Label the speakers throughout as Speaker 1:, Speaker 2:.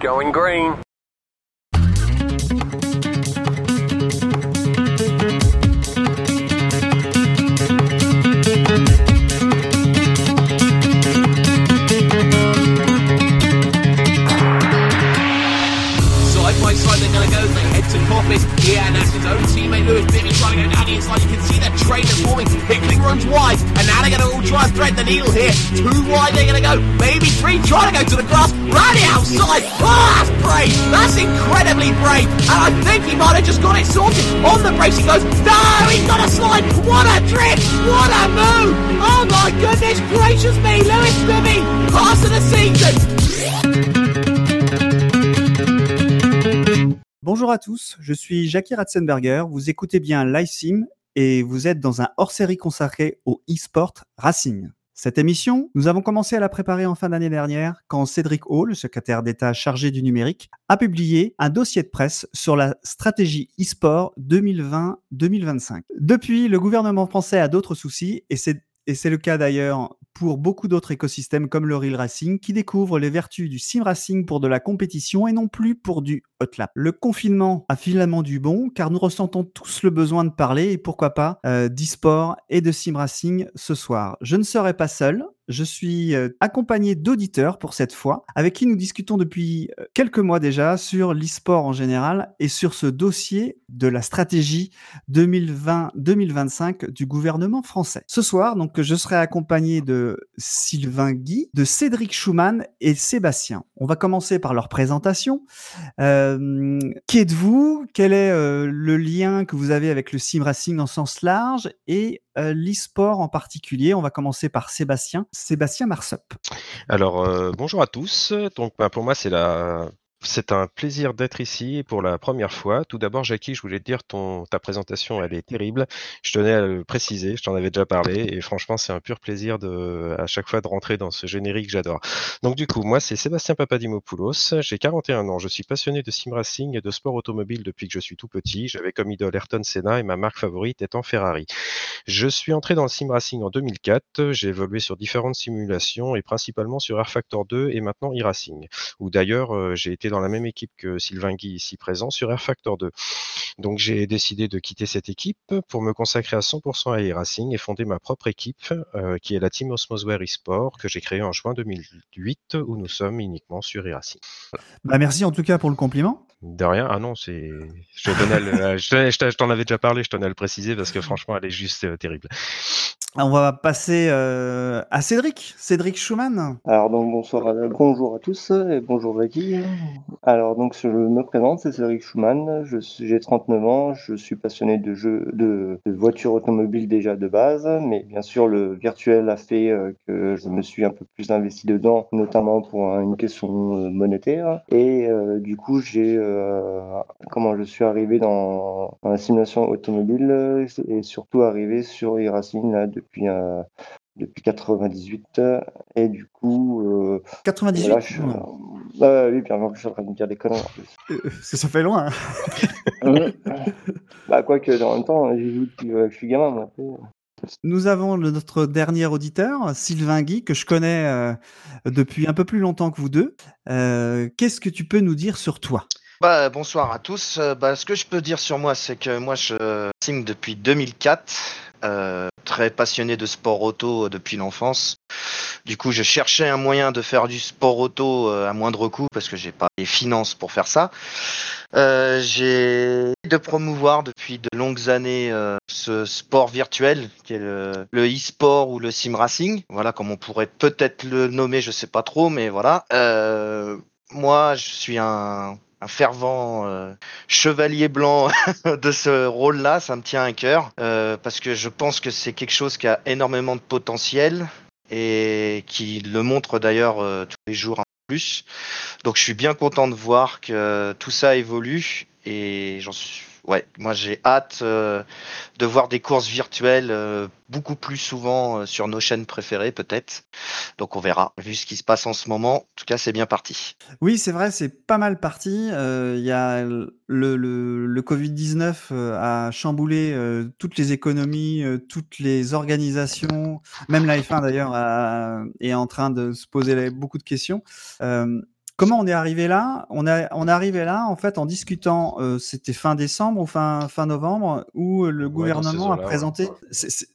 Speaker 1: Going green.
Speaker 2: Yeah, and that's his own teammate Lewis Bibby trying to go down inside. You can see that train is forming. Hickling runs wide, and now they're gonna all try and thread the needle here. Two wide they're gonna go, maybe three trying to go to the grass. The outside. Oh, that's brave. That's incredibly brave. And I think he might have just got it sorted. On the brace he goes. No, he's got a slide. What a drift. What a move. Oh my goodness gracious me. Lewis Bibby, pass of the season.
Speaker 3: Bonjour à tous, je suis Jackie Ratzenberger, vous écoutez bien LiveSim et vous êtes dans un hors-série consacré au e-sport Racing. Cette émission, nous avons commencé à la préparer en fin d'année dernière quand Cédric Hall, secrétaire d'État chargé du numérique, a publié un dossier de presse sur la stratégie e-sport 2020-2025. Depuis, le gouvernement français a d'autres soucis et c'est le cas d'ailleurs pour beaucoup d'autres écosystèmes comme le Real Racing qui découvrent les vertus du sim racing pour de la compétition et non plus pour du hot lap. Le confinement a finalement du bon car nous ressentons tous le besoin de parler et pourquoi pas euh, d'e-sport et de sim racing ce soir. Je ne serai pas seul, je suis euh, accompagné d'auditeurs pour cette fois, avec qui nous discutons depuis euh, quelques mois déjà sur l'e-sport en général et sur ce dossier de la stratégie 2020-2025 du gouvernement français. Ce soir, donc, je serai accompagné de Sylvain Guy, de Cédric Schumann et Sébastien. On va commencer par leur présentation. Euh, qui êtes-vous? Quel est euh, le lien que vous avez avec le sim racing en sens large? Et euh, l'e-sport en particulier On va commencer par Sébastien. Sébastien Marsup.
Speaker 4: Alors, euh, bonjour à tous. Donc, bah, pour moi, c'est la... C'est un plaisir d'être ici pour la première fois. Tout d'abord, Jackie, je voulais te dire, ton, ta présentation, elle est terrible. Je tenais à le préciser, je t'en avais déjà parlé, et franchement, c'est un pur plaisir à chaque fois de rentrer dans ce générique que j'adore. Donc, du coup, moi, c'est Sébastien Papadimopoulos. J'ai 41 ans. Je suis passionné de sim racing et de sport automobile depuis que je suis tout petit. J'avais comme idole Ayrton Senna et ma marque favorite étant Ferrari. Je suis entré dans le sim racing en 2004. J'ai évolué sur différentes simulations et principalement sur R Factor 2 et maintenant e-racing, où d'ailleurs, euh, j'ai été dans la même équipe que Sylvain Guy ici présent sur R Factor 2. Donc j'ai décidé de quitter cette équipe pour me consacrer à 100% à e-racing et fonder ma propre équipe euh, qui est la Team Osmosware eSport que j'ai créée en juin 2008 où nous sommes uniquement sur e-racing.
Speaker 3: Bah, merci en tout cas pour le compliment.
Speaker 4: De rien. Ah non, c'est. Je tenais, le... je, tenais... je t'en avais déjà parlé. Je tenais à le préciser parce que franchement, elle est juste euh, terrible.
Speaker 3: On va passer euh, à Cédric, Cédric Schumann.
Speaker 5: Alors donc bonsoir, à, bonjour à tous et bonjour Jackie. Alors donc je me présente, c'est Cédric Schumann, j'ai 39 ans, je suis passionné de jeux de, de voitures automobiles déjà de base, mais bien sûr le virtuel a fait euh, que je me suis un peu plus investi dedans, notamment pour une question euh, monétaire. Et euh, du coup j'ai comment je suis arrivé dans, dans, la simulation automobile et surtout arrivé sur e-racing là depuis euh, depuis 98 et du coup euh,
Speaker 3: 98
Speaker 5: voilà, je, euh, oui bien je suis en train de me dire des conneries
Speaker 3: euh, ça fait loin
Speaker 5: hein. bah quoique en même temps j'ai depuis que je suis gamin moi.
Speaker 3: Nous avons le, notre dernier auditeur, Sylvain Guy, que je connais euh, depuis un peu plus longtemps que vous deux. Euh, Qu'est-ce que tu peux nous dire sur toi?
Speaker 6: Bah, bonsoir à tous. Euh, bah, ce que je peux dire sur moi, c'est que moi, je sim depuis 2004. Euh, très passionné de sport auto depuis l'enfance. Du coup, je cherchais un moyen de faire du sport auto à moindre coût parce que j'ai pas les finances pour faire ça. Euh, j'ai de promouvoir depuis de longues années euh, ce sport virtuel qui est le, e-sport ou le sim racing. Voilà, comme on pourrait peut-être le nommer, je sais pas trop, mais voilà. Euh, moi, je suis un un fervent euh, chevalier blanc de ce rôle-là, ça me tient à cœur, euh, parce que je pense que c'est quelque chose qui a énormément de potentiel et qui le montre d'ailleurs euh, tous les jours un peu plus. Donc je suis bien content de voir que tout ça évolue et j'en suis ouais, moi j'ai hâte euh, de voir des courses virtuelles euh, beaucoup plus souvent euh, sur nos chaînes préférées peut-être. Donc on verra. Vu ce qui se passe en ce moment, en tout cas c'est bien parti.
Speaker 3: Oui, c'est vrai, c'est pas mal parti. Il y a le, le, le Covid-19 a chamboulé toutes les économies, toutes les organisations, même la F1 d'ailleurs est en train de se poser beaucoup de questions. Comment on est arrivé là? On, a, on est arrivé là, en fait, en discutant, euh, c'était fin décembre ou fin, fin novembre, où le gouvernement a présenté,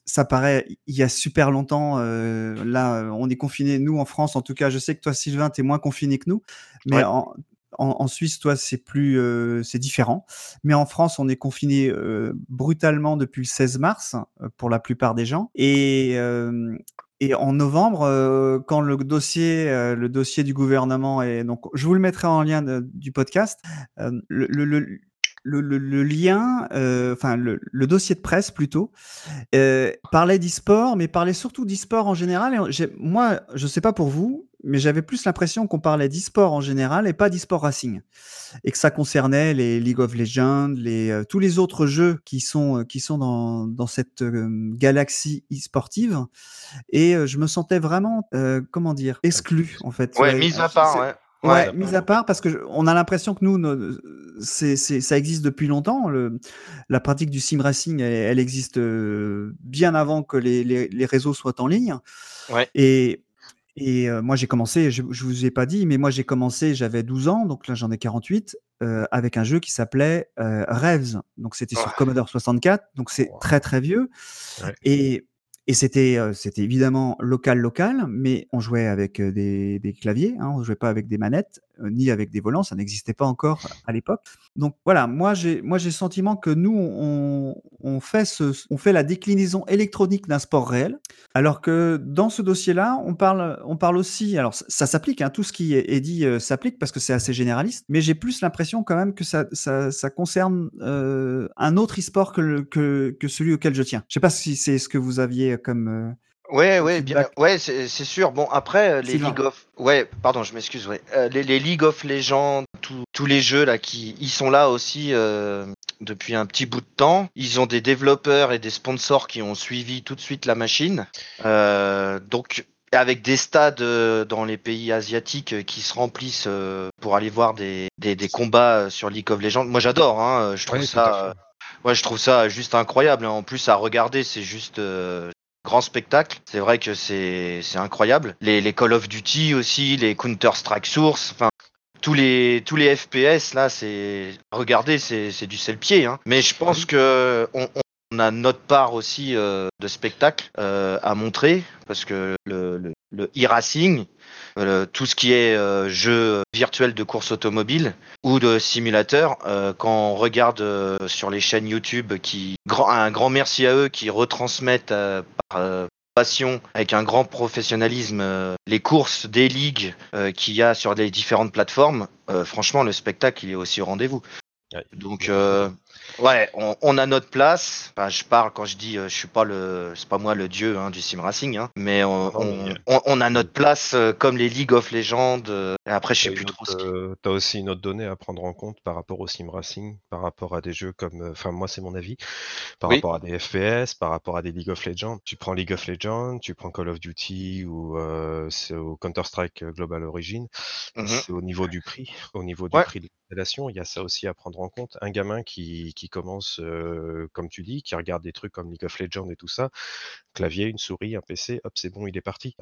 Speaker 3: ça paraît il y a super longtemps, euh, là, on est confiné, nous en France, en tout cas, je sais que toi, Sylvain, tu es moins confiné que nous, mais en, en, Suisse, toi, c'est plus, euh, c'est différent. Mais en France, on est confiné euh, brutalement depuis le 16 mars euh, pour la plupart des gens. Et, et en novembre, quand le dossier, le dossier du gouvernement est donc, je vous le mettrai en lien du podcast. le, le, lien, enfin le, dossier de presse plutôt, parlait d'e-sport, mais parlait surtout d'e-sport en général. Moi, je sais pas pour vous, mais j'avais plus l'impression qu'on parlait d'e-sport en général et pas d'e-sport racing. Et que ça concernait les League of Legends, les, euh, tous les autres jeux qui sont, euh, qui sont dans, dans cette euh, galaxie e-sportive. Et je me sentais vraiment, comment dire, exclu en fait.
Speaker 6: Ouais, mise à part, ouais.
Speaker 3: Ouais, mise à part parce que on a l'impression que nous, c'est, ça existe depuis longtemps. Le, la pratique du sim racing, elle, existe bien avant que les, les, les, réseaux soient en ligne.
Speaker 6: Ouais.
Speaker 3: Et et moi, j'ai commencé, je, je vous ai pas dit, mais moi, j'ai commencé, j'avais 12 ans, donc là, j'en ai 48, euh, avec un jeu qui s'appelait euh, Rêves. Donc, c'était sur Commodore 64, donc c'est très, très vieux. Et, et c'était, c'était évidemment local, local, mais on jouait avec des, des claviers, hein, on jouait pas avec des manettes. Euh, ni avec des volants, ça n'existait pas encore à l'époque. Donc voilà, moi j'ai moi j'ai le sentiment que nous on, fait on fait la déclinaison électronique d'un sport réel, alors que dans ce dossier-là, on parle on parle aussi, alors ça, s'applique, hein, tout ce qui est, dit euh, s'applique parce que c'est assez généraliste, mais j'ai plus l'impression quand même que ça ça, ça concerne euh, un autre e-sport que, que que celui auquel je tiens. Je sais pas si c'est ce que vous aviez comme
Speaker 6: Ouais, ouais, bien, ouais, c'est sûr. Bon, après, euh, les League of, ouais, pardon, je m'excuse, ouais, euh, les, les, League of Legends, tous les jeux là, qui, ils sont là aussi euh, depuis un petit bout de temps. Ils ont des développeurs et des sponsors qui ont suivi tout de suite la machine. Euh, donc, avec des stades dans les pays asiatiques qui se remplissent pour aller voir des, des, des, combats sur League of Legends. Moi, j'adore. Hein, je trouve ça. Ouais, je trouve ça juste incroyable. En plus, à regarder, c'est juste, grand spectacle. C'est vrai que c'est incroyable. Les, Call of Duty aussi, les Counter Strike Source, enfin tous les tous les FPS là, c'est regardez, c'est du sel pied. Hein. Mais je pense que on, a notre part aussi euh, de spectacle euh, à montrer parce que le, le e-racing, euh, tout ce qui est euh, jeu virtuel de course automobile ou de simulateur, euh, quand on regarde sur les chaînes YouTube, qui un grand merci à eux qui retransmettent par passion, avec un grand professionnalisme, les courses des ligues qu'il y a sur les différentes plateformes, franchement, le spectacle il est aussi au rendez-vous. Donc, Ouais, on, a notre place. Enfin, je parle quand je dis, euh, je suis pas le, c'est pas moi le dieu hein, du sim racing, hein, mais on, on, a notre place euh, comme les League of Legends. Euh, et après, je sais plus trop.
Speaker 4: Tu as aussi une autre donnée à prendre en compte par rapport au sim racing, par rapport à des jeux comme, enfin moi c'est mon avis, par rapport à des FPS, par rapport à des League of Legends. Tu prends League of Legends, tu prends Call of Duty ou au Counter Strike Global Origin. Mmh c'est au niveau du prix, au niveau du prix de l'installation, il y a ça aussi à prendre en compte. Un gamin qui qui commence, comme tu dis, qui regarde des trucs comme League of Legends et tout ça, clavier, une souris, un PC, hop, c'est bon, il est parti.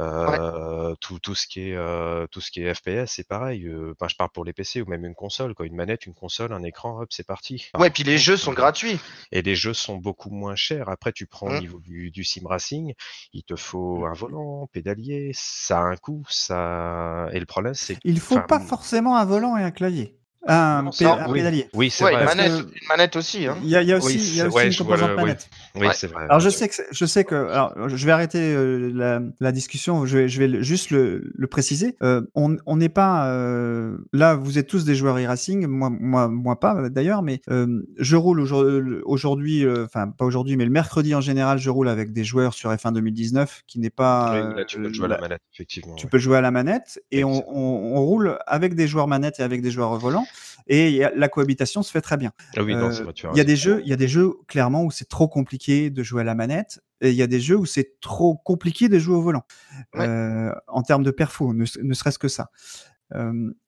Speaker 4: tout, tout, ce qui est, tout ce qui est FPS, c'est pareil. ben, je parle pour les PC ou même une console, quoi. Une manette, une console, un écran, hop, c'est parti.
Speaker 6: ouais, puis les jeux sont gratuits.
Speaker 4: Et les jeux sont beaucoup moins chers. Après, tu prends au mmh. niveau du, du sim racing, il te faut un volant, pédalier, ça a un coût, ça. Et le problème, c'est.
Speaker 3: Il faut pas forcément un volant et un clavier. Un, pédalier.
Speaker 4: Oui, c'est vrai.
Speaker 6: Une manette, une manette aussi. Hein.
Speaker 3: Il y a, y a aussi, il y a aussi une composante manette.
Speaker 4: Oui, c'est vrai.
Speaker 3: Alors je sais que je sais que alors je vais arrêter euh, la, la, discussion. Je vais, je vais juste le, le préciser. Euh, on n'est pas euh, là. Vous êtes tous des joueurs e-racing. Moi, moi, moi pas d'ailleurs. Mais euh, je roule aujourd'hui. Euh, enfin, pas aujourd'hui, mais le mercredi en général, je roule avec des joueurs sur F1 2019 qui n'est pas.
Speaker 4: Oui, là, tu peux jouer à la manette, effectivement.
Speaker 3: Tu peux jouer à la manette et on, on, on, roule avec des joueurs manettes et avec des joueurs volants et la cohabitation se fait très bien.
Speaker 4: Ah euh,
Speaker 3: il y a des jeux, il y a des jeux clairement où c'est trop compliqué de jouer à la manette, et il y a des jeux où c'est trop compliqué de jouer au volant euh, en termes de perfo, ne, serait-ce que ça.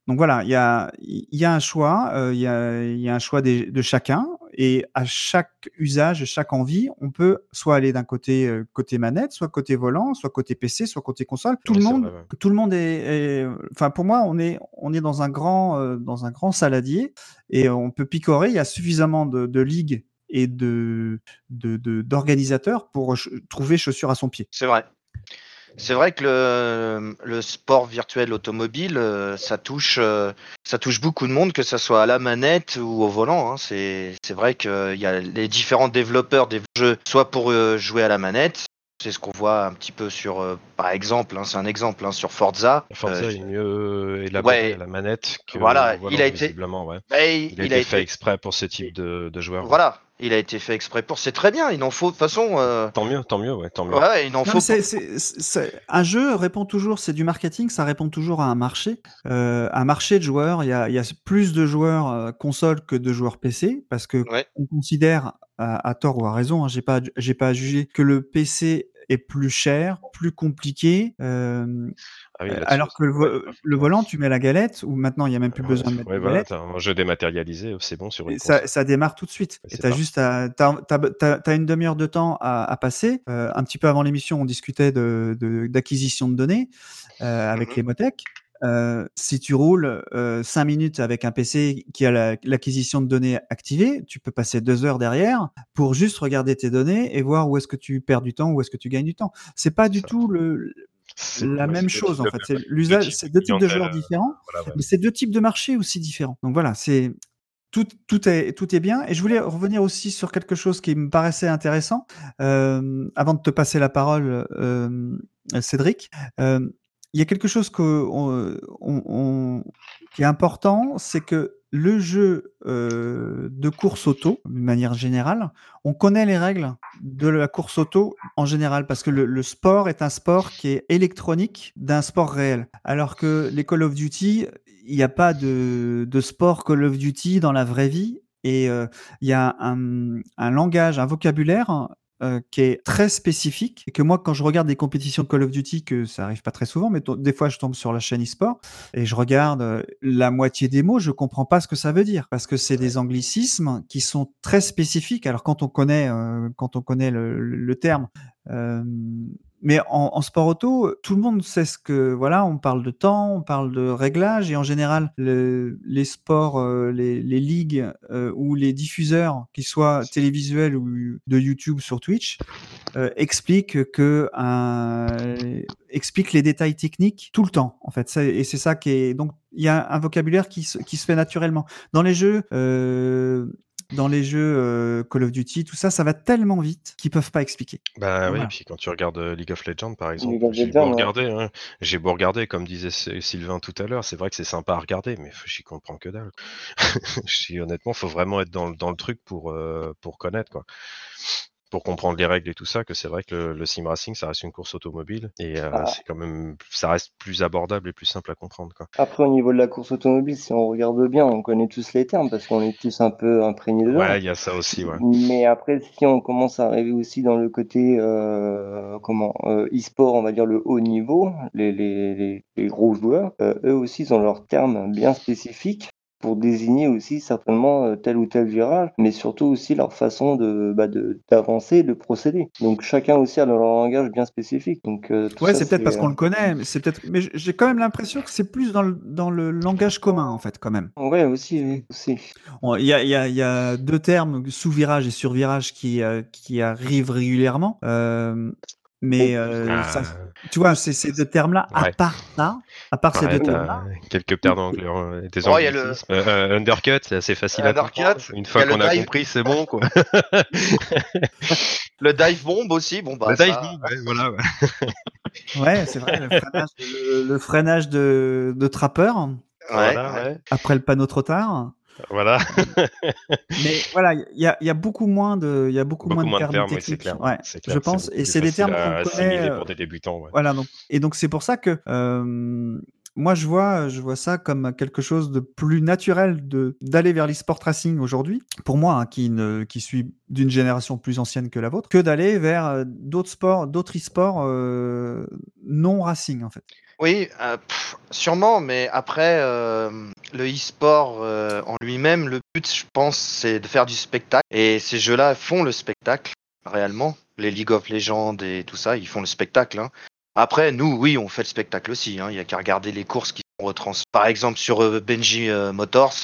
Speaker 3: Donc voilà, il y a, y a un choix, il y a, y, a, un choix de chacun, et à chaque usage, chaque envie, on peut soit aller d'un côté euh, côté manette, soit côté volant, soit côté PC, soit côté console. Tout
Speaker 4: Oui,
Speaker 3: le monde,
Speaker 4: vrai, ouais.
Speaker 3: tout le monde est, enfin pour moi, on est on est dans un grand euh, dans un grand saladier et on peut picorer. Il y a suffisamment de, de ligues et de de- de- d'organisateurs pour ch- trouver chaussure à son pied.
Speaker 6: C'est vrai. C'est vrai que le, le sport virtuel automobile, euh, ça touche, euh, ça touche beaucoup de monde, que ce soit à la manette ou au volant. hein. C'est, c'est vrai qu'il y a les différents développeurs des jeux, soit pour euh, jouer à la manette, c'est ce qu'on voit un petit peu sur, euh, par exemple, hein, c'est un exemple hein, sur Forza.
Speaker 4: Forza
Speaker 6: Euh,
Speaker 4: est mieux élaboré
Speaker 6: ouais.
Speaker 4: à la manette que
Speaker 6: Voilà, il a été-
Speaker 4: visiblement, ouais.
Speaker 6: bah, il,
Speaker 4: Il a été fait exprès pour ce type de, de joueurs.
Speaker 6: Voilà, il a été fait exprès pour. C'est très bien. Il en faut de toute façon. euh,
Speaker 4: Tant mieux, tant mieux, ouais, tant mieux.
Speaker 6: ouais, il en
Speaker 3: Non,
Speaker 6: faut.
Speaker 3: mais c'est- c'est- c'est- un jeu répond toujours, c'est du marketing, ça répond toujours à un marché, euh, un marché de joueurs. Il y a, il y a plus de joueurs euh, console que de joueurs PC parce que
Speaker 6: Ouais.
Speaker 3: on considère à, à tort ou à raison, hein, j'ai pas, j'ai pas à juger que le PC est plus cher, plus compliqué, euh,
Speaker 4: Ah oui,
Speaker 3: euh, alors que le, vo- le volant, tu mets la galette ou maintenant il y a même plus
Speaker 4: Ouais,
Speaker 3: besoin de mettre
Speaker 4: ouais,
Speaker 3: la
Speaker 4: voilà,
Speaker 3: galette.
Speaker 4: t'as un jeu dématérialisé, c'est bon sur une
Speaker 3: ça, démarre tout de suite.
Speaker 4: Et
Speaker 3: juste à, une demi-heure de temps à, à passer. Euh, un petit peu avant l'émission, on discutait de, de- d'acquisition de données euh, avec les Motec. Euh, si tu roules euh, 5 minutes avec un PC qui a la- l'acquisition de données activée, tu peux passer deux heures derrière pour juste regarder tes données et voir où est-ce que tu perds du temps, où est-ce que tu gagnes du temps. C'est pas du
Speaker 4: Ça.
Speaker 3: tout le, la même chose en fait. C'est
Speaker 4: deux
Speaker 3: l'usage,
Speaker 4: types
Speaker 3: c'est deux types de joueurs
Speaker 4: euh,
Speaker 3: différents.
Speaker 4: voilà, ouais.
Speaker 3: Mais c'est deux types de marchés aussi différents. Donc voilà, c'est tout, tout est tout est bien. Et je voulais revenir aussi sur quelque chose qui me paraissait intéressant euh, avant de te passer la parole, euh, Cédric. Euh, il y a quelque chose que on- on- on- qui est important, c'est que le jeu euh, de course auto, d'une manière générale, on connaît les règles de la course auto en général parce que le, sport est un sport qui est électronique d'un sport réel. Alors que les Call of Duty, il n'y a pas de, de sport Call of Duty dans la vraie vie et euh, il y a un langage, un vocabulaire euh, qui est très spécifique et que moi quand je regarde des compétitions de Call of Duty que ça arrive pas très souvent mais des fois je tombe sur la chaîne e-sport et je regarde euh, la moitié des mots je comprends pas ce que ça veut dire parce que c'est des anglicismes qui sont très spécifiques. Alors quand on connaît euh, quand on connaît le, le- le terme euh, mais en, en sport auto, tout le monde sait ce que voilà. On parle de temps, on parle de réglage, et en général, le- les sports, euh, les, les ligues euh, ou les diffuseurs, qu'ils soient télévisuels ou de YouTube sur Twitch, euh, expliquent que un, expliquent les détails techniques tout le temps. En fait, et c'est ça qui est donc il y a un vocabulaire qui se, qui se fait naturellement dans les jeux. euh, dans les jeux euh, Call of Duty, tout ça, ça va tellement vite qu'ils peuvent pas expliquer.
Speaker 4: Bah oui, puis quand tu regardes euh, League of Legends par exemple, j'ai beau
Speaker 5: ouais.
Speaker 4: regarder, hein, j'ai beau regarder, comme disait Sy- Sylvain tout à l'heure, c'est vrai que c'est sympa à regarder, mais j'y comprends que dalle. Honnêtement, faut vraiment être dans, le- dans le truc pour, euh, pour connaître, quoi. Pour comprendre les règles et tout ça, que c'est vrai que le, le sim racing, ça reste une course automobile et euh,
Speaker 5: Ah.
Speaker 4: c'est quand même, ça reste plus abordable et plus simple à comprendre, quoi.
Speaker 5: Après, au niveau de la course automobile, si on regarde bien, on connaît tous les termes parce qu'on est tous un peu imprégnés.
Speaker 4: Ouais, il y a ça aussi, ouais.
Speaker 5: Mais après, si on commence à arriver aussi dans le côté euh, comment euh, e-sport, on va dire le haut niveau, les, les, les, les gros joueurs, eux aussi ils ont leurs termes bien spécifiques pour désigner aussi certainement euh, tel ou tel virage, mais surtout aussi leur façon de bah, de- d'avancer, de procéder. Donc chacun aussi a leur langage bien spécifique. Donc euh, tout
Speaker 3: Ouais, c'est peut-être parce
Speaker 5: euh,
Speaker 3: qu'on le connaît, mais c'est peut-être. Mais j'ai quand même l'impression que c'est plus dans le, dans le langage commun en fait, quand même.
Speaker 5: Ouais, aussi, oui, aussi.
Speaker 3: Il y a, il y, a, y a deux termes, sous-virage et sur-virage, qui, euh, qui arrivent régulièrement. Euh, mais euh,
Speaker 4: Ah,
Speaker 3: ça, tu vois, c'est ces deux termes-là, à part ça, à part ces deux termes-là,
Speaker 4: quelques termes d'anglais, hein, des
Speaker 6: Oh, il y a le-.
Speaker 4: Euh, euh, undercut, c'est assez facile à comprendre. Une fois qu'on a
Speaker 6: dive.
Speaker 4: compris, c'est bon, quoi.
Speaker 6: Le dive bomb aussi, bon bah.
Speaker 4: Le
Speaker 6: ça-
Speaker 4: dive bomb, ouais, voilà, ouais.
Speaker 3: ouais, c'est vrai, le freinage, le, le freinage de, de trappeur,
Speaker 6: Ouais,
Speaker 4: Voilà,
Speaker 3: après le panneau trop tard.
Speaker 4: Voilà.
Speaker 3: Mais voilà, il y y a beaucoup moins de, il y a beaucoup,
Speaker 4: Beaucoup
Speaker 3: moins de termes, techniques.
Speaker 4: clair.
Speaker 3: Ouais,
Speaker 4: clair,
Speaker 3: je pense, et c'est des termes qu'on connaît.
Speaker 4: pour des débutants. Ouais.
Speaker 3: Voilà, donc, et donc c'est pour ça que euh, moi je vois, je vois ça comme quelque chose de plus naturel de d'aller vers l'e-sport racing aujourd'hui, pour moi hein, qui ne qui suis d'une génération plus ancienne que la vôtre, que d'aller vers euh, d'autres sports, d'autres e-sports euh, non racing en fait.
Speaker 6: Oui, euh, pff, sûrement, mais après, euh, le e-sport euh, en lui-même, le but, je pense, c'est de faire du spectacle. Et ces jeux-là font le spectacle, réellement. Les League of Legends et tout ça, ils font le spectacle. hein. Après, nous, oui, on fait le spectacle aussi. hein. Il y a qu'à regarder les courses qui sont retrans. Par exemple, sur Benji Motors,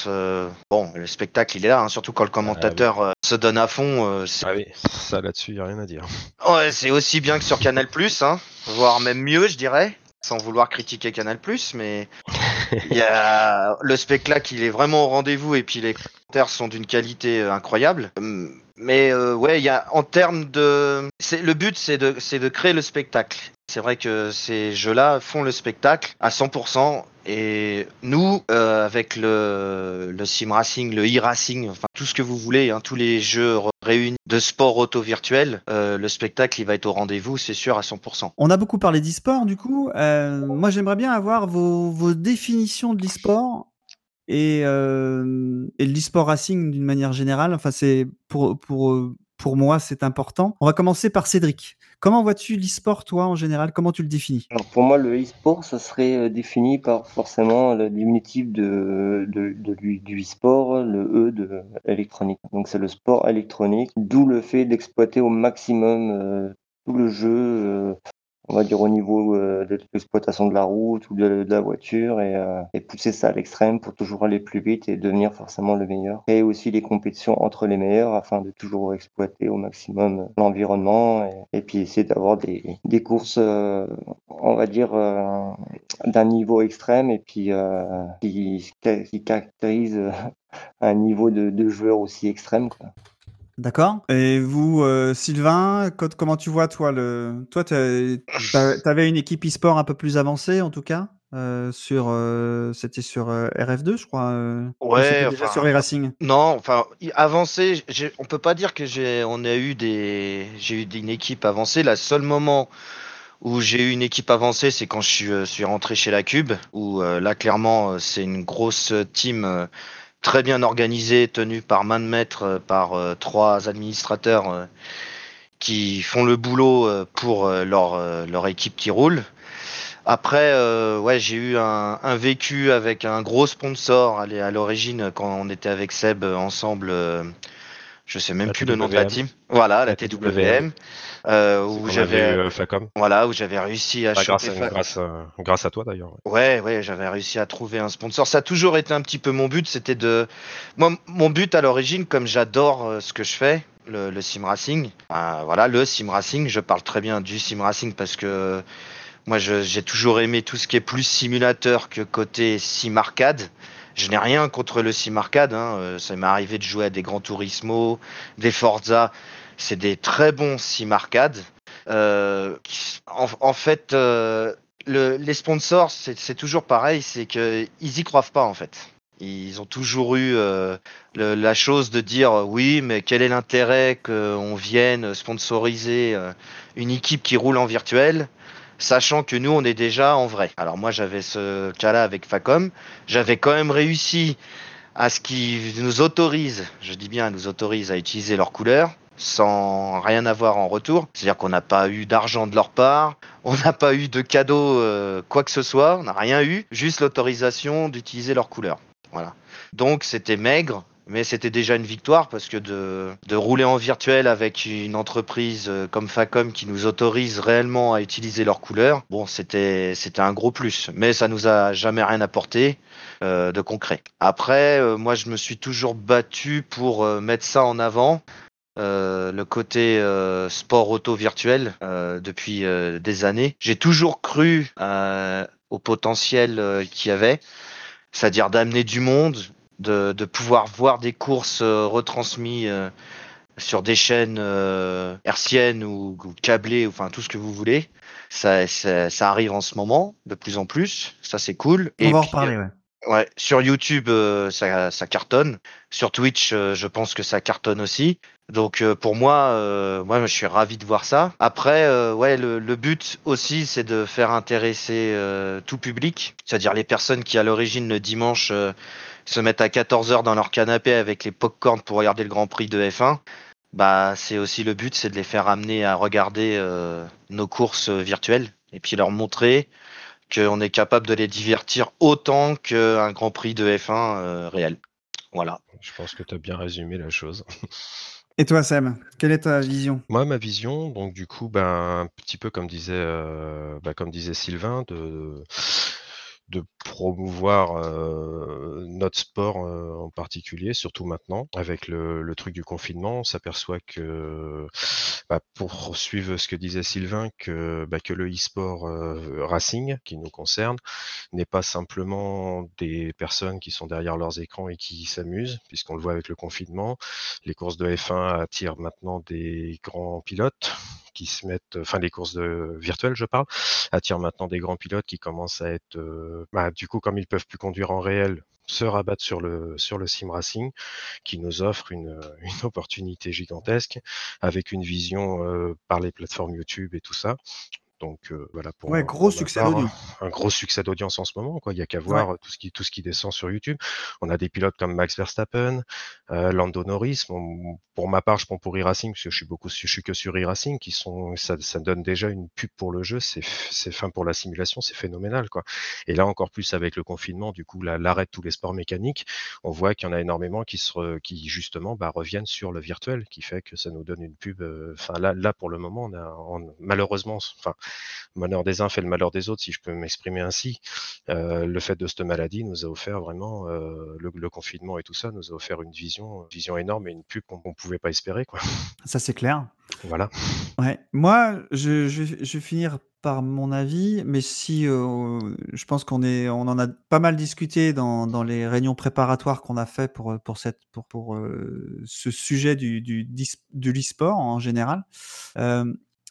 Speaker 6: bon, le spectacle, il est là, hein, surtout quand le commentateur euh, se donne à fond.
Speaker 4: Ah oui, ça là-dessus, y a rien à dire.
Speaker 6: Ouais, c'est aussi bien que sur Canal+, hein, voire même mieux, je dirais, sans vouloir critiquer Canal+, mais il y a le spectacle, il est vraiment au rendez-vous et puis les commentaires sont d'une qualité euh, incroyable. Hum, Mais euh, ouais, il y a en termes de, le but, c'est de, c'est de créer le spectacle. C'est vrai que ces jeux-là font le spectacle à 100%. Et nous, euh, avec le, le sim racing, le e-racing, enfin tout ce que vous voulez, hein, tous les jeux réunis de sport auto virtuel, euh, le spectacle il va être au rendez-vous, c'est sûr à 100%.
Speaker 3: On a beaucoup parlé d'e-sport, du coup. Euh, moi, j'aimerais bien avoir vos, définitions de l'e-sport et, euh, et de l'e-sport racing d'une manière générale. Enfin, c'est pour, pour, pour moi, c'est important. On va commencer par Cédric. Comment vois-tu l'e-sport, toi, en général? Comment tu le définis?
Speaker 5: Alors pour moi, le e-sport, ça serait euh, défini par forcément le diminutif de, de, du e-sport, le E de électronique. Donc c'est le sport électronique, d'où le fait d'exploiter au maximum euh, tout le jeu, euh, on va dire au niveau euh, de l'exploitation de la route ou de, la voiture et, euh, et pousser ça à l'extrême pour toujours aller plus vite et devenir forcément le meilleur. Et aussi les compétitions entre les meilleurs afin de toujours exploiter au maximum l'environnement et, puis essayer d'avoir des, courses, euh, on va dire, euh, d'un niveau extrême et puis euh, qui, caractérise euh, un niveau de, de joueur aussi extrême.
Speaker 3: D'accord. Et vous, euh, Sylvain, co- comment tu vois, toi, le... toi, tu avais une équipe e-sport un peu plus avancée, en tout cas euh, sur, euh, c'était sur euh, RF2, je crois. euh, ou
Speaker 6: Ouais, enfin,
Speaker 3: sur e-racing.
Speaker 6: Non, enfin, avancé, on peut pas dire que j'ai, on a eu des, j'ai eu une équipe avancée. Le seul moment où j'ai eu une équipe avancée, c'est quand je suis, euh, suis rentré chez la Cube, où euh, là, clairement, c'est une grosse team euh, très bien organisée, tenue par main de maître, euh, par euh, trois administrateurs euh, qui font le boulot euh, pour leur, leur équipe qui roule. Après, ouais, j'ai eu un, un vécu avec un gros sponsor à l'origine quand on était avec Seb ensemble. je sais même
Speaker 4: La
Speaker 6: plus le nom de la team. Voilà, la,
Speaker 4: La
Speaker 6: TWM. Euh, où j'avais,
Speaker 4: eu, euh, Facom.
Speaker 6: voilà, où j'avais réussi à
Speaker 4: Bah, grâce, à, grâce, à, grâce à toi d'ailleurs. ouais.
Speaker 6: Ouais, ouais, j'avais réussi à trouver un sponsor. Ça a toujours été un petit peu mon but, c'était de. Moi, mon but à l'origine, comme j'adore euh, ce que je fais, le, le sim racing, euh, voilà, le sim racing, je parle très bien du sim racing parce que moi, j'ai toujours aimé tout ce qui est plus simulateur que côté sim arcade. Je n'ai rien contre le sim arcade, hein, euh, ça m'est arrivé de jouer à des Gran Turismo, des Forza. C'est des très bons sim arcade. Euh, en, fait, euh, le- les sponsors, c'est toujours pareil, c'est que ils y croient pas en fait. Ils ont toujours eu euh, la chose de dire oui, mais quel est l'intérêt qu'on vienne sponsoriser une équipe qui roule en virtuel, sachant que nous on est déjà en vrai. Alors moi j'avais ce cas-là avec Facom, j'avais quand même réussi à ce qu'ils nous autorisent, je dis bien nous autorisent à utiliser leurs couleurs sans rien avoir en retour. C'est-à-dire qu'on n'a pas eu d'argent de leur part, on n'a pas eu de cadeau, euh, quoi que ce soit, on n'a rien eu, juste l'autorisation d'utiliser leurs couleurs. Voilà. Donc c'était maigre, mais c'était déjà une victoire parce que de, rouler en virtuel avec une entreprise euh, comme Facom qui nous autorise réellement à utiliser leurs couleurs, bon, c'était un gros plus. Mais ça nous a jamais rien apporté euh, de concret. Après, moi, je me suis toujours battu pour mettre ça en avant. Euh, le côté euh, sport auto virtuel euh, depuis des années. J'ai toujours cru au potentiel qu'il y avait, c'est-à-dire d'amener du monde, de, de pouvoir voir des courses retransmises sur des chaînes hertziennes ou, ou câblées, enfin tout ce que vous voulez. Ça, ça, ça arrive en ce moment de plus en plus. Ça c'est cool.
Speaker 3: On va en reparler, ouais.
Speaker 6: Ouais, sur YouTube, euh, ça, ça cartonne. Sur Twitch, euh, je pense que ça cartonne aussi. Donc euh, pour moi, euh, moi, je suis ravi de voir ça. Après, euh, le, but aussi, c'est de faire intéresser tout public, c'est-à-dire les personnes qui à l'origine le dimanche se mettent à 14 heures dans leur canapé avec les pop-corn pour regarder le Grand Prix de F1. Bah, c'est aussi le but, c'est de les faire amener à regarder nos courses virtuelles et puis leur montrer qu'on est capable de les divertir autant qu'un Grand Prix de F1 euh, réel. Voilà.
Speaker 4: Je pense que tu as bien résumé la chose.
Speaker 3: Et toi, Sam, quelle est ta vision?
Speaker 4: Moi, ma vision, donc du coup, ben, un petit peu comme disait, euh, ben, comme disait Sylvain, de de promouvoir notre sport en particulier, surtout maintenant, avec le, truc du confinement, on s'aperçoit que, bah, pour suivre ce que disait Sylvain, que, bah, que le e-sport racing, qui nous concerne, n'est pas simplement des personnes qui sont derrière leurs écrans et qui s'amusent, puisqu'on le voit avec le confinement. Les courses de F1 attirent maintenant des grands pilotes qui se mettent, enfin les courses de, virtuelles, je parle, attirent maintenant des grands pilotes qui commencent à être, euh, bah, du coup, comme ils peuvent plus conduire en réel, se rabattent sur le sur le sim racing, qui nous offre une, une opportunité gigantesque avec une vision euh, par les plateformes YouTube et tout ça. Donc voilà pour
Speaker 3: ouais, gros succès d'audience.
Speaker 4: Un, gros succès d'audience en ce moment. Quoi. Il n'y a qu'à voir tout ce qui tout ce qui descend sur YouTube. On a des pilotes comme Max Verstappen, euh, Lando Norris. pour ma part, je prends pour e-racing parce que je suis beaucoup, je suis que sur e-racing, qui sont, ça, ça donne déjà une pub pour le jeu. C'est, c'est fin pour la simulation, c'est phénoménal quoi. Et là encore plus avec le confinement, du coup l'arrêt de tous les sports mécaniques, on voit qu'il y en a énormément qui se, qui justement bah, reviennent sur le virtuel, qui fait que ça nous donne une pub. Enfin là, là pour le moment, on a malheureusement, enfin malheur des uns fait le malheur des autres, si je peux m'exprimer ainsi. Euh, le fait de cette maladie nous a offert vraiment, euh, le, confinement et tout ça nous a offert une vision, vision énorme et une pub qu'on ne pouvait pas espérer. Quoi.
Speaker 3: Ça, c'est clair.
Speaker 4: Voilà.
Speaker 3: Ouais. Moi, je, je, vais finir par mon avis, mais si euh, je pense qu'on est, on en a pas mal discuté dans, dans les réunions préparatoires qu'on a fait pour pour cette pour pour ce sujet du du de l'e-sport en général.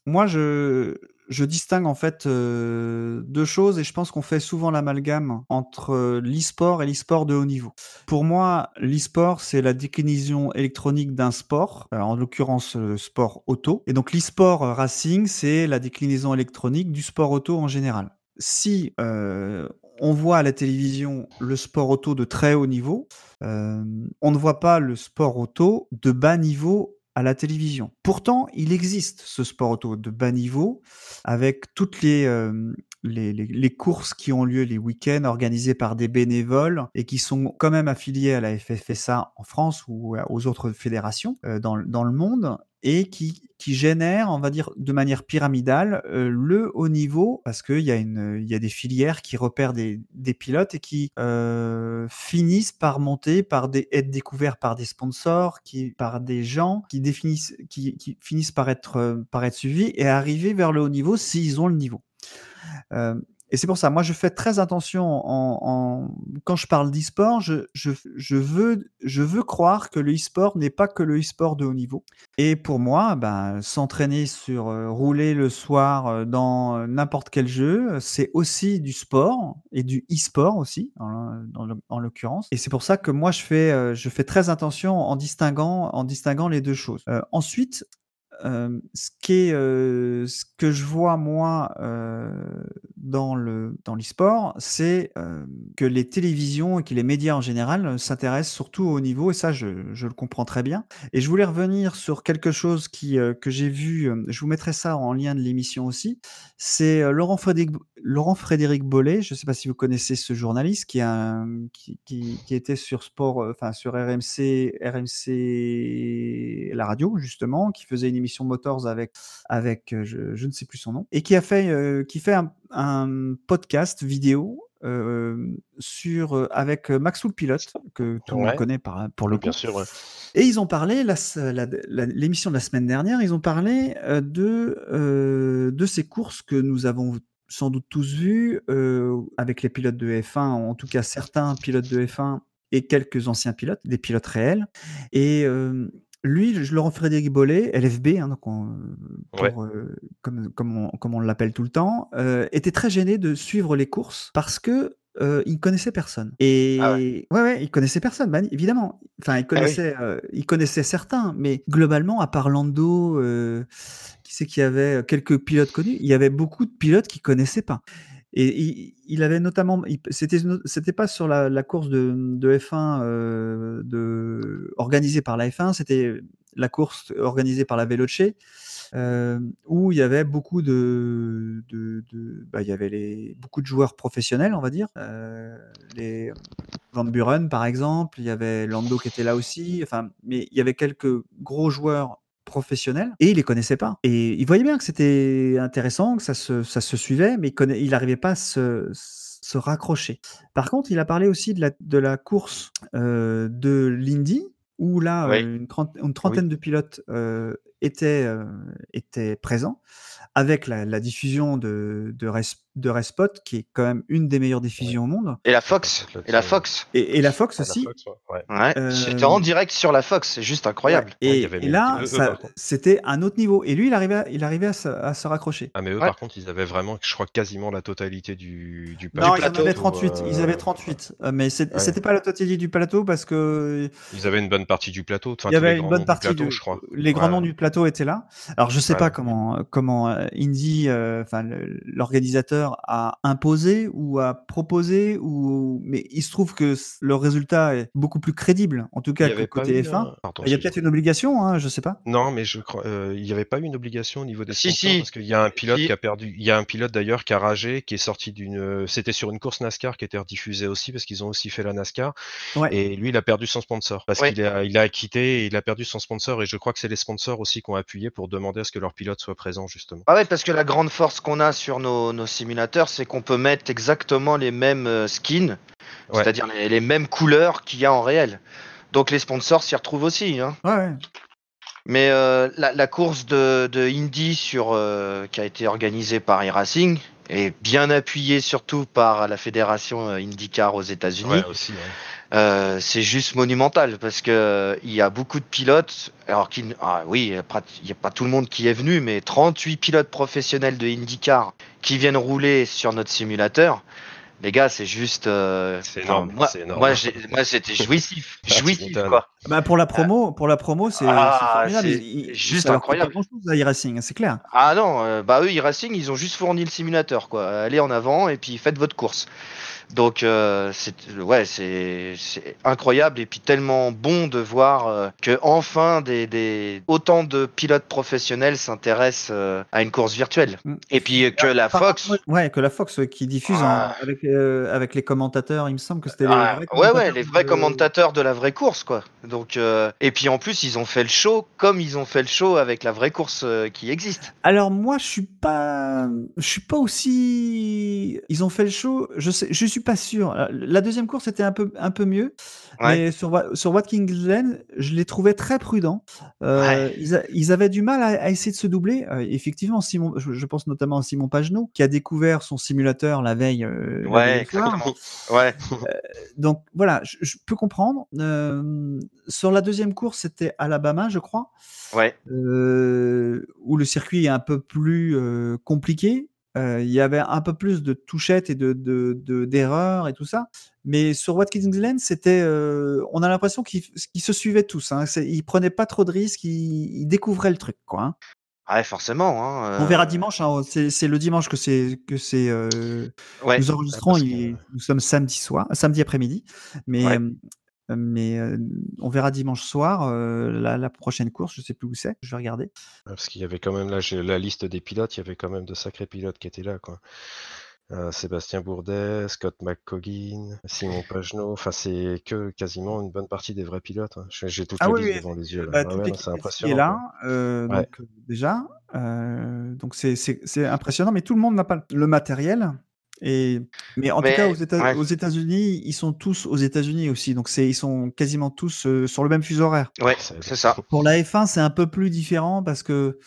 Speaker 3: moi, je je distingue en fait deux choses et je pense qu'on fait souvent l'amalgame entre l'e-sport et l'e-sport de haut niveau. Pour moi, l'e-sport, c'est la déclinaison électronique d'un sport, en l'occurrence le sport auto. Et donc l'e-sport racing, c'est la déclinaison électronique du sport auto en général. Si on voit à la télévision le sport auto de très haut niveau, on ne voit pas le sport auto de bas niveau à la télévision. Pourtant, il existe ce sport auto de bas niveau avec toutes les, les, les, courses qui ont lieu les week-ends organisées par des bénévoles et qui sont quand même affiliés à la FFSA en France ou aux autres fédérations dans, dans le monde et qui, qui on va dire, de manière pyramidale, euh, le haut niveau, parce qu'il y, a y a des filières qui repèrent des, des pilotes et qui euh, finissent par monter, par des, être découverts par des sponsors, qui, par des gens qui, définissent, qui, qui finissent par être, euh, par être suivis et arriver vers le haut niveau s'ils ont le niveau. Euh, et c'est pour ça, moi, je fais très attention en, quand je parle d'e-sport, je, veux, croire que le e-sport n'est pas que le e-sport de haut niveau. Et pour moi, ben, s'entraîner sur euh, rouler le soir euh, dans n'importe quel jeu, c'est aussi du sport et du e-sport aussi, en, en, l'occurrence. Et c'est pour ça que moi, je fais, très attention en distinguant les deux choses. ensuite, ce, qui est, ce que je vois moi dans le dans l'e-sport, c'est que les télévisions et que les médias en général s'intéressent surtout au niveau et ça je, le comprends très bien. Et je voulais revenir sur quelque chose que j'ai vu, je vous mettrai ça en lien de l'émission aussi. C'est Laurent Frédéric Laurent Frédéric Bollet, je ne sais pas si vous connaissez ce journaliste qui, qui était sur sport, enfin sur RMC RMC la radio justement, qui faisait une émission Motors avec, avec euh, je, ne sais plus son nom, et qui a fait, euh, qui fait un, podcast vidéo euh, sur avec Maxwell Pilote que tout le monde connaît par, pour le
Speaker 4: Bien sûr.
Speaker 3: Et ils ont parlé l'émission de la semaine dernière. Ils ont parlé de de ces courses que nous avons sans doute tous vues avec les pilotes de F1, en tout cas certains pilotes de F1 et quelques anciens pilotes, des pilotes réels. Et lui, Laurent Frédéric Bollet, LFB, hein, donc euh, comme, comme on, l'appelle tout le temps, euh, était très gêné de suivre les courses parce que euh, il connaissait personne. Et ah ouais. ouais, il connaissait personne, évidemment. Enfin, il ah connaissait, il connaissait certains, mais globalement, à part Lando, qui sait qu'il y avait quelques pilotes connus, il y avait beaucoup de pilotes qui connaissaient pas. Et il, avait notamment, c'était pas sur la, course de, F1 euh, organisée par la F1, c'était la course organisée par la Veloce, euh, où il y avait beaucoup de- bah, il y avait les, beaucoup de joueurs professionnels, on va dire. Euh, les Van Buren, par exemple, il y avait Lando qui était là aussi. Enfin, mais il y avait quelques gros joueurs professionnels et il les connaissait pas. Et il voyait bien que c'était intéressant, que ça se, ça se suivait, mais il n'arrivait pas à se, se raccrocher. Par contre, il a parlé aussi de la, de la course euh, de l'Indy, où là,
Speaker 6: Oui.
Speaker 3: euh, une, trente- une trentaine de pilotes euh, étaient, euh, étaient présents, avec la, la diffusion de, de, de Respot, qui est quand même une des meilleures diffusions au monde,
Speaker 6: Et la Fox. Et la Fox.
Speaker 3: et, et la Fox aussi.
Speaker 4: Ouais. Ouais.
Speaker 6: Ouais.
Speaker 3: Euh,
Speaker 6: C'était en direct sur la Fox. C'est juste incroyable.
Speaker 3: Et, là, c'était un autre niveau. Et lui, il arrivait, à- il arrivait à, se, à se raccrocher.
Speaker 4: Ah, mais eux,
Speaker 6: Ouais.
Speaker 4: par contre, ils avaient vraiment, je crois, quasiment la totalité du, du
Speaker 3: Non, ils en
Speaker 6: plateau,
Speaker 3: avaient
Speaker 4: ou,
Speaker 3: 38.
Speaker 4: euh,
Speaker 3: Ils avaient 38. Euh, mais c'était pas la totalité du plateau parce que
Speaker 4: Ils avaient une bonne partie du plateau. Enfin,
Speaker 3: il y avait une bonne
Speaker 4: noms du
Speaker 3: partie
Speaker 4: plateau,
Speaker 3: du-
Speaker 4: je crois.
Speaker 3: Les grands noms du plateau étaient là. Alors je sais
Speaker 4: Ouais.
Speaker 3: pas comment comment euh, Indy, euh, enfin le- a imposé ou a proposé ou mais il se trouve que le résultat est beaucoup plus crédible en tout cas que côté
Speaker 4: eu
Speaker 3: F1.
Speaker 4: un- Pardon,
Speaker 3: Il y a peut-être une obligation, hein, je sais pas.
Speaker 4: Non, mais je crois, euh, il n'y avait pas eu une obligation au niveau des
Speaker 6: Si,
Speaker 4: sponsors
Speaker 6: si.
Speaker 4: parce qu'il y a un pilote
Speaker 6: Si.
Speaker 4: qui a perdu. Il y a un pilote d'ailleurs qui a ragé, qui est sorti d'une. euh, C'était sur une course NASCAR qui était rediffusée aussi parce qu'ils ont aussi fait la NASCAR.
Speaker 3: Ouais.
Speaker 4: Et lui, il a perdu son sponsor parce
Speaker 6: Ouais.
Speaker 4: qu'il a, il a quitté et il a perdu son sponsor. Et je crois que c'est les sponsors aussi qui ont appuyé pour demander à ce que leur pilote soit présent justement.
Speaker 6: Ah ouais, parce que la grande force qu'on a sur nos, nos simulateurs, c'est qu'on peut mettre exactement les mêmes euh, skins,
Speaker 4: Ouais.
Speaker 6: c'est-à-dire les, les mêmes couleurs qu'il y a en réel. Donc les sponsors s'y retrouvent aussi. Hein.
Speaker 3: Ouais.
Speaker 6: Mais euh, la, la course de, de Indy sur, euh, qui a été organisée par iRacing et bien appuyée surtout par la fédération IndyCar aux États-Unis.
Speaker 4: Ouais, aussi. ouais.
Speaker 6: Euh, c'est juste monumental parce que euh, il y a beaucoup de pilotes. Alors qu'il, ah oui, il y a pas- a tout le monde qui est venu, mais 38 pilotes professionnels de IndyCar qui viennent rouler sur notre simulateur. Les gars, c'est juste. euh,
Speaker 4: C'est
Speaker 6: enfin,
Speaker 4: énorme,
Speaker 6: moi,
Speaker 4: c'est énorme.
Speaker 6: moi, j'ai- moi, c'était jouissif,
Speaker 4: Ah,
Speaker 6: jouissif quoi.
Speaker 3: Bah pour la promo, pour la promo, c'est
Speaker 6: Ah, juste
Speaker 3: ça
Speaker 6: incroyable.
Speaker 3: pas grand-chose, à iRacing, c'est clair.
Speaker 6: Ah non, euh, bah eux, e-racing, ils ont juste fourni le simulateur, quoi. Allez en avant et puis faites votre course. Donc, euh, c'est ouais, c'est c'est incroyable et puis tellement bon de voir euh, que enfin des, des autant de pilotes professionnels s'intéressent euh, à une course virtuelle.
Speaker 3: Mm.
Speaker 6: Et puis euh, que la Fox.
Speaker 3: ouais, que la Fox qui diffuse en-
Speaker 6: Ah.
Speaker 3: avec, avec les commentateurs, il me semble que c'était les
Speaker 6: Ah,
Speaker 3: vrais
Speaker 6: ouais, ouais, les vrais
Speaker 3: de-
Speaker 6: commentateurs de la vraie course, quoi. Donc, euh, et puis en plus, ils ont fait le show comme ils ont fait le show avec la vraie course euh, qui existe.
Speaker 3: Alors moi, je suis pas, je suis pas aussi. Ils ont fait le show. Je sais, je suis pas sûr. La deuxième course était un peu, un peu mieux,
Speaker 6: Ouais.
Speaker 3: mais sur sur Watkins Glen, je les trouvais très prudents. Euh,
Speaker 6: Ouais.
Speaker 3: ils, a- ils avaient du mal à, à essayer de se doubler. Euh, effectivement, Simon, je, je pense notamment à Simon Pagenaud, qui a découvert son simulateur la veille. euh, la veille
Speaker 6: Ouais,
Speaker 3: soir.
Speaker 6: exactement. Ouais.
Speaker 3: Donc voilà, je, je peux comprendre. Sur la deuxième course, c'était Alabama, je crois
Speaker 6: Ouais.
Speaker 3: euh, où le circuit est un peu plus euh, compliqué. Euh, il y avait un peu plus de touchettes et de de- de- d'erreurs et tout ça. Mais sur Watkins Glen, c'était, on a l'impression qu'ils se suivaient tous. Hein. Ils prenaient pas trop de risques, ils, ils découvraient le truc. Quoi, hein.
Speaker 6: Ouais, forcément. Hein,
Speaker 3: On verra dimanche. hein, c'est c'est le dimanche que c'est que c'est. euh,
Speaker 6: Ouais.
Speaker 3: nous enregistrons.
Speaker 4: que-
Speaker 3: il nous sommes samedi soir, samedi après-midi. Mais
Speaker 6: Ouais.
Speaker 3: Euh, mais euh, on verra dimanche soir euh, la, la prochaine course. Je sais plus où c'est. Je vais regarder.
Speaker 4: Parce qu'il y avait quand même là, la liste des pilotes, il y avait quand même de sacrés pilotes qui étaient là, quoi. Euh, Sébastien Bourdet, Scott McCoggin, Simon Pagenaud, enfin c'est que quasiment une bonne partie des vrais pilotes. hein. J'ai toute
Speaker 3: Ah
Speaker 4: la
Speaker 3: oui,
Speaker 4: liste
Speaker 3: oui,
Speaker 4: devant les yeux là.
Speaker 3: Bah,
Speaker 4: ouais, c'est
Speaker 3: qui est
Speaker 4: impressionnant.
Speaker 3: là,
Speaker 4: quoi.
Speaker 3: euh,
Speaker 4: Ouais.
Speaker 3: donc déjà, euh, donc c'est impressionnant, mais tout le monde n'a pas le matériel. Et mais en
Speaker 6: Mais-
Speaker 3: tout cas aux États
Speaker 6: ouais.
Speaker 3: aux États-Unis, ils sont tous aux États-Unis aussi, donc c'est ils sont quasiment tous euh, sur le même fuseau horaire.
Speaker 6: Ouais, c'est ça.
Speaker 3: Pour la F1, c'est un peu plus différent parce que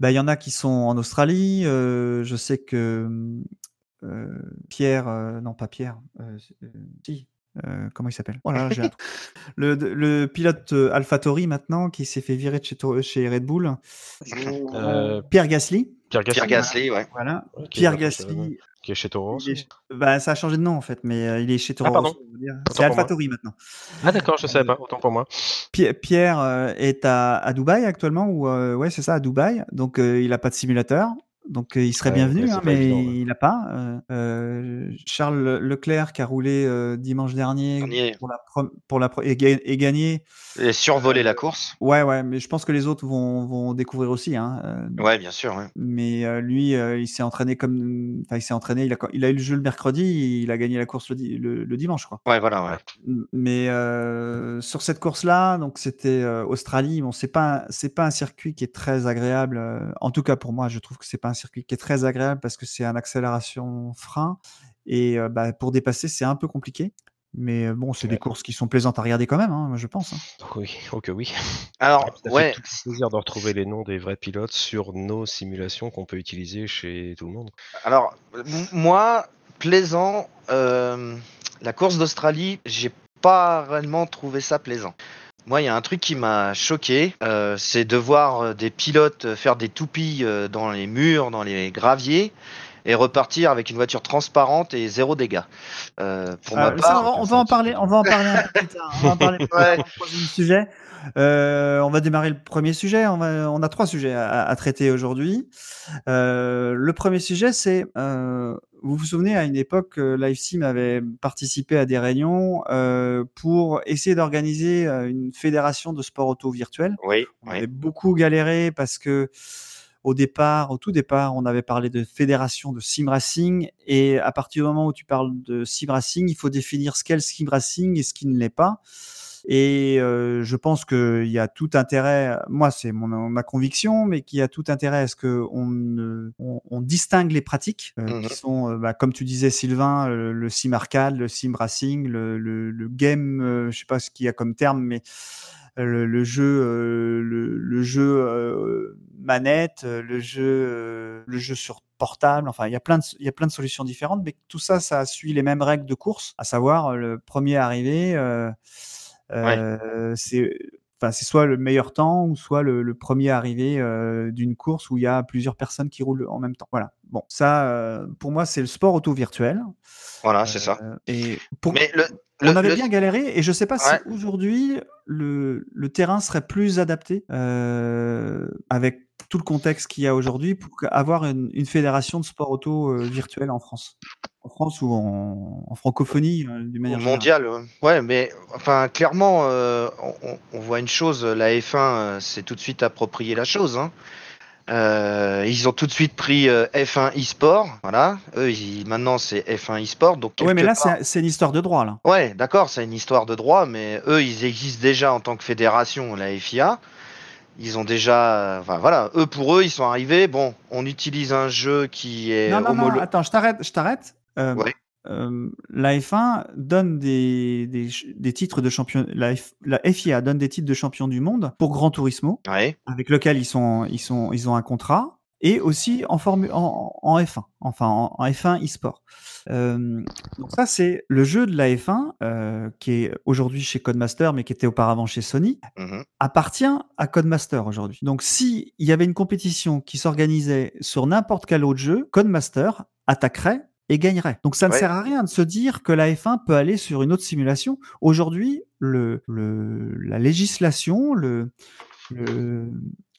Speaker 3: bah il y en a qui sont en Australie. euh, je sais que euh, Pierre, euh, non pas Pierre, euh, euh, si. euh, comment il s'appelle? Voilà, j'ai un trou. le, le pilote euh, AlphaTauri maintenant qui s'est fait virer de chez, Red Bull,
Speaker 4: Euh,
Speaker 3: Pierre Gasly.
Speaker 4: Pierre Gasly,
Speaker 6: Pierre Gasly, ouais.
Speaker 3: Voilà, Pierre Gasly.
Speaker 4: Qui est chez Toro
Speaker 3: est bah, ça a changé de nom en fait, mais euh, il est chez Toro.
Speaker 4: Ah,
Speaker 3: dire.
Speaker 4: Autant
Speaker 3: C'est. AlphaTauri maintenant.
Speaker 4: Ah d'accord, je savais pas, autant pour moi.
Speaker 3: Pi- Pierre euh, est à, à Dubaï actuellement, ou euh, ouais, c'est ça, à Dubaï. Donc euh, il a pas de simulateur. Donc euh, il serait
Speaker 4: Ouais,
Speaker 3: bienvenu,
Speaker 4: mais c'est
Speaker 3: hein, mais
Speaker 4: évident, ouais.
Speaker 3: il n'a pas. Euh, euh, Charles Le- Leclerc qui a roulé euh, dimanche dernier
Speaker 6: Dernier.
Speaker 3: pour la, pro- pour la pro- et, ga- et gagné.
Speaker 6: Et survoler la course.
Speaker 3: Ouais, ouais, mais je pense que les autres vont, vont découvrir aussi. Hein, euh,
Speaker 6: Ouais, bien sûr. ouais.
Speaker 3: mais euh, lui, euh, il s'est entraîné comme, enfin, il s'est entraîné. Il a, il a eu le jeu le mercredi, il a gagné la course le, di- le- le dimanche, quoi.
Speaker 6: Ouais, voilà. Ouais.
Speaker 3: Mais euh, sur cette course-là, donc c'était euh, Australie. Bon, c'est pas c'est pas un circuit qui est très agréable. euh, en tout cas pour moi, je trouve que c'est pas un circuit qui est très agréable parce que c'est un accélération frein et euh, bah, pour dépasser c'est un peu compliqué. Mais euh, bon, c'est des courses qui sont plaisantes à regarder quand même, hein, je pense. hein.
Speaker 4: Oui, ok, oui.
Speaker 6: Alors,
Speaker 4: Ça
Speaker 6: ouais.
Speaker 4: fait tout plaisir de retrouver les noms des vrais pilotes sur nos simulations qu'on peut utiliser chez tout le monde.
Speaker 6: Alors, moi, plaisant, euh, la course d'Australie, j'ai pas réellement trouvé ça plaisant. Moi, il y a un truc qui m'a choqué, euh, c'est de voir euh, des pilotes faire des toupies euh, dans les murs, dans les graviers, et repartir avec une voiture transparente et zéro dégâts. Euh, pour ma
Speaker 3: Euh, ça,
Speaker 6: part,
Speaker 3: on, va, on va en parler. On va en parler un peu plus tard. On va en parler
Speaker 6: Ouais.
Speaker 3: le sujet. Euh, on va démarrer le premier sujet. On, va- on a trois sujets à, à traiter aujourd'hui. Euh, le premier sujet, c'est euh, vous vous souvenez à une époque, euh, LiveSim avait participé à des réunions euh, pour essayer d'organiser euh, une fédération de sport auto virtuel.
Speaker 6: oui,
Speaker 3: On
Speaker 6: oui.
Speaker 3: avait beaucoup galéré parce que au départ, au tout départ, on avait parlé de fédération de sim racing et à partir du moment où tu parles de sim racing, il faut définir ce qu'est le sim racing et ce qui ne l'est pas. Et euh, je pense qu'il y a tout intérêt, moi c'est mon, ma conviction, mais qu'il y a tout intérêt à ce qu'on ne- on, on distingue les pratiques, euh, qui sont, euh, bah, comme tu disais Sylvain, le, le sim arcade, le sim racing, le, le, le game, euh, je sais pas ce qu'il y a comme terme, mais le, le jeu, euh, le, le jeu euh, manette, le jeu, euh, le jeu sur portable. Enfin, il y a plein de, il y a plein de solutions différentes, mais tout ça, ça suit les mêmes règles de course, à savoir le premier arrivé. Euh, euh, C'est Enfin, c'est soit le meilleur temps ou soit le, le premier arrivé euh, d'une course où il y a plusieurs personnes qui roulent en même temps. Voilà. Bon, ça, euh, pour moi, c'est le sport auto virtuel.
Speaker 6: Voilà, c'est ça.
Speaker 3: Euh, et pour,
Speaker 6: Mais le,
Speaker 3: on
Speaker 6: le-
Speaker 3: avait
Speaker 6: le-
Speaker 3: bien galéré et je sais pas
Speaker 6: Ouais.
Speaker 3: si aujourd'hui le, le terrain serait plus adapté euh, avec tout le contexte qu'il y a aujourd'hui pour avoir une, une fédération de sport auto euh, virtuel en France. En France ou en, en francophonie euh, d'une manière générale.
Speaker 6: mondial, ouais. mais enfin clairement, euh, on, voit une chose, la F1 euh, s'est tout de suite approprié la chose. hein. Euh, ils ont tout de suite pris euh, F1 e-sport, voilà. Eux, ils- maintenant c'est F1 e-sport, donc.
Speaker 3: Oui, mais là,
Speaker 6: part-
Speaker 3: c'est une histoire de droit. Là.
Speaker 6: Ouais, d'accord, c'est une histoire de droit, mais eux, ils existent déjà en tant que fédération, la FIA. Ils ont déjà, enfin voilà, eux pour eux, ils sont arrivés. Bon, on utilise un jeu qui est
Speaker 3: Non, non, non,
Speaker 6: homolo-
Speaker 3: attends, je t'arrête. Je t'arrête. Euh,
Speaker 6: Ouais.
Speaker 3: euh, la F1 donne des, des, des titres de champion. La, F- la FIA donne des titres de champion du monde pour Gran Turismo.
Speaker 6: Ouais,
Speaker 3: avec lequel ils sont, ils sont, ils ont un contrat, et aussi en formu- en, en F1, enfin en, en F1 e-sport. Euh, donc ça c'est le jeu de la F1 euh, qui est aujourd'hui chez Codemaster, mais qui était auparavant chez Sony,
Speaker 6: mhm,
Speaker 3: appartient à Codemaster aujourd'hui. Donc si il y avait une compétition qui s'organisait sur n'importe quel autre jeu, Codemaster attaquerait et gagnerait. Donc ça ne
Speaker 6: Ouais.
Speaker 3: sert à rien de se dire que la F1 peut aller sur une autre simulation. Aujourd'hui, le, le, la législation, le, le,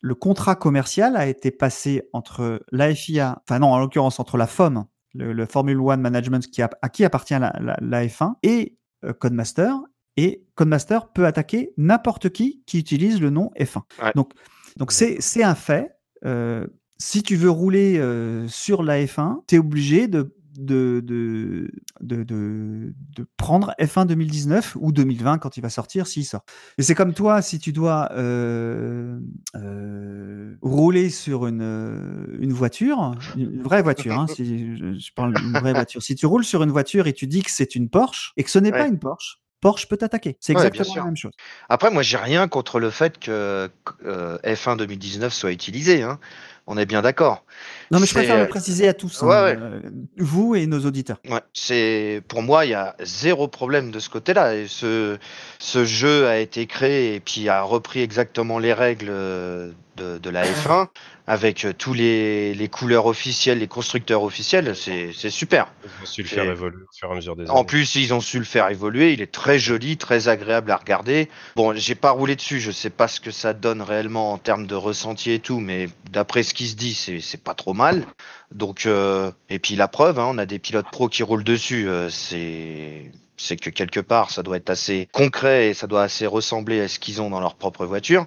Speaker 3: le contrat commercial a été passé entre la FIA, enfin non, en l'occurrence entre la FOM, le, le Formula One Management qui a, à qui appartient la, la, la F1, et euh, Codemaster. Et Codemaster peut attaquer n'importe qui qui utilise le nom F1.
Speaker 6: Ouais.
Speaker 3: Donc, donc c'est, c'est un fait. Euh, si tu veux rouler euh, sur la F1, tu es obligé de, de, de, de, de, prendre F1 2019 ou 2020 quand il va sortir, s'il sort. Et c'est comme toi, si tu dois euh, euh, rouler sur une, euh, une voiture, une vraie voiture, hein, si je, je parle d'une vraie voiture. Si tu roules sur une voiture et tu dis que c'est une Porsche et que ce n'est pas une Porsche, Porsche peut t'attaquer. C'est exactement la même chose.
Speaker 6: Après, moi, j'ai rien contre le fait que euh, F1 2019 soit utilisé. Hein. On est bien d'accord.
Speaker 3: Non, mais je préfère le préciser à tous, hein,
Speaker 6: ouais,
Speaker 3: euh, vous et nos auditeurs.
Speaker 6: Ouais, c'est pour moi, il y a zéro problème de ce côté-là. Et ce, ce jeu a été créé et puis a repris exactement les règles euh, de, de la F1 avec euh, tous les, les couleurs officielles, les constructeurs officiels. C'est c'est super.
Speaker 4: Ils ont su le faire évoluer au fur et à mesure des
Speaker 6: En
Speaker 4: années.
Speaker 6: plus, ils ont su le faire évoluer. Il est très joli, très agréable à regarder. Bon, j'ai pas roulé dessus. Je sais pas ce que ça donne réellement en termes de ressenti et tout, mais d'après ce qui se dit, c'est pas trop mal. Donc, euh, et puis la preuve, hein, on a des pilotes pros qui roulent dessus. euh, c'est que quelque part, ça doit être assez concret et ça doit assez ressembler à ce qu'ils ont dans leur propre voiture.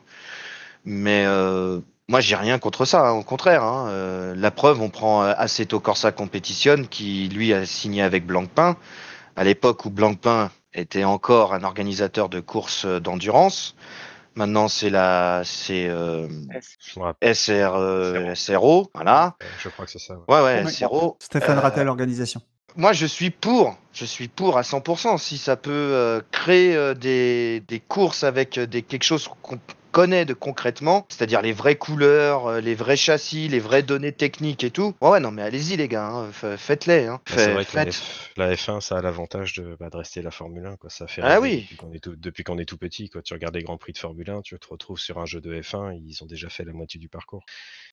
Speaker 6: Mais euh, moi, j'ai rien contre ça. hein, au contraire, hein, euh, la preuve, on prend Assetto Corsa Competition qui lui a signé avec Blancpain à l'époque où Blancpain était encore un organisateur de courses d'endurance. Maintenant, c'est la, c'est euh,
Speaker 4: Je me rappelle,
Speaker 6: SR, euh, SRO, voilà.
Speaker 4: je crois que c'est ça. ouais.
Speaker 6: Ouais. SRO.
Speaker 3: Stéphane
Speaker 6: Euh,
Speaker 3: Rattel, organisation.
Speaker 6: Moi, je suis pour. Je suis pour à 100%. Si ça peut euh, créer euh, des, des courses avec des, quelque chose qu'on connaît de concrètement, c'est-à-dire les vraies couleurs, euh, les vrais châssis, les vraies données techniques et tout. Ouais, ouais, non, mais allez-y, les gars. hein, fa- Faites-les. Hein.
Speaker 4: Bah, c'est
Speaker 6: Fait-
Speaker 4: vrai que la,
Speaker 6: faites.
Speaker 4: F- la F1, ça a l'avantage de, bah, de rester la Formule 1. Quoi. Ça fait
Speaker 6: Ah oui.
Speaker 4: depuis qu'on est, tout, depuis qu'on est tout petit. Quand tu regardes les Grands Prix de Formule 1, tu te retrouves sur un jeu de F1, ils ont déjà fait la moitié du parcours.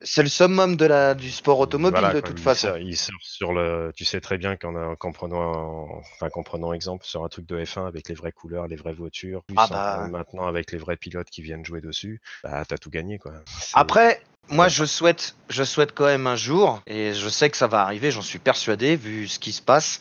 Speaker 6: C'est le summum de la, du sport automobile,
Speaker 4: Voilà,
Speaker 6: de
Speaker 4: quoi,
Speaker 6: toute façon.
Speaker 4: sur le, tu sais très bien qu'en, qu'en prenant, enfin, prenant exemple sur un truc de F1 avec les vraies couleurs, les vraies voitures,
Speaker 6: Ah bah.
Speaker 4: maintenant avec les vrais pilotes qui viennent jouer dessus, bah, t'as tout gagné. Quoi.
Speaker 6: Après, moi, je souhaite, je souhaite quand même un jour, et je sais que ça va arriver, j'en suis persuadé, vu ce qui se passe,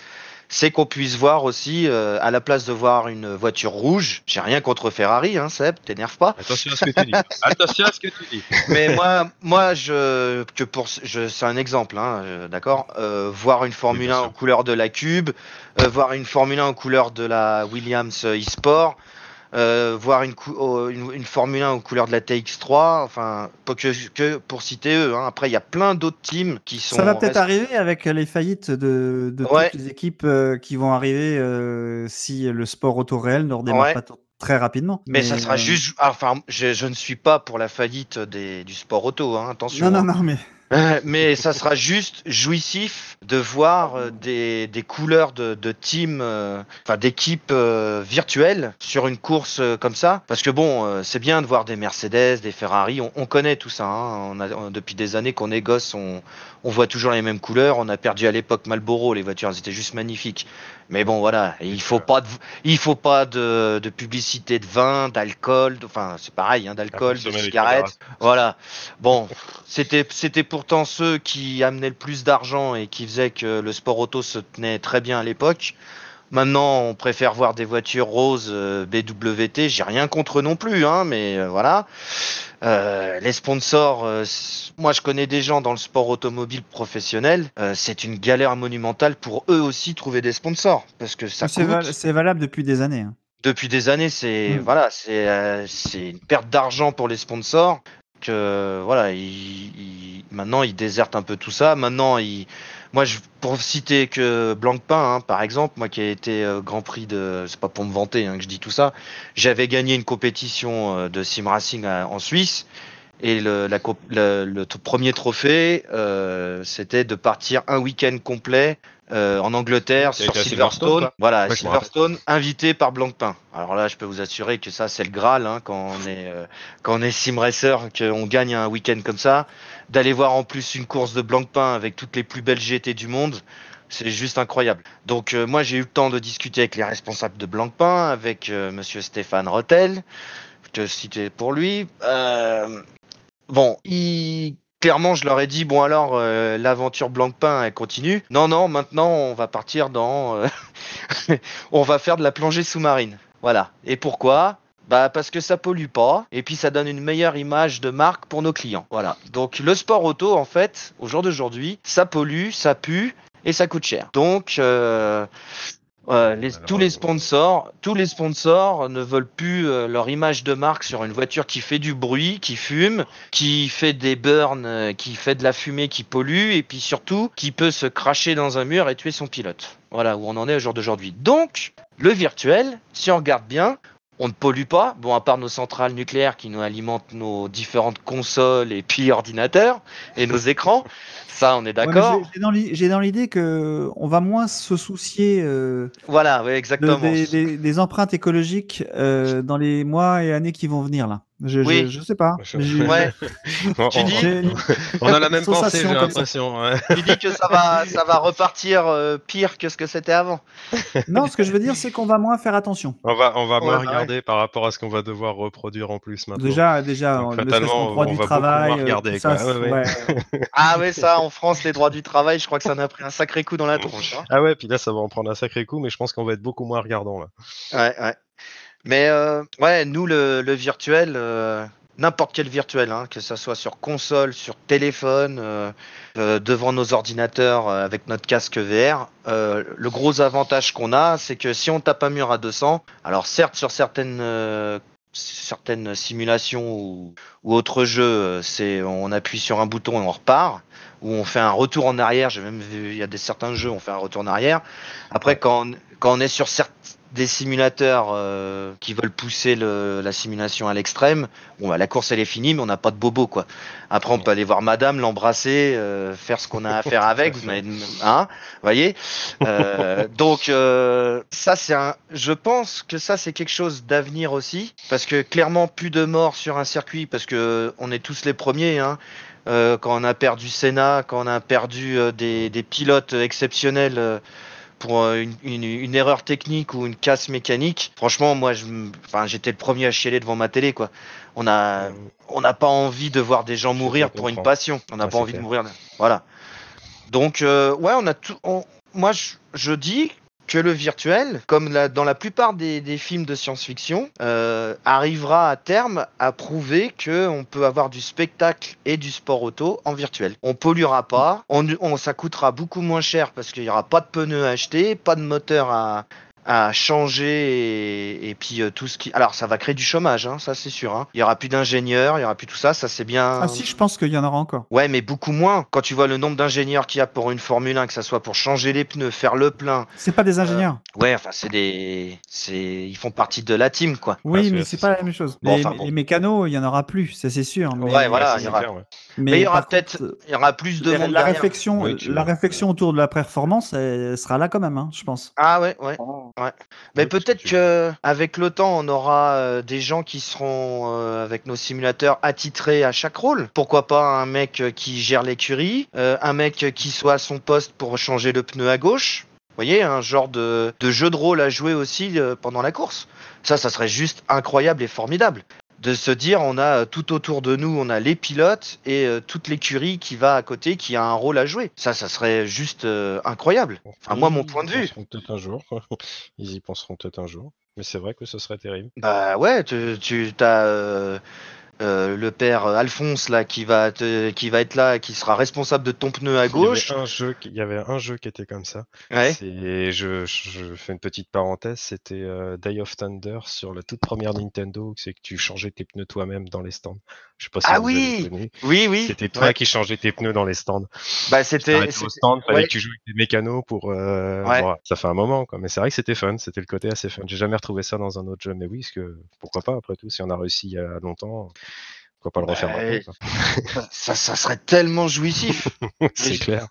Speaker 6: c'est qu'on puisse voir aussi, euh, à la place de voir une voiture rouge, j'ai rien contre Ferrari, hein, Seb, t'énerve pas.
Speaker 4: Attention à ce que tu dis. Attention à ce que tu dis.
Speaker 6: Mais moi, moi, je, que pour, je, c'est un exemple, hein, euh, d'accord. Euh, voir une Formule
Speaker 4: bien
Speaker 6: 1
Speaker 4: sûr.
Speaker 6: en couleur de la Cube, euh, voir une Formule 1 en couleur de la Williams eSport, euh, voir une, cou- oh, une, une Formule 1 aux couleurs de la TX3, enfin, pas que, que pour citer eux. Hein. Après, il y a plein d'autres teams qui sont.
Speaker 3: Ça va peut-être arriver avec les faillites de, de
Speaker 6: Ouais.
Speaker 3: toutes les équipes euh, qui vont arriver euh, si le sport auto réel ne redémarre
Speaker 6: Ouais.
Speaker 3: pas très rapidement.
Speaker 6: Mais, ça sera juste. ah, Enfin, je, je ne suis pas pour la faillite des, du sport auto, hein, attention.
Speaker 3: Non,
Speaker 6: hein.
Speaker 3: non, non, mais
Speaker 6: Euh, mais ça sera juste jouissif de voir euh, des, des couleurs de, de team, euh, enfin euh, virtuelles sur une course comme ça. Parce que bon, c'est bien de voir des Mercedes, des Ferrari, on, on connaît tout ça. hein. On a, on- depuis des années qu'on est gosse, on, on voit toujours les mêmes couleurs. On a perdu à l'époque Marlboro, les voitures, elles étaient juste magnifiques. Mais bon, voilà, il faut pas de, il faut pas de, de publicité de vin, d'alcool, enfin c'est pareil, hein, d'alcool, de cigarettes. Voilà. Bon, c'était c'était pourtant ceux qui amenaient le plus d'argent et qui faisaient que le sport auto se tenait très bien à l'époque. Maintenant, on préfère voir des voitures roses euh, BWT. J'ai rien contre non plus, hein, mais euh, voilà. Euh, les sponsors, moi je connais des gens dans le sport automobile professionnel. c'est une galère monumentale pour eux aussi trouver des sponsors parce que ça
Speaker 3: c'est
Speaker 6: coûte.
Speaker 3: val- c'est valable depuis des années. hein.
Speaker 6: Depuis des années, c'est
Speaker 3: Mm.
Speaker 6: voilà, c'est euh, c'est une perte d'argent pour les sponsors. Voilà, ils- maintenant ils désertent un peu tout ça. Maintenant, moi, je, pour citer que Blancpain, hein, par exemple, moi qui ai été euh, Grand Prix de, c'est pas pour me vanter hein, que je dis tout ça, j'avais gagné une compétition euh, de sim racing à- en Suisse. Et le, premier trophée, euh, c'était de partir un week-end complet euh, en Angleterre sur Silverstone. Voilà,
Speaker 4: Ouais.
Speaker 6: Silverstone, invité par Blancpain. Alors là, je peux vous assurer que ça, c'est le Graal hein, quand on est euh, quand on est sim racer, qu'on gagne un week-end comme ça, d'aller voir en plus une course de Blancpain avec toutes les plus belles GT du monde. C'est juste incroyable. Donc euh, moi j'ai eu le temps de discuter avec les responsables de Blancpain, avec euh, Monsieur Stéphane Rotel, je te citais pour lui. Euh, bon, il clairement je leur ai dit bon alors euh, l'aventure Blancpain elle continue. Non non maintenant on va partir dans, euh, on va faire de la plongée sous-marine. Voilà. Et pourquoi? Bah parce que ça pollue pas et puis ça donne une meilleure image de marque pour nos clients. Voilà. Donc le sport auto en fait au jour d'aujourd'hui ça pollue, ça pue et ça coûte cher. Donc euh, euh, les- tous les sponsors, tous les sponsors ne veulent plus euh, leur image de marque sur une voiture qui fait du bruit, qui fume, qui fait des burns, euh, qui fait de la fumée, qui pollue, et puis surtout qui peut se cracher dans un mur et tuer son pilote. Voilà où on en est au jour d'aujourd'hui. Donc le virtuel, si on regarde bien, on ne pollue pas, bon à part nos centrales nucléaires qui nous alimentent nos différentes consoles et puis ordinateurs et nos écrans. Ça, on est d'accord.
Speaker 3: j'ai- J'ai dans l'idée que on va moins se soucier euh,
Speaker 6: voilà, ouais,
Speaker 3: de-
Speaker 6: exactement.
Speaker 3: des, des- des empreintes écologiques euh, dans les mois et années qui vont venir là. Je,
Speaker 6: Oui.
Speaker 3: je, je sais pas.
Speaker 4: Je-
Speaker 6: Ouais.
Speaker 4: On,
Speaker 6: Tu dis-
Speaker 4: on a la même pensée,
Speaker 3: Sensation
Speaker 4: j'ai
Speaker 3: comme ça.
Speaker 4: l'impression. ouais.
Speaker 6: Tu dis que ça va, ça va repartir euh, pire que ce que c'était avant.
Speaker 3: Non, ce que je veux dire, c'est qu'on va moins faire attention.
Speaker 4: On va, on va
Speaker 6: Ouais,
Speaker 4: moins
Speaker 6: ouais.
Speaker 4: regarder par rapport à ce qu'on va devoir reproduire en plus maintenant.
Speaker 3: Déjà, déjà,
Speaker 4: Donc,
Speaker 3: qu'en droit
Speaker 4: on
Speaker 3: du
Speaker 4: va
Speaker 3: travail,
Speaker 4: moins
Speaker 3: euh,
Speaker 4: regarder,
Speaker 3: tout ça,
Speaker 4: quoi. Ouais, ouais.
Speaker 3: ouais.
Speaker 6: Ah ouais, ça, en France, les droits du travail, je crois que ça en a pris un sacré coup dans la tronche. hein.
Speaker 4: Ah ouais, puis là, ça va en prendre un sacré coup, mais je pense qu'on va être beaucoup moins regardant là.
Speaker 6: Ouais, ouais. Mais euh, ouais, nous, le, le virtuel, euh, n'importe quel virtuel, hein, que ça soit sur console, sur téléphone, euh, euh, devant nos ordinateurs euh, avec notre casque VR, euh, le gros avantage qu'on a, c'est que si on tape un mur à 200, alors certes, sur certaines. euh, certaines simulations ou, ou autres jeux, c'est on appuie sur un bouton et on repart, ou on fait un retour en arrière. J'ai même vu, il y a des certains jeux, on fait un retour en arrière. Après, quand on, quand on est sur certes des simulateurs euh, qui veulent pousser le- la simulation à l'extrême, bon, bah, la course elle est finie, mais on n'a pas de bobo quoi. Après, on peut aller voir Madame, l'embrasser, euh, faire ce qu'on a à faire avec, vous hein, voyez. Euh, donc ça c'est un, je pense que ça c'est quelque chose d'avenir aussi, parce que clairement plus de morts sur un circuit, parce que on est tous les premiers, hein. Quand on a perdu Senna, quand on a perdu des, des pilotes exceptionnels pour une, une- une erreur technique ou une casse mécanique, franchement, moi, j'étais le premier à chialer devant ma télé, quoi. On a, on n'a pas envie de voir des gens mourir pour une passion. On n'a
Speaker 4: Ouais,
Speaker 6: pas envie de mourir. Voilà. Donc, euh, ouais, on a tout. on- moi, je, je dis que le virtuel, comme dans la plupart des, films de science-fiction, euh, arrivera à terme à prouver que on peut avoir du spectacle et du sport auto en virtuel. On polluera pas, on, ça coûtera beaucoup moins cher parce qu'il y aura pas de pneus à acheter, pas de moteur à à changer et, et puis euh, tout ce qui alors ça va créer du chômage hein, ça c'est sûr hein. il y aura plus d'ingénieurs il y aura plus tout ça ça c'est bien
Speaker 3: Ah si, je pense qu'il y en aura encore.
Speaker 6: Ouais, mais beaucoup moins. Quand tu vois le nombre d'ingénieurs qu'il y a pour une Formule 1, que ça soit pour changer les pneus, faire le plein.
Speaker 3: C'est pas des ingénieurs.
Speaker 6: Ouais, enfin, c'est des. c'est Ils font partie de la team, quoi.
Speaker 3: oui,
Speaker 4: c'est-
Speaker 3: mais
Speaker 4: c'est
Speaker 3: pas la même chose.
Speaker 6: Bon,
Speaker 3: les,
Speaker 6: enfin, bon.
Speaker 3: les mécanos, il y en aura plus, ça c'est sûr. Mais,
Speaker 6: Ouais, voilà, il y aura-
Speaker 4: clair, ouais.
Speaker 6: Mais il y aura peut-être-
Speaker 3: contre,
Speaker 6: Il y aura plus de
Speaker 3: la,
Speaker 6: monde
Speaker 3: la
Speaker 6: derrière.
Speaker 3: réflexion,
Speaker 4: Oui,
Speaker 3: la réflexion autour de la performance elle sera là quand même, hein, je pense.
Speaker 6: Ah ouais, ouais.
Speaker 5: Ah.
Speaker 6: Mais peut-être
Speaker 4: que
Speaker 6: avec le temps, on aura euh, des gens qui seront euh, avec nos simulateurs attitrés à chaque rôle. Pourquoi pas un mec euh, qui gère l'écurie, euh, un mec qui soit à son poste pour changer le pneu à gauche. Vous voyez, un genre de, de jeu de rôle à jouer aussi euh, pendant la course. Ça, ça serait juste incroyable et formidable. De se dire, on a euh, tout autour de nous, on a les pilotes et euh, toute l'écurie qui va à côté, qui a un rôle à jouer. Ça, ça serait juste euh, incroyable. Enfin, moi, mon
Speaker 4: Ils
Speaker 6: point de
Speaker 4: y
Speaker 6: vue.
Speaker 4: penseront peut-être un jour. Ils y penseront peut-être un jour. Mais c'est vrai que ce serait terrible.
Speaker 6: Bah ouais, tu, tu as euh, le père euh, Alphonse là qui va te, qui va être là, qui sera responsable de ton pneu à gauche.
Speaker 4: Il y avait un jeu, qui- il y avait un jeu qui était comme ça.
Speaker 6: Ouais.
Speaker 4: C'est, je, je fais une petite parenthèse, c'était euh, Day of Thunder sur la toute première Nintendo, c'est que tu changeais tes pneus toi-même dans les stands. Je sais pas si
Speaker 6: Ah
Speaker 4: vous
Speaker 6: oui
Speaker 4: avez.
Speaker 6: Oui, oui.
Speaker 4: C'était toi
Speaker 6: Ouais.
Speaker 4: qui changeais tes pneus dans les stands.
Speaker 6: Bah c'était.
Speaker 4: au stand, fallait
Speaker 6: ouais.
Speaker 4: que tu joues avec des mécanos pour. euh,
Speaker 6: Ouais.
Speaker 4: bon, ça fait un moment, quoi. Mais c'est vrai que c'était fun, c'était le côté assez fun. J'ai jamais retrouvé ça dans un autre jeu, mais oui, parce que pourquoi pas après tout, si on a réussi il y a longtemps, pourquoi pas le refaire
Speaker 6: Ouais.
Speaker 4: maintenant, quoi.
Speaker 6: Ça, ça serait tellement jouissif,
Speaker 4: C'est clair.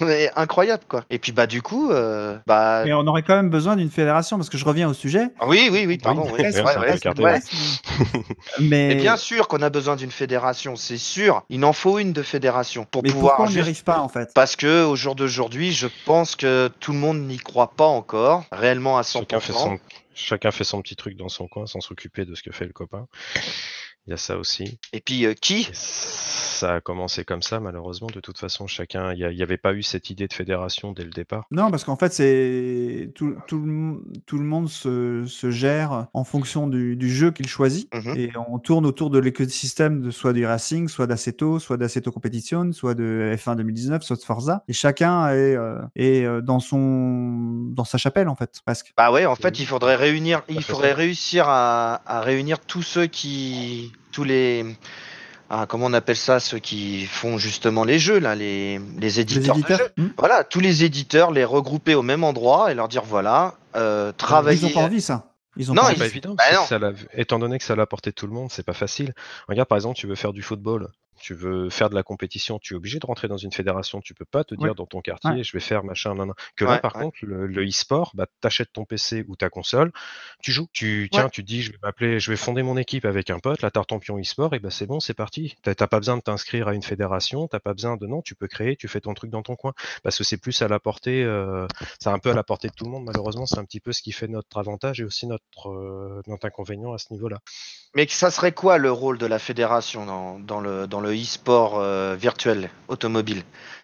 Speaker 6: mais incroyable quoi. Et puis bah du coup, euh, bah
Speaker 3: Mais on aurait quand même besoin d'une fédération, parce que je reviens au sujet.
Speaker 6: oui, oui, oui, pardon. oui.
Speaker 4: Écarté,
Speaker 6: ouais.
Speaker 3: presque, Mais,
Speaker 6: Et bien sûr qu'on a besoin d'une fédération, c'est sûr. Il en faut une de fédération pour
Speaker 3: mais
Speaker 6: pouvoir.
Speaker 3: pourquoi on n'y arrive pas en fait?
Speaker 6: Parce que au jour d'aujourd'hui, je pense que tout le monde n'y croit pas encore, réellement à 100%.
Speaker 4: Chacun fait, son, chacun fait son petit truc dans son coin sans s'occuper de ce que fait le copain. Il y a ça aussi.
Speaker 6: Et puis euh, qui?
Speaker 4: Ça a commencé comme ça, malheureusement. De toute façon, chacun, il n'y avait pas eu cette idée de fédération dès le départ.
Speaker 3: Non, parce qu'en fait, c'est tout, tout, le, tout le monde se, se gère en fonction du, du jeu qu'il choisit.
Speaker 6: Mhm.
Speaker 3: Et on tourne autour de l'écosystème de soit du racing, soit d'Assetto, soit d'Assetto Competition, soit de F1 2019, soit de Forza. Et chacun est, euh, est euh, dans, son, dans sa chapelle, en fait, presque.
Speaker 6: Bah ouais, en fait, il faudrait réunir, il faudrait réussir à, à réunir tous ceux qui, tous les, ah, comment on appelle ça, ceux qui font justement les jeux là, les, les
Speaker 3: Les
Speaker 6: éditeurs. de
Speaker 3: éditeurs
Speaker 6: jeux.
Speaker 3: hmm
Speaker 6: Voilà, tous les éditeurs, les regrouper au même endroit et leur dire voilà, euh,
Speaker 3: Ils
Speaker 6: travailler.
Speaker 3: n'ont pas envie, ça. Ils ont
Speaker 6: Non,
Speaker 3: pas
Speaker 6: ils-
Speaker 4: C'est pas évident.
Speaker 6: bah
Speaker 4: étant donné que ça l'a porté tout le monde, c'est pas facile. Regarde, par exemple, tu veux faire du football. Tu veux faire de la compétition, tu es obligé de rentrer dans une fédération. Tu peux pas te dire
Speaker 3: Ouais.
Speaker 4: dans ton quartier,
Speaker 3: Ouais.
Speaker 4: je vais faire machin, nan, nan. Que là,
Speaker 6: Ouais,
Speaker 4: par
Speaker 6: ouais.
Speaker 4: contre, le, e-sport, bah, t'achètes ton PC ou ta console, tu joues. Tu tiens,
Speaker 6: Ouais.
Speaker 4: tu te dis, je vais m'appeler, je vais fonder mon équipe avec un pote, la Tartampion e-sport, et bah c'est bon, c'est parti. T'as t'as pas besoin de t'inscrire à une fédération, t'as pas besoin de non, tu peux créer, tu fais ton truc dans ton coin, parce que c'est plus à la portée, euh, c'est un peu à la portée de tout le monde. Malheureusement, c'est un petit peu ce qui fait notre avantage et aussi notre euh, notre inconvénient à ce niveau-là.
Speaker 6: Mais ça serait quoi le rôle de la fédération dans, dans le dans le e-sport euh, virtuel automobile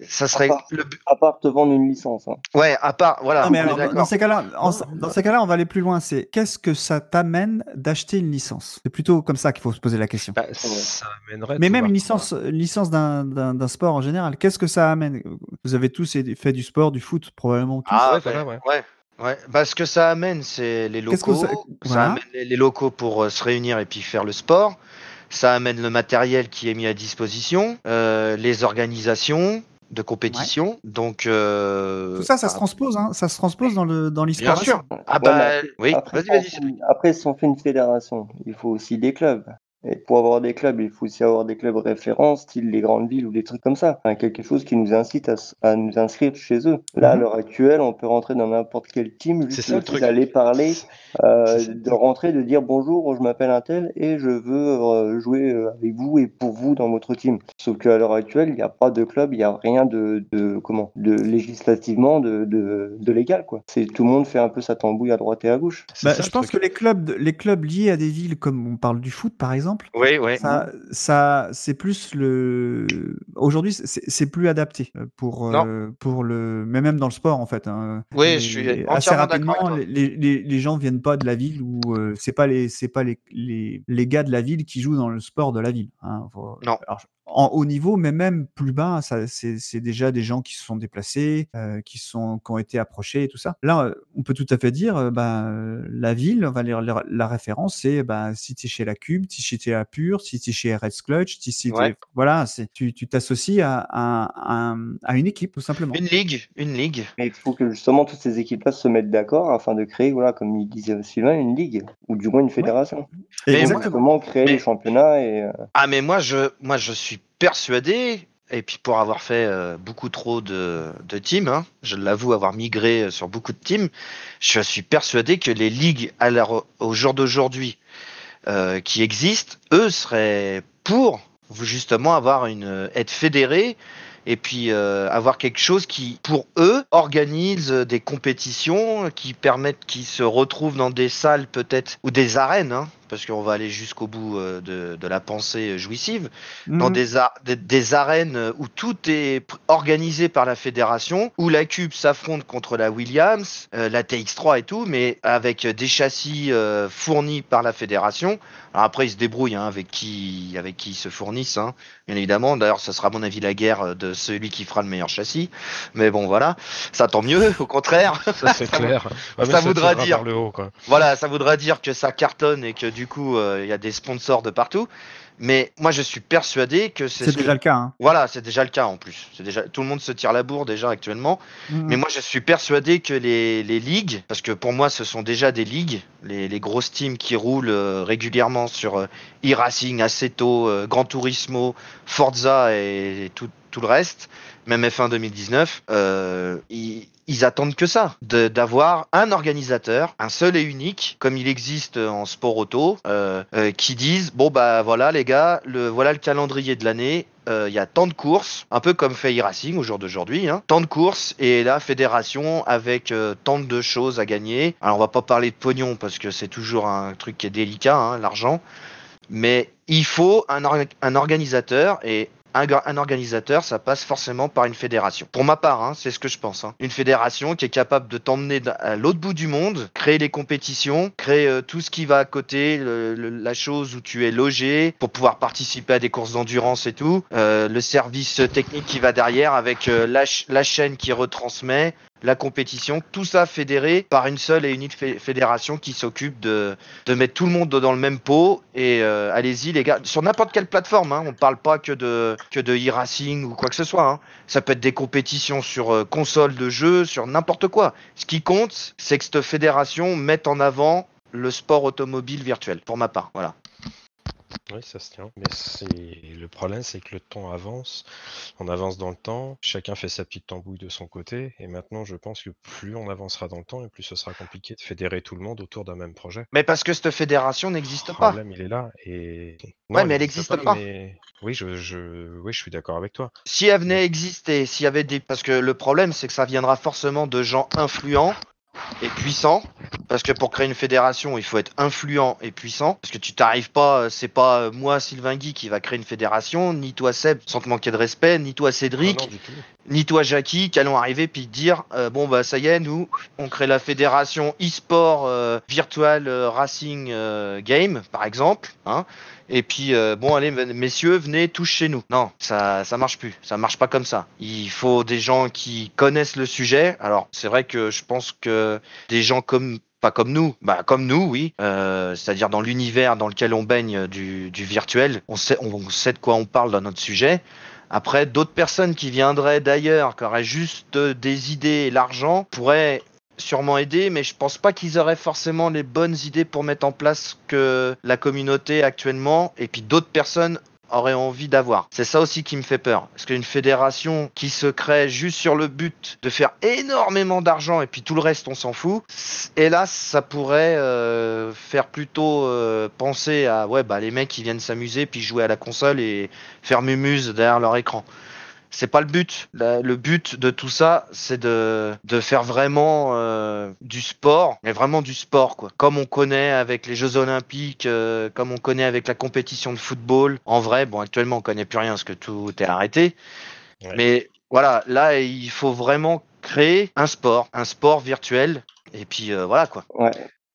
Speaker 6: Ça serait
Speaker 5: part-
Speaker 6: le bu-
Speaker 5: À part te vendre une licence. hein.
Speaker 6: ouais à part voilà.
Speaker 3: Non, mais
Speaker 6: on est
Speaker 3: alors, dans- ces cas-là, en- dans ces cas-là, on va aller plus loin. C'est qu'est-ce que ça t'amène d'acheter une licence? C'est plutôt comme ça qu'il faut se poser la question.
Speaker 4: Bah, ça amènerait.
Speaker 3: Mais même une licence, une licence d'un- d'un d'un sport en général, qu'est-ce que ça amène? Vous avez tous fait du sport, du foot, probablement tous.
Speaker 6: Ah
Speaker 4: Ouais,
Speaker 6: ouais,
Speaker 4: voilà, ouais.
Speaker 6: ouais. ouais. Bah, ce que ça amène, c'est les locaux.
Speaker 3: ça-
Speaker 6: Ça,
Speaker 3: voilà.
Speaker 6: amène les, les locaux pour euh, se réunir et puis faire le sport. Ça amène le matériel qui est mis à disposition, euh, les organisations de compétition. Donc euh,
Speaker 3: Tout ça, ça se
Speaker 6: ah,
Speaker 3: transpose, hein, ça se transpose dans le dans
Speaker 6: Bien
Speaker 3: l'e-sport.
Speaker 6: sûr. Ah bah oui.
Speaker 5: Après,
Speaker 6: Vas-y, vas-y.
Speaker 5: après, si on fait une fédération, il faut aussi des clubs. Et pour avoir des clubs, il faut aussi avoir des clubs référents, style les grandes villes ou des trucs comme ça. Enfin, quelque chose qui nous incite à, à nous inscrire chez eux. Là, à
Speaker 3: Mhm.
Speaker 5: l'heure actuelle, on peut rentrer dans n'importe quel team
Speaker 4: C'est
Speaker 5: juste
Speaker 4: ça, le
Speaker 5: vous
Speaker 4: truc.
Speaker 5: allez parler, euh, de rentrer, de dire bonjour, je m'appelle un tel et je veux euh, jouer euh, avec vous et pour vous dans votre team. Sauf qu'à l'heure actuelle, il n'y a pas de club, il n'y a rien de, de comment, de législativement de, de, de légal quoi. C'est tout le monde fait un peu sa tambouille à droite et à gauche.
Speaker 3: Bah,
Speaker 4: ça,
Speaker 3: je pense
Speaker 4: truc.
Speaker 3: que les clubs, les clubs liés à des villes, comme on parle du foot par exemple,
Speaker 6: Oui, oui.
Speaker 3: ça, ça c'est plus le. Aujourd'hui, c'est plus adapté euh, pour euh, pour le, mais même dans le sport en fait. hein.
Speaker 6: Oui,
Speaker 3: Les-
Speaker 6: je suis
Speaker 3: assez rapidement, les, les, les gens viennent pas de la ville où euh, c'est pas les c'est pas les, les les gars de la ville qui jouent dans le sport de la ville. hein. Faut-
Speaker 6: Non.
Speaker 3: alors, en haut niveau, mais même plus bas, c'est, déjà des gens qui se sont déplacés, euh, qui, sont, qui ont été approchés et tout ça. Là, on peut tout à fait dire, euh, bah, la ville, on va dire, la, la référence, c'est bah, si tu es chez la Cube, si la Pure, si tu es chez Red Clutch, si, si
Speaker 6: Ouais.
Speaker 3: voilà, c'est, tu, tu t'associes à, à, à, à une équipe, tout simplement.
Speaker 6: Une ligue, une ligue.
Speaker 5: Mais il faut que justement toutes ces équipes-là se mettent d'accord afin de créer, voilà, comme il disait Sylvain, une ligue ou du moins une fédération. Pour
Speaker 3: Exactement.
Speaker 5: justement créer
Speaker 6: Mais-
Speaker 5: les championnats et euh,
Speaker 6: Ah mais moi je moi je suis persuadé et puis pour avoir fait euh, beaucoup trop de, de teams, hein, je l'avoue avoir migré euh, sur beaucoup de teams, je suis persuadé que les ligues à au jour d'aujourd'hui euh, qui existent, eux seraient pour justement avoir une être fédérés et puis euh, avoir quelque chose qui pour eux organise des compétitions qui permettent qu'ils se retrouvent dans des salles peut-être ou des arènes hein, parce qu'on va aller jusqu'au bout euh, de, de la pensée jouissive dans
Speaker 3: Mhm.
Speaker 6: des, a- des, des arènes où tout est organisé par la fédération, où la Cube s'affronte contre la Williams, euh, la TX3 et tout, mais avec des châssis euh, fournis par la fédération. Alors après, ils se débrouillent hein, avec qui avec qui ils se fournissent, hein, bien évidemment. D'ailleurs, ça sera à mon avis la guerre de celui qui fera le meilleur châssis. Mais bon, voilà, ça tant mieux, au contraire.
Speaker 4: Ça, c'est clair.
Speaker 6: Ça voudra dire-
Speaker 4: vers le haut, quoi.
Speaker 6: Voilà, ça voudra dire que ça cartonne et que du coup, euh, il y a des sponsors de partout. Mais moi, je suis persuadé que c'est que-
Speaker 3: déjà le cas. hein.
Speaker 6: voilà, c'est déjà le cas en plus. C'est déjà tout le monde se tire la bourre déjà actuellement.
Speaker 3: Mhm.
Speaker 6: Mais moi, je suis persuadé que les, les ligues, parce que pour moi, ce sont déjà des ligues, les, les grosses teams qui roulent euh, régulièrement sur euh, e-racing, Assetto, euh, Gran Turismo, Forza et tout, tout le reste, même F1 2019, euh, ils, attendent que ça, d'avoir un organisateur, un seul et unique, comme il existe en sport auto, euh, euh, qui disent bon bah voilà les gars, voilà le calendrier de l'année. Il y a tant de courses, un peu comme fait e-racing au jour d'aujourd'hui, hein, tant de courses et la fédération avec tant de choses à gagner. Alors on va pas parler de pognon parce que c'est toujours un truc qui est délicat, hein, l'argent. Mais il faut un organisateur et un, ga- un organisateur, ça passe forcément par une fédération. Pour ma part, hein, c'est ce que je pense. hein. Une fédération qui est capable de t'emmener à l'autre bout du monde, créer les compétitions, créer euh, tout ce qui va à côté, la chose où tu es logé pour pouvoir participer à des courses d'endurance et tout, euh, le service technique qui va derrière avec euh, la chaîne qui retransmet, la compétition, tout ça fédéré par une seule et unique fé- fédération qui s'occupe de, mettre tout le monde dans le même pot. Et euh, allez-y les gars, sur n'importe quelle plateforme, hein, on parle pas que de que de e-racing ou quoi que ce soit. hein. Ça peut être des compétitions sur euh, console de jeu, sur n'importe quoi. Ce qui compte, c'est que cette fédération mette en avant le sport automobile virtuel, pour ma part. Voilà.
Speaker 4: Oui, ça se tient. Mais c'est le problème, c'est que le temps avance, on avance dans le temps, chacun fait sa petite tambouille de son côté, et maintenant, je pense que plus on avancera dans le temps, et plus ce sera compliqué de fédérer tout le monde autour d'un même projet.
Speaker 6: Mais parce que cette fédération n'existe
Speaker 4: Le
Speaker 6: pas.
Speaker 4: problème, il est là, et
Speaker 6: Ouais, mais elle
Speaker 4: n'existe
Speaker 6: pas.
Speaker 4: mais oui, je, je, oui, je suis d'accord avec toi.
Speaker 6: Si elle venait exister, s'il y avait des. Parce que le problème, c'est que ça viendra forcément de gens influents et puissants. Parce que pour créer une fédération, il faut être influent et puissant. Parce que tu t'arrives pas, euh, c'est pas euh, moi, Sylvain Guy, qui va créer une fédération, ni toi, Seb, sans te manquer de respect, ni toi, Cédric,
Speaker 4: non,
Speaker 6: ni toi, Jackie, qui allons arriver puis dire euh, bon, bah ça y est, nous, on crée la fédération e-sport euh, virtual euh, racing game, par exemple. Hein, et puis, euh, bon, allez, messieurs, venez tous chez nous. Non, ça, ça marche plus. Ça marche pas comme ça. Il faut des gens qui connaissent le sujet. Alors, c'est vrai que je pense que des gens comme pas comme nous, bah comme nous, oui. Euh, C'est-à-dire dans l'univers dans lequel on baigne du, du virtuel, on sait, on sait de quoi on parle dans notre sujet. Après, d'autres personnes qui viendraient d'ailleurs, qui auraient juste des idées et l'argent, pourraient sûrement aider, mais je pense pas qu'ils auraient forcément les bonnes idées pour mettre en place que la communauté actuellement, et puis d'autres personnes auraient envie d'avoir. C'est ça aussi qui me fait peur. Parce qu'une fédération qui se crée juste sur le but de faire énormément d'argent et puis tout le reste on s'en fout, hélas ça pourrait euh, faire plutôt euh, penser à ouais bah les mecs qui viennent s'amuser puis jouer à la console et faire mumuse derrière leur écran. C'est pas le but. La- le but de tout ça, c'est de, de faire vraiment euh, du sport, mais vraiment du sport, quoi. Comme on connaît avec les Jeux Olympiques, euh, comme on connaît avec la compétition de football. En vrai, bon, actuellement, on connaît plus rien parce que tout est arrêté.
Speaker 4: Ouais.
Speaker 6: Mais voilà, là, il faut vraiment créer un sport, un sport virtuel. Et puis euh, voilà, quoi.
Speaker 5: Ouais.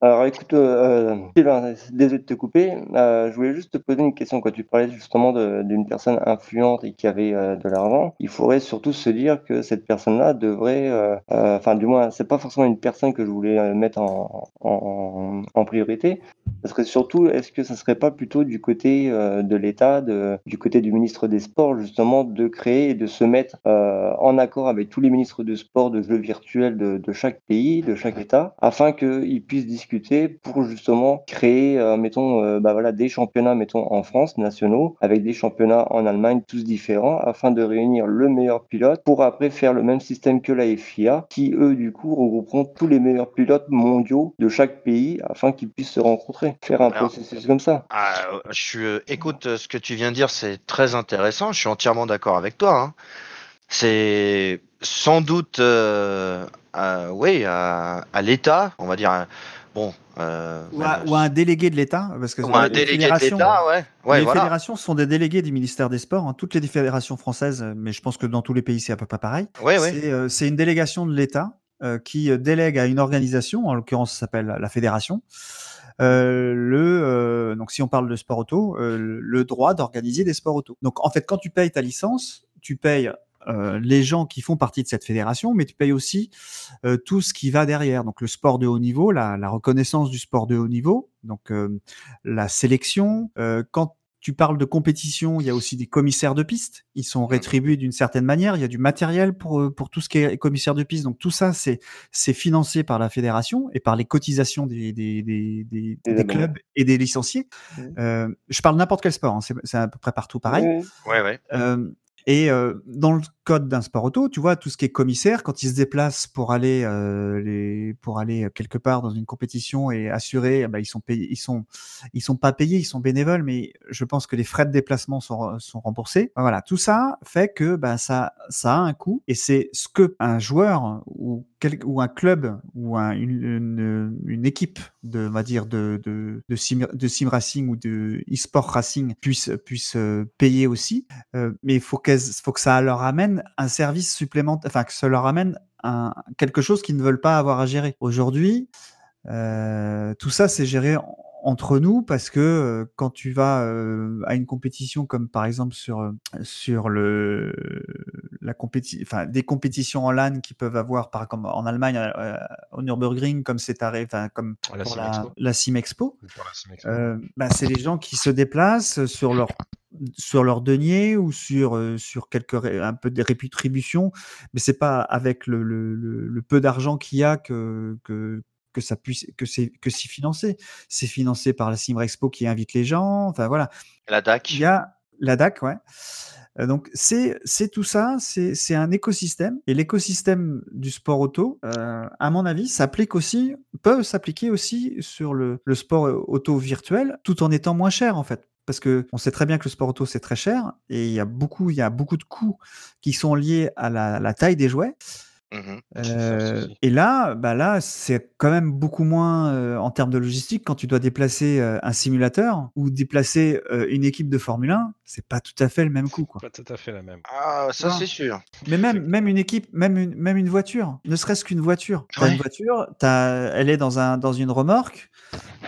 Speaker 5: Alors écoute, euh, Sylvain, désolé de te couper. Euh, je voulais juste te poser une question. Quand tu parlais justement d'une personne influente et qui avait euh, de l'argent, il faudrait surtout se dire que cette personne-là devrait, euh, euh, enfin du moins, c'est pas forcément une personne que je voulais euh, mettre en, priorité. Ce serait surtout, est-ce que ça serait pas plutôt du côté euh, de l'État, du côté du ministre des Sports, justement, de créer et de se mettre euh, en accord avec tous les ministres de sport de jeux virtuels de chaque pays, de chaque État, afin qu'ils puissent discuter pour justement créer, euh, mettons, euh, bah voilà, des championnats, mettons, en France, nationaux, avec des championnats en Allemagne, tous différents, afin de réunir le meilleur pilote pour après faire le même système que la FIA, qui eux, du coup, regrouperont tous les meilleurs pilotes mondiaux de chaque pays afin qu'ils puissent se rencontrer. Faire un
Speaker 6: Alors,
Speaker 5: processus comme ça.
Speaker 6: Ah, euh, je suis, euh, écoute, ce que tu viens de dire, c'est très intéressant. Je suis entièrement d'accord avec toi. hein. C'est sans doute, euh, oui, à, à l'État, on va dire. Bon, euh,
Speaker 3: Ou, à- ou un délégué de l'État, parce que
Speaker 6: ou un
Speaker 3: les
Speaker 6: délégué de
Speaker 3: fédérations-
Speaker 6: l'État, ouais. Ouais,
Speaker 3: les
Speaker 6: voilà.
Speaker 3: fédérations sont des délégués du ministère des Sports. hein. Toutes les fédérations françaises, mais je pense que dans tous les pays, c'est à peu près pareil.
Speaker 6: Ouais, ouais.
Speaker 3: C'est euh, c'est une délégation de l'État euh, qui délègue à une organisation, en l'occurrence, ça s'appelle la fédération. le donc si on parle de sport auto, le droit d'organiser des sports auto. Donc en fait, quand tu payes ta licence, tu payes euh, les gens qui font partie de cette fédération, mais tu payes aussi euh, tout ce qui va derrière. Donc le sport de haut niveau, la, la reconnaissance du sport de haut niveau, donc euh, la sélection. Euh, quand tu parles de compétition, il y a aussi des commissaires de piste. Ils sont rétribués d'une certaine manière. Il y a du matériel pour, pour tout ce qui est commissaire de piste. Donc tout ça, c'est c'est financé par la fédération et par les cotisations des, des, des, clubs et des licenciés. Euh, je parle n'importe quel sport, hein, c'est c'est à peu près partout pareil.
Speaker 5: Oui, oui.
Speaker 6: Ouais, ouais.
Speaker 3: Euh, et euh, dans le code d'un sport auto, tu vois, tout ce qui est commissaire, quand il se déplace pour aller, euh, pour aller quelque part dans une compétition et assurer, eh ben, ils sont payés, ils sont, ils sont pas payés, ils sont bénévoles, mais je pense que les frais de déplacement sont, sont remboursés. Voilà, tout ça fait que ben, ça, ça a un coût et c'est ce que un joueur ou, ou un club ou un, une, une, équipe de, on va dire, de, de, de, sim, de sim racing ou de e-sport racing puisse, puisse euh, payer aussi. Euh, mais il faut, qu'elles- faut que ça leur amène un service supplémentaire, enfin que ça leur amène un, quelque chose qu'ils ne veulent pas avoir à gérer. Aujourd'hui, euh, tout ça c'est géré en- entre nous parce que euh, quand tu vas euh, à une compétition comme par exemple sur sur le la compétition enfin des compétitions en LAN qui peuvent avoir par comme en Allemagne euh, au Nürburgring comme c'est enfin comme
Speaker 4: la
Speaker 3: pour
Speaker 4: Simexpo.
Speaker 3: la,
Speaker 4: Pour la
Speaker 3: bah, c'est les gens qui se déplacent sur leur sur leur denier ou sur euh, sur quelques ré- un peu des rétributions, mais c'est pas avec le, le, le- le peu d'argent qu'il y a que, que que ça puisse que c'est que c'est financé. C'est financé par la Simrexpo qui invite les gens. Enfin voilà.
Speaker 6: La DAC.
Speaker 3: Il y a la DAC, ouais. Euh, donc c'est c'est tout ça, c'est c'est un écosystème et l'écosystème du sport auto, euh, à mon avis, s'applique aussi peut s'appliquer aussi sur le, le sport auto virtuel, tout en étant moins cher en fait. Parce que on sait très bien que le sport auto c'est très cher et il y a beaucoup il y a beaucoup de coûts qui sont liés à la, la taille des jouets.
Speaker 6: Mhm.
Speaker 3: Euh, et là, bah là, c'est quand même beaucoup moins euh, en termes de logistique quand tu dois déplacer euh, un simulateur ou déplacer euh, une équipe de Formule 1, c'est pas tout à fait le même coût, quoi.
Speaker 4: Pas tout à fait la même.
Speaker 6: Ah, ça c'est sûr.
Speaker 3: Mais même, même une équipe, même une, même une voiture, ne serait-ce qu'une voiture. T'as
Speaker 6: Ouais.
Speaker 3: une voiture, t'as, elle est dans un, dans une remorque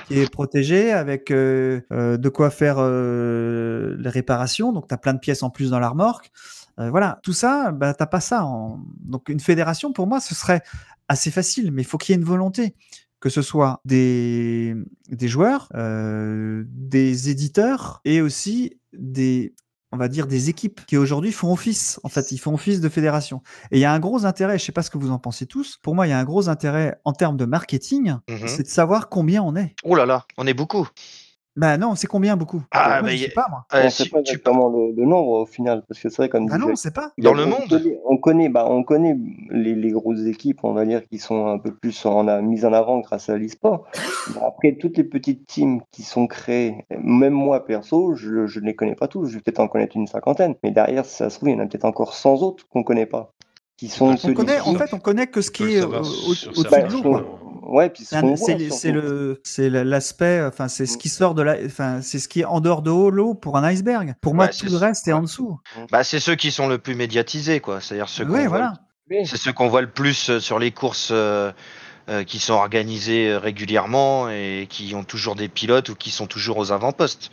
Speaker 3: qui est protégée avec euh, euh, de quoi faire euh, les réparations. Donc, t'as plein de pièces en plus dans la remorque. Euh, voilà, tout ça, bah, t'as pas ça. en- Donc, une fédération, pour moi, ce serait assez facile, mais il faut qu'il y ait une volonté. Que ce soit des, des joueurs, euh, des éditeurs et aussi des, on va dire, des équipes qui aujourd'hui font office. En fait, ils font office de fédération. Et il y a un gros intérêt, je sais pas ce que vous en pensez tous. Pour moi, il y a un gros intérêt en termes de marketing,
Speaker 6: Mhm.
Speaker 3: c'est de savoir combien on est.
Speaker 6: Oh là là, on est beaucoup.
Speaker 3: Bah non, c'est combien beaucoup?
Speaker 6: Ah,
Speaker 3: Moi,
Speaker 6: mais
Speaker 3: je sais pas moi.
Speaker 5: On ne sait pas
Speaker 6: tu-
Speaker 5: exactement le, le nombre au final, parce que c'est vrai comme
Speaker 3: Ah non, on sait pas.
Speaker 6: Dans le
Speaker 5: on
Speaker 6: monde.
Speaker 5: connaît- On connaît, bah, on connaît les, les grosses équipes, on va dire, qui sont un peu plus en mises en avant grâce à l'e-sport. Après, toutes les petites teams qui sont créées, même moi perso, je, je ne les connais pas tous, je vais peut-être en connaître une cinquantaine. Mais derrière, ça se trouve, il y en a peut-être encore 100 autres qu'on ne connaît pas. Qui sont
Speaker 3: On connaît, en fait, on connaît que ce qui est au-dessus
Speaker 5: Bah,
Speaker 3: de quoi.
Speaker 5: Ouais, puis ce
Speaker 3: C'est le- c'est l'aspect, enfin, c'est ce qui sort de la, enfin, c'est ce qui est en dehors de l'eau pour un iceberg. Pour moi,
Speaker 6: Ouais,
Speaker 3: tout le reste est en dessous.
Speaker 6: Bah, c'est ceux qui sont le plus médiatisés, quoi. C'est-à-dire ceux qu'on voit. C'est ceux qu'on voit le plus euh, sur les courses euh, euh, qui sont organisées euh, régulièrement et qui ont toujours des pilotes ou qui sont toujours aux avant-postes.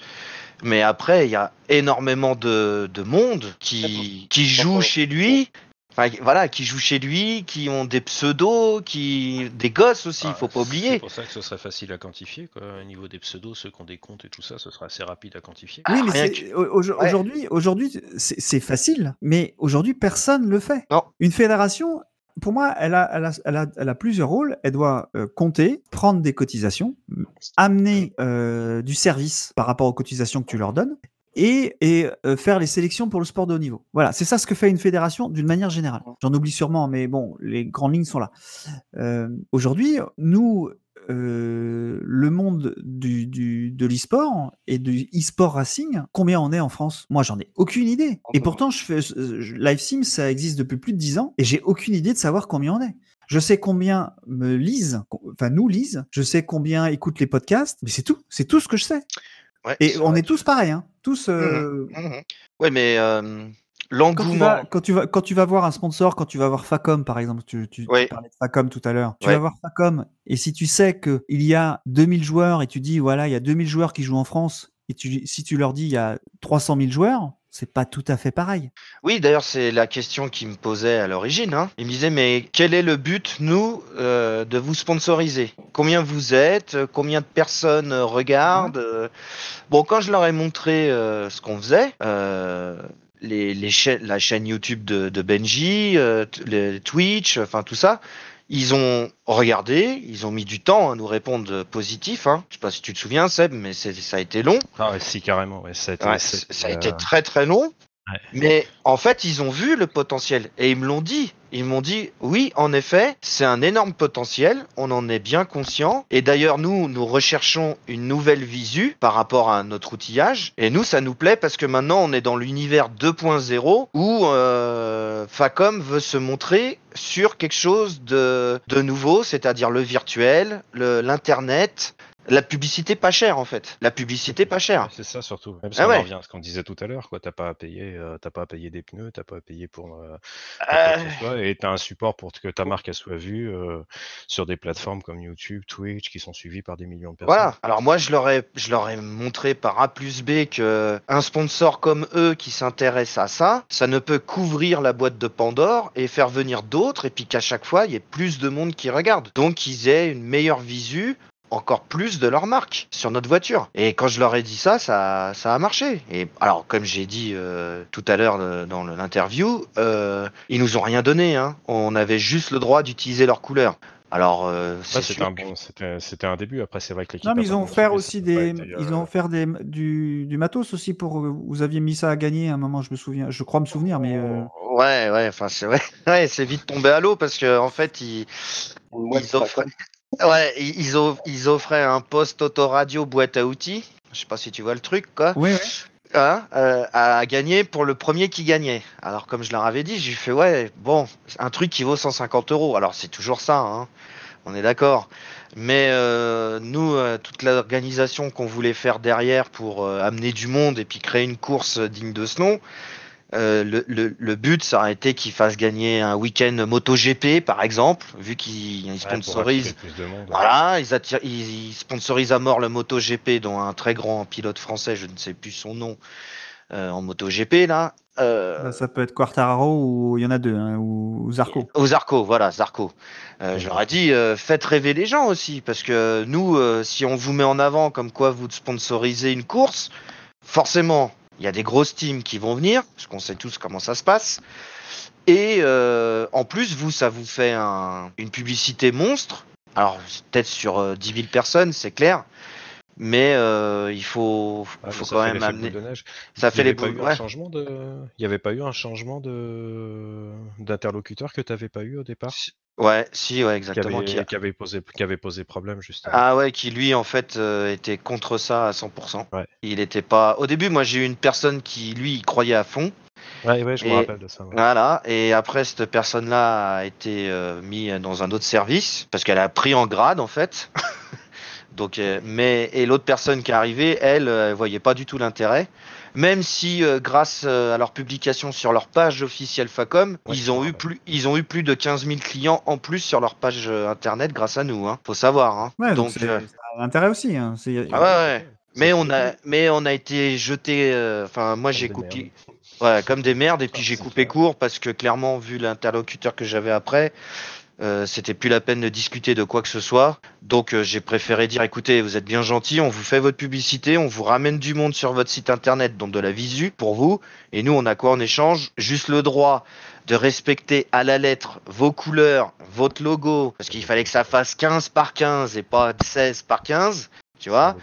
Speaker 6: Mais après, il y a énormément de, de monde qui, qui joue chez lui. Enfin, voilà, qui joue chez lui, qui ont des pseudos, qui des gosses aussi, il
Speaker 4: Ah,
Speaker 6: faut pas
Speaker 4: C'est
Speaker 6: oublier.
Speaker 4: pour ça que ce serait facile à quantifier. Quoi. Au niveau des pseudos, ceux qui ont des comptes et tout ça, ce sera assez rapide à quantifier.
Speaker 3: Oui,
Speaker 6: Ah,
Speaker 3: mais c'est- au-
Speaker 6: Ouais.
Speaker 3: aujourd'hui, aujourd'hui, c'est c'est facile. Mais aujourd'hui, personne le fait.
Speaker 6: Non.
Speaker 3: Une fédération, pour moi, elle a, elle a, elle a, elle a plusieurs rôles. Elle doit euh, compter, prendre des cotisations, amener euh, du service par rapport aux cotisations que tu leur donnes. Et, et euh, faire les sélections pour le sport de haut niveau. Voilà, c'est ça ce que fait une fédération d'une manière générale. J'en oublie sûrement, mais bon, les grandes lignes sont là. Euh, Aujourd'hui, nous, euh, le monde du, du, de l'e-sport et du e-sport racing, combien on est en France? Moi, j'en ai aucune idée. Et pourtant, je fais je- Live Sim, ça existe depuis plus de 10 ans et j'ai aucune idée de savoir combien on est. Je sais combien me lisent, enfin nous lisent, je sais combien écoutent les podcasts, mais c'est tout, c'est tout ce que je sais.
Speaker 6: Ouais,
Speaker 3: Et on
Speaker 6: vrai.
Speaker 3: est tous pareils, hein. tous. euh,
Speaker 6: Mhm. Ouais, mais euh,
Speaker 3: quand tu,
Speaker 6: l'engouement.
Speaker 3: vas, quand, tu vas, quand tu vas voir un sponsor, quand tu vas voir Facom par exemple, tu, tu, tu
Speaker 6: Oui.
Speaker 3: parlais de Facom tout à l'heure, tu vas voir Facom, et si tu sais qu'il y a 2000 joueurs et tu dis, voilà, il y a 2000 joueurs qui jouent en France, et tu, si tu leur dis, il y a 300 000 joueurs, c'est pas tout à fait pareil.
Speaker 6: Oui, d'ailleurs, c'est la question qu'il me posait à l'origine. Hein. Il me disait, mais quel est le but, nous, euh, de vous sponsoriser? Combien vous êtes? Combien de personnes euh, regardent? Euh, Bon, quand je leur ai montré euh, ce qu'on faisait, euh, les, la chaîne YouTube de, de Benji, les Twitch, enfin tout ça, ils ont regardé, ils ont mis du temps à nous répondre positif. Hein. Je sais pas si tu te souviens, Seb, mais ça a été long.
Speaker 4: Ah, ouais, si, carrément. Ouais, ça a été,
Speaker 6: Ouais,
Speaker 4: ça a
Speaker 6: c-
Speaker 4: été,
Speaker 6: ça a
Speaker 4: euh,
Speaker 6: été très très long. Mais en fait, ils ont vu le potentiel et ils me l'ont dit. Ils m'ont dit, oui, en effet, c'est un énorme potentiel, on en est bien conscient. Et d'ailleurs, nous, nous recherchons une nouvelle visu par rapport à notre outillage. Et nous, ça nous plaît parce que maintenant, on est dans l'univers 2.0 où euh, Facom veut se montrer sur quelque chose de, de nouveau, c'est-à-dire le virtuel, l'internet, la publicité pas chère en fait. La publicité pas chère.
Speaker 4: C'est ça surtout. Ouais, Parce
Speaker 6: Ah
Speaker 4: qu'on
Speaker 6: ouais.
Speaker 4: en revient à ce qu'on disait tout à l'heure, quoi. T'as pas à payer, euh, t'as pas à payer des pneus, t'as pas à payer pour, euh, quoi
Speaker 6: Euh,
Speaker 4: que ce soit, et t'as un support pour que ta marque elle soit vue euh, sur des plateformes comme YouTube, Twitch, qui sont suivies par des millions de personnes.
Speaker 6: Voilà. Alors moi, je leur ai, je leur ai montré par A plus B que un sponsor comme eux qui s'intéresse à ça, ça ne peut couvrir la boîte de Pandore et faire venir d'autres et puis qu'à chaque fois, il y ait plus de monde qui regarde. Donc qu'ils aient une meilleure visu encore plus de leur marque sur notre voiture. Et quand je leur ai dit ça, ça, ça a marché. Et alors, comme j'ai dit euh, tout à l'heure euh, dans l'interview, euh, ils nous ont rien donné. Hein. On avait juste le droit d'utiliser leur couleur. Alors, euh, c'est
Speaker 4: c'était
Speaker 6: sûr
Speaker 4: un bon, c'était c'était un début. Après, c'est vrai que l'équipe.
Speaker 3: Non, mais
Speaker 4: a
Speaker 3: ils ont offert aussi des,
Speaker 4: été,
Speaker 3: ils
Speaker 4: euh,
Speaker 3: ont offert des, du, du matos aussi pour. Vous aviez mis ça à gagner à un moment, je me souviens. Je crois me souvenir, mais. euh,
Speaker 6: Ouais, ouais, enfin, c'est vrai. Ouais, c'est vite tombé à l'eau parce que, en fait, ils, ils offraient,
Speaker 5: Facom.
Speaker 6: Ouais, ils, ils off- ils offraient un poste autoradio boîte à outils. Je sais pas si tu vois le truc, quoi.
Speaker 3: Ouais, ouais.
Speaker 6: Hein, euh, à gagner pour le premier qui gagnait. Alors, comme je leur avais dit, j'ai fait, ouais, bon, un truc qui vaut 150 euros. Alors, c'est toujours ça, hein. On est d'accord. Mais euh, nous, euh, toute l'organisation qu'on voulait faire derrière pour euh, amener du monde et puis créer une course digne de ce nom, euh, le, le- le but, ça aurait été qu'ils fassent gagner un week-end MotoGP, par exemple, vu qu'ils
Speaker 4: ouais,
Speaker 6: sponsorisent.
Speaker 4: monde.
Speaker 6: Voilà, ils, attirent, ils, ils sponsorisent à mort le MotoGP, dont un très grand pilote français, je ne sais plus son nom, euh, en MotoGP, là. Euh,
Speaker 3: Bah, ça peut être Quartararo ou il y en a deux, hein, ou Zarco.
Speaker 6: Aux Zarco, voilà, Zarco. Euh, je leur ai dit, euh, faites rêver les gens aussi, parce que nous, euh, si on vous met en avant comme quoi vous sponsorisez une course, forcément, il y a des grosses teams qui vont venir, parce qu'on sait tous comment ça se passe. Et euh, en plus, vous, ça vous fait un- une publicité monstre. Alors, peut-être sur euh, 10 000 personnes, c'est clair. Mais euh, il faut,
Speaker 4: Ah,
Speaker 6: faut quand même amener. Ça fait les
Speaker 4: avait
Speaker 6: boules. ouais.
Speaker 4: de, il y avait pas eu un changement de d'interlocuteur que tu avais pas eu au départ,
Speaker 6: Ouais, si, ouais,
Speaker 4: qui
Speaker 6: exactement.
Speaker 4: avait,
Speaker 6: qui a-
Speaker 4: qui avait posé, qui avait posé problème justement.
Speaker 6: Ah ouais, qui lui en fait euh, était contre ça à 100%.
Speaker 4: Ouais.
Speaker 6: Il était pas. Au début, moi j'ai eu une personne qui lui il croyait à fond.
Speaker 4: Ouais, ouais, je me rappelle de ça. ouais.
Speaker 6: Voilà. Et après cette personne-là a été euh, mise dans un autre service parce qu'elle a pris en grade en fait. Donc, euh, mais et l'autre personne qui est arrivée, elle, euh, elle voyait pas du tout l'intérêt. Même si, euh, grâce euh, à leur publication sur leur page officielle Facom,
Speaker 4: Ouais,
Speaker 6: ils ont eu plus, ils ont eu plus de 15 000 clients en plus sur leur page euh, internet grâce à nous. Hein. Faut savoir. Hein.
Speaker 3: Ouais, donc c'est ça a l'intérêt aussi. hein.
Speaker 6: Ah ouais, ouais. Mais on a, mais on a été jeté. Enfin, moi j'ai coupé, ouais, comme des merdes, et puis j'ai coupé court parce que clairement, vu l'interlocuteur que j'avais après, euh, c'était plus la peine de discuter de quoi que ce soit. Donc euh, j'ai préféré dire, écoutez, vous êtes bien gentil, on vous fait votre publicité, on vous ramène du monde sur votre site internet, donc de la visu pour vous, et nous on a quoi? En échange Juste le droit de respecter à la lettre vos couleurs, votre logo, parce qu'il fallait que ça fasse 15 par 15 et pas 16 par 15, tu vois?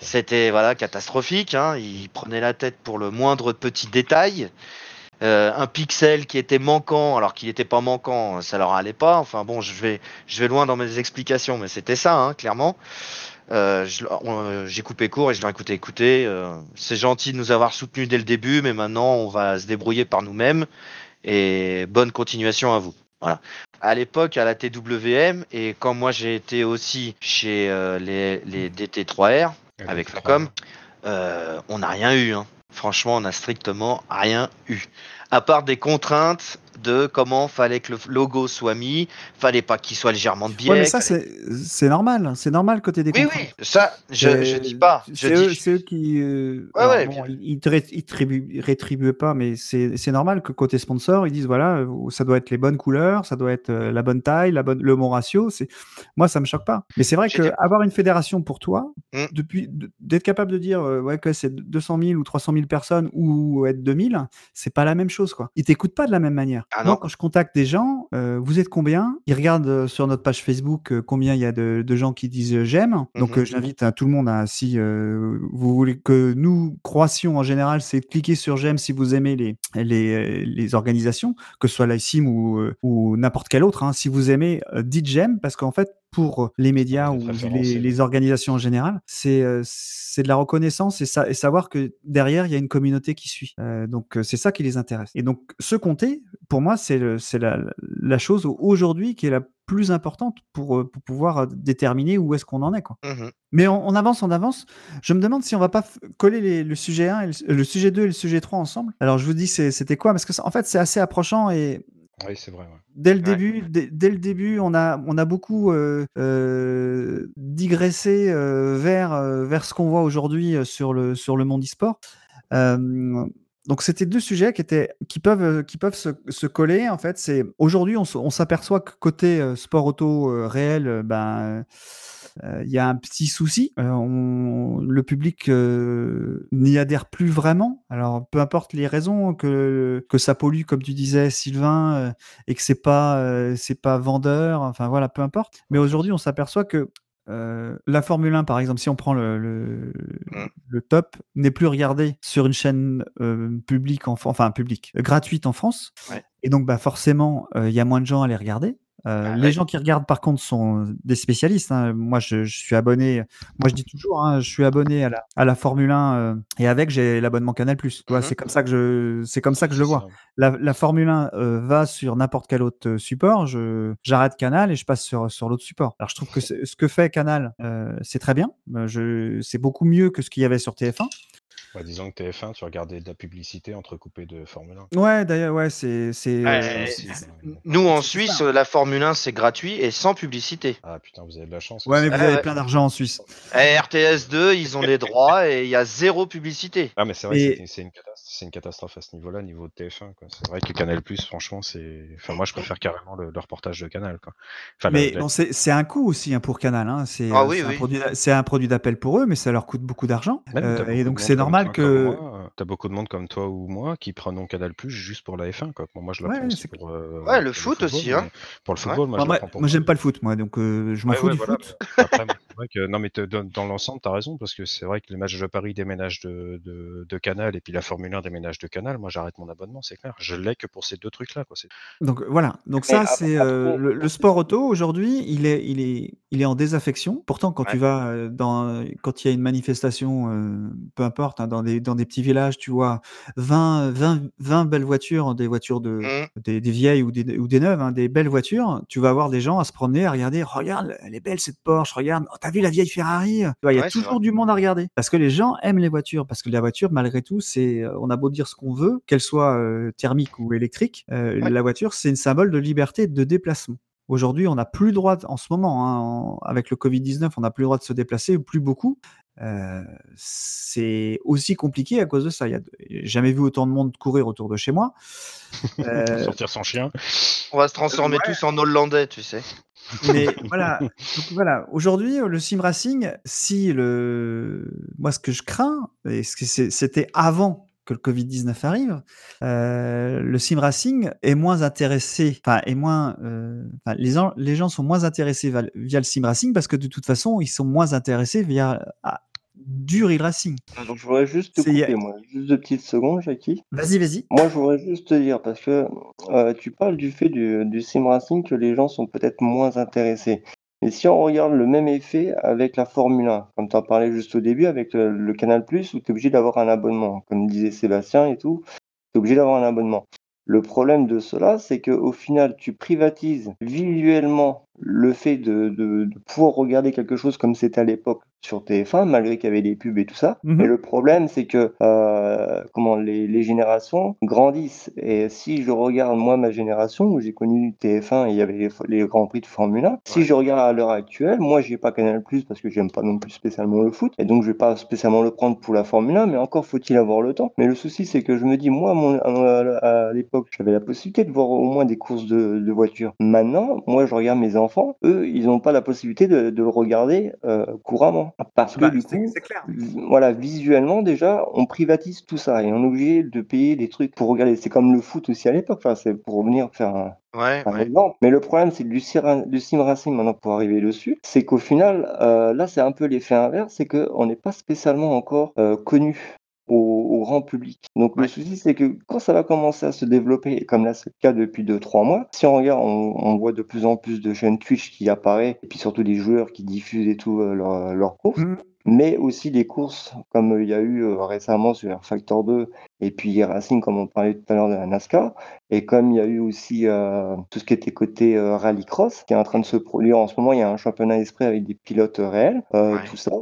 Speaker 4: C'était
Speaker 6: voilà catastrophique. Hein. Il prenait la tête pour le moindre petit détail. Euh, un pixel qui était manquant, alors qu'il n'était pas manquant, ça leur allait pas. Enfin bon, je vais, je vais loin dans mes explications, mais c'était ça, hein, clairement. Euh, euh, J'ai coupé court et je leur ai écouté, écoutez, euh, c'est gentil de nous avoir soutenus dès le début, mais maintenant on va se débrouiller par nous-mêmes. Et bonne continuation à vous. Voilà. À l'époque, à la TWM, et quand moi j'ai été aussi chez euh, les, les DT3R, avec Facom, euh, on n'a rien eu. hein. Franchement, on n'a strictement rien eu. À part des contraintes de comment fallait que le logo soit mis, fallait pas qu'il soit légèrement de biais.
Speaker 3: Ouais, mais ça,
Speaker 6: fallait-
Speaker 3: c'est normal. C'est normal côté des
Speaker 6: Oui, oui, ça, je,
Speaker 3: Euh,
Speaker 6: je dis pas.
Speaker 3: C'est eux,
Speaker 6: dis...
Speaker 3: eux qui. euh,
Speaker 6: Ouais,
Speaker 3: alors
Speaker 6: ouais,
Speaker 3: bon,
Speaker 6: bien.
Speaker 3: ils ré- te rétribuent, rétribuent pas, mais c'est normal que côté sponsor, ils disent voilà, euh, ça doit être les bonnes couleurs, ça doit être euh, la bonne taille, la bonne, le bon ratio. Moi, ça me choque pas. Mais c'est vrai que
Speaker 6: J'étais-
Speaker 3: avoir une fédération pour toi,
Speaker 6: Mm.
Speaker 3: depuis de- d'être capable de dire euh, ouais que c'est 200 000 ou 300 000 personnes ou être 2000, c'est pas la même chose quoi. Ils t'écoutent pas de la même manière.
Speaker 6: Ah
Speaker 3: Moi, quand je contacte des gens, euh, vous êtes combien? Ils regardent euh, sur notre page Facebook euh, combien il y a de, de gens qui disent euh, j'aime. Donc
Speaker 6: Mhm.
Speaker 3: euh, j'invite tout le monde à si euh, vous voulez que nous croissions en général, c'est de cliquer sur j'aime si vous aimez les les, les organisations, que ce soit l'ICIM ou ou n'importe quelle autre. hein. Si vous aimez, dites j'aime parce qu'en fait pour les médias ou les, organisations en général, c'est euh, c'est de la reconnaissance et, ça, et savoir que derrière il y a une communauté qui suit. Euh, donc euh, c'est ça qui les intéresse. Et donc ce compter, pour moi, c'est la, la chose aujourd'hui qui est la plus importante pour, euh, pour pouvoir euh, déterminer où est-ce qu'on en est. Quoi.
Speaker 6: Mhm.
Speaker 3: Mais on, on avance, on avance. Je me demande si on va pas coller les- le sujet 1, et le, le sujet 2 et le sujet 3 ensemble. Alors je vous dis c'était quoi? Parce que ça- en fait c'est assez approchant et
Speaker 4: Oui, c'est vrai. ouais.
Speaker 3: Dès le
Speaker 6: Ouais.
Speaker 3: début, dès, dès le début, on a, on a beaucoup euh, euh, digressé euh, vers, vers ce qu'on voit aujourd'hui sur le, sur le monde e-sport. Donc c'était deux sujets qui étaient qui peuvent qui peuvent se, se coller en fait. C'est aujourd'hui on, on s'aperçoit que côté sport auto réel, ben il y a un petit souci. Euh, on- le public euh, n'y adhère plus vraiment. Alors peu importe les raisons que que ça pollue, comme tu disais Sylvain, euh, et que c'est pas euh, c'est pas vendeur. Enfin voilà, peu importe. Mais aujourd'hui on s'aperçoit que euh, la Formule 1, par exemple, si on prend le, le,
Speaker 6: Mm.
Speaker 3: le top, n'est plus regardé sur une chaîne euh, publique, en, enfin publique, euh, gratuite en France.
Speaker 6: Ouais.
Speaker 3: Et donc, bah, forcément, euh, il y a moins de gens à les regarder. Euh,
Speaker 6: Ah
Speaker 3: les
Speaker 6: ouais.
Speaker 3: gens qui regardent, par contre, sont des spécialistes. hein. Moi, je, je suis abonné. Moi, je dis toujours, hein, je suis abonné à la, à la Formule 1 euh, et avec, j'ai l'abonnement Canal+.
Speaker 6: Mhm.
Speaker 3: c'est comme ça que je, c'est comme ça que je le vois. La, la Formule 1 euh, va sur n'importe quel autre support, je j'arrête Canal et je passe sur sur l'autre support. Alors je trouve que ce que fait Canal, c'est très bien. Je c'est beaucoup mieux que ce qu'il y avait sur TF1.
Speaker 4: Bah, disons que TF1, tu regardais de la publicité entrecoupée de Formule 1.
Speaker 3: Ouais, d'ailleurs, ouais, c'est c'est.
Speaker 6: Ouais,
Speaker 3: euh,
Speaker 6: c'est-. Nous, en Suisse, la Formule 1, c'est gratuit et sans publicité.
Speaker 4: Ah putain, vous avez de la chance.
Speaker 3: Ouais, mais vous
Speaker 6: Ouais,
Speaker 3: avez
Speaker 6: ouais.
Speaker 3: plein d'argent en Suisse.
Speaker 6: Et RTS 2, ils ont les droits et il y a zéro publicité.
Speaker 4: Ah mais c'est vrai,
Speaker 3: Et-
Speaker 4: c'est- c'est une, catastrophe- c'est une catastrophe à ce niveau-là, niveau de TF1. quoi. C'est vrai que Canal+, franchement, c'est. Enfin, moi, je préfère carrément le, le reportage de Canal. Quoi. Enfin,
Speaker 3: Mais bon, c'est c'est un coût aussi hein, pour Canal. Hein. C'est
Speaker 6: Ah
Speaker 3: euh,
Speaker 6: oui,
Speaker 3: c'est un
Speaker 6: oui.
Speaker 3: produit un d'appel pour eux, mais ça leur coûte beaucoup d'argent. Euh,
Speaker 4: t'as beaucoup
Speaker 3: et
Speaker 4: de
Speaker 3: donc
Speaker 4: monde
Speaker 3: c'est
Speaker 4: comme
Speaker 3: normal
Speaker 4: toi,
Speaker 3: que.
Speaker 4: euh, T'as beaucoup de monde comme toi ou moi qui prenons Canal+, juste pour la F1. Quoi. Bon, moi, je la
Speaker 3: Ouais,
Speaker 4: prends pour, euh,
Speaker 6: Ouais, le
Speaker 4: pour
Speaker 6: foot aussi, hein.
Speaker 4: Pour le football, moi,
Speaker 3: Moi,
Speaker 4: je
Speaker 3: moi,
Speaker 4: la prends pour
Speaker 3: moi, j'aime pas le foot, moi, donc euh, je m'en
Speaker 4: Ouais,
Speaker 3: fous
Speaker 4: ouais,
Speaker 3: du
Speaker 4: voilà,
Speaker 3: foot.
Speaker 4: Après, vrai que non, mais dans, dans l'ensemble, t'as raison parce que c'est vrai que les matchs de Paris déménagent de, de, de Canal et puis la Formule 1 déménage de Canal. Moi, j'arrête mon abonnement, c'est clair. Je l'ai que pour ces deux trucs-là, quoi. C'est-
Speaker 3: Donc voilà. Donc
Speaker 5: Mais
Speaker 3: ça, c'est euh, le, le sport auto aujourd'hui, il est, il est, il est en désaffection. Pourtant, quand tu vas euh, dans, quand il y a une manifestation, euh, peu importe, hein, dans des, dans des petits villages, tu vois 20, 20, 20 belles voitures, des voitures de,
Speaker 6: Mhm.
Speaker 3: des, des vieilles ou des, ou des neuves, hein, des belles voitures. Tu vas avoir des gens à se promener, à regarder. Regarde, elle est belle cette Porsche. Regarde, oh, t'as vu la vieille Ferrari? Il y a
Speaker 6: Ouais,
Speaker 3: toujours du monde à regarder parce que les gens aiment les voitures. Parce que la voiture, malgré tout, c'est, euh, on a beau dire ce qu'on veut, qu'elle soit euh, thermique ou électrique, euh,
Speaker 6: Ouais.
Speaker 3: la voiture, c'est une symbole de liberté de déplacement. Aujourd'hui, on n'a plus le droit, de- en ce moment, hein, en- avec le Covid-19, on n'a plus le droit de se déplacer, ou plus beaucoup. Euh, c'est aussi compliqué à cause de ça. Il y a j'ai jamais vu autant de monde courir autour de chez moi. Euh,
Speaker 4: Sortir son chien.
Speaker 6: On va se transformer tous en Hollandais, tu sais.
Speaker 3: mais voilà, donc voilà. Aujourd'hui, le sim racing, si le, moi, ce que je crains, et ce que c'est- c'était avant que le Covid 19 arrive, euh, le sim racing est moins intéressé, enfin, est moins, euh, les gens, les gens sont moins intéressés via, le sim racing parce que de toute façon, ils sont moins intéressés via ah, du real racing.
Speaker 5: Donc, je voudrais juste te
Speaker 3: C'est-
Speaker 5: couper, moi. Juste deux petites secondes, Jackie.
Speaker 3: Vas-y, vas-y.
Speaker 5: Moi, je voudrais juste te dire, parce que euh, tu parles du fait du, du sim racing que les gens sont peut-être moins intéressés. Et si on regarde le même effet avec la Formule 1, comme tu en parlais juste au début, avec le, le Canal+, où tu es obligé d'avoir un abonnement, comme disait Sébastien et tout, tu es obligé d'avoir un abonnement. Le problème de cela, c'est qu'au final, tu privatises visuellement le fait de, de- de pouvoir regarder quelque chose comme c'était à l'époque sur TF1, malgré qu'il y avait des pubs et tout ça.
Speaker 3: Mhm.
Speaker 5: Mais le problème, c'est que euh, comment les, les générations grandissent. Et si je regarde moi ma génération, où j'ai connu TF1 et il y avait les, les grands prix de Formule 1, si je regarde à l'heure actuelle, moi j'ai pas Canal Plus parce que j'aime pas non plus spécialement le foot, et donc je vais pas spécialement le prendre pour la Formule 1, mais encore faut-il avoir le temps. Mais le souci, c'est que je me dis, moi, mon- à, à l'époque, j'avais la possibilité de voir au moins des courses de, de voitures. Maintenant, moi, je regarde mes enfants, eux, ils n'ont pas la possibilité de, de le regarder euh, couramment. Parce que
Speaker 3: Bah,
Speaker 5: du coup,
Speaker 3: clair.
Speaker 5: vi- voilà, visuellement, déjà, on privatise tout ça et on est obligé de payer des trucs pour regarder. C'est comme le foot aussi à l'époque, enfin, c'est pour revenir faire un,
Speaker 6: Ouais, ouais.
Speaker 5: exemple. Mais le problème, c'est que du, du sim racing, maintenant, pour arriver dessus, c'est qu'au final, euh, là, c'est un peu l'effet inverse, c'est qu'on n'est pas spécialement encore euh, connu au, au grand public. Donc le souci, c'est que quand ça va commencer à se développer, comme là, c'est le cas depuis 2-3 mois, si on regarde, on, on voit de plus en plus de chaînes Twitch qui apparaissent, et puis surtout des joueurs qui diffusent et tout euh, leurs leurs courses
Speaker 3: Mhm.
Speaker 5: mais aussi des courses comme euh, il y a eu euh, récemment sur Air Factor 2 et puis Racing comme on parlait tout à l'heure de la NASCAR et comme il y a eu aussi euh, tout ce qui était côté euh, rallycross qui est en train de se produire en ce moment il y a un championnat esprit avec des pilotes euh, réels euh,
Speaker 6: Ouais.
Speaker 5: tout ça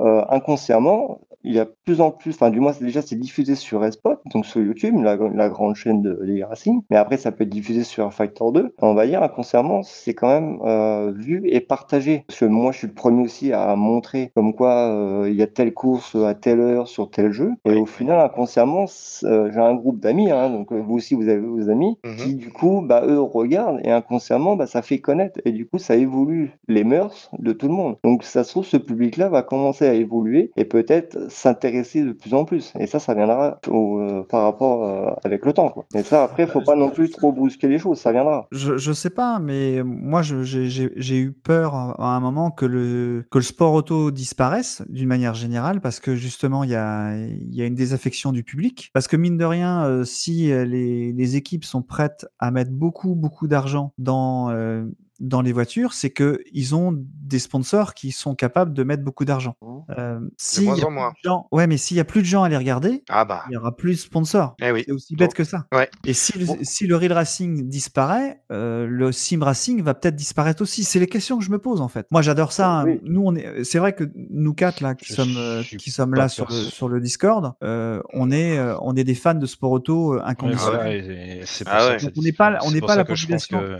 Speaker 5: euh, inconsciemment il y a de plus en plus, enfin du moins déjà c'est diffusé sur Espot, donc sur YouTube, la, la grande chaîne de Ligue Racing, mais après ça peut être diffusé sur Fighter 2. On va dire inconsciemment, c'est quand même euh, vu et partagé. Parce que moi je suis le premier aussi à montrer comme quoi euh, il y a telle course à telle heure sur tel jeu. Et au final, inconsciemment, euh, j'ai un groupe d'amis, hein, donc euh, vous aussi vous avez vos amis,
Speaker 6: Mhm.
Speaker 5: qui du coup, bah, eux regardent et inconsciemment, bah, ça fait connaître. Et du coup, ça évolue les mœurs de tout le monde. Donc ça se trouve, ce public-là va commencer à évoluer et peut-être s'intéresser de plus en plus. Et ça, ça viendra au, euh, par rapport euh, avec le temps. Quoi. Et ça, après, faut pas non plus trop brusquer les choses, ça viendra.
Speaker 3: Je, je sais pas, mais moi j'ai- eu peur à un moment que le, que le sport auto disparaisse d'une manière générale parce que justement il y a, y a une désaffection du public. Parce que mine de rien, euh, si euh, les, les équipes sont prêtes à mettre beaucoup, beaucoup d'argent dans, euh, dans les voitures, c'est que ils ont des sponsors qui sont capables de mettre beaucoup d'argent. Euh, s'il y a
Speaker 6: moins en
Speaker 3: plus
Speaker 6: moins.
Speaker 3: de gens- ouais, mais s'il y a plus de gens à les regarder,
Speaker 6: Ah bah.
Speaker 3: il y aura plus de sponsors.
Speaker 6: Eh oui.
Speaker 3: C'est aussi bête
Speaker 6: Bon.
Speaker 3: que ça.
Speaker 6: Ouais.
Speaker 3: Et si le,
Speaker 6: Bon.
Speaker 3: si le real racing disparaît, euh, le sim racing va peut-être disparaître aussi. C'est les questions que je me pose en fait. Moi, j'adore ça. hein.
Speaker 5: Oui.
Speaker 3: Nous, on est. C'est vrai que nous quatre là, qui
Speaker 4: Je
Speaker 3: sommes euh, qui sommes là sur le, sur le Discord, euh, on est euh, on est des fans de sport auto euh,
Speaker 4: Ouais,
Speaker 3: inconditionnels.
Speaker 4: c'est
Speaker 6: Ah ouais.
Speaker 3: on n'est pas- on n'est pas la
Speaker 4: que je pense
Speaker 3: population.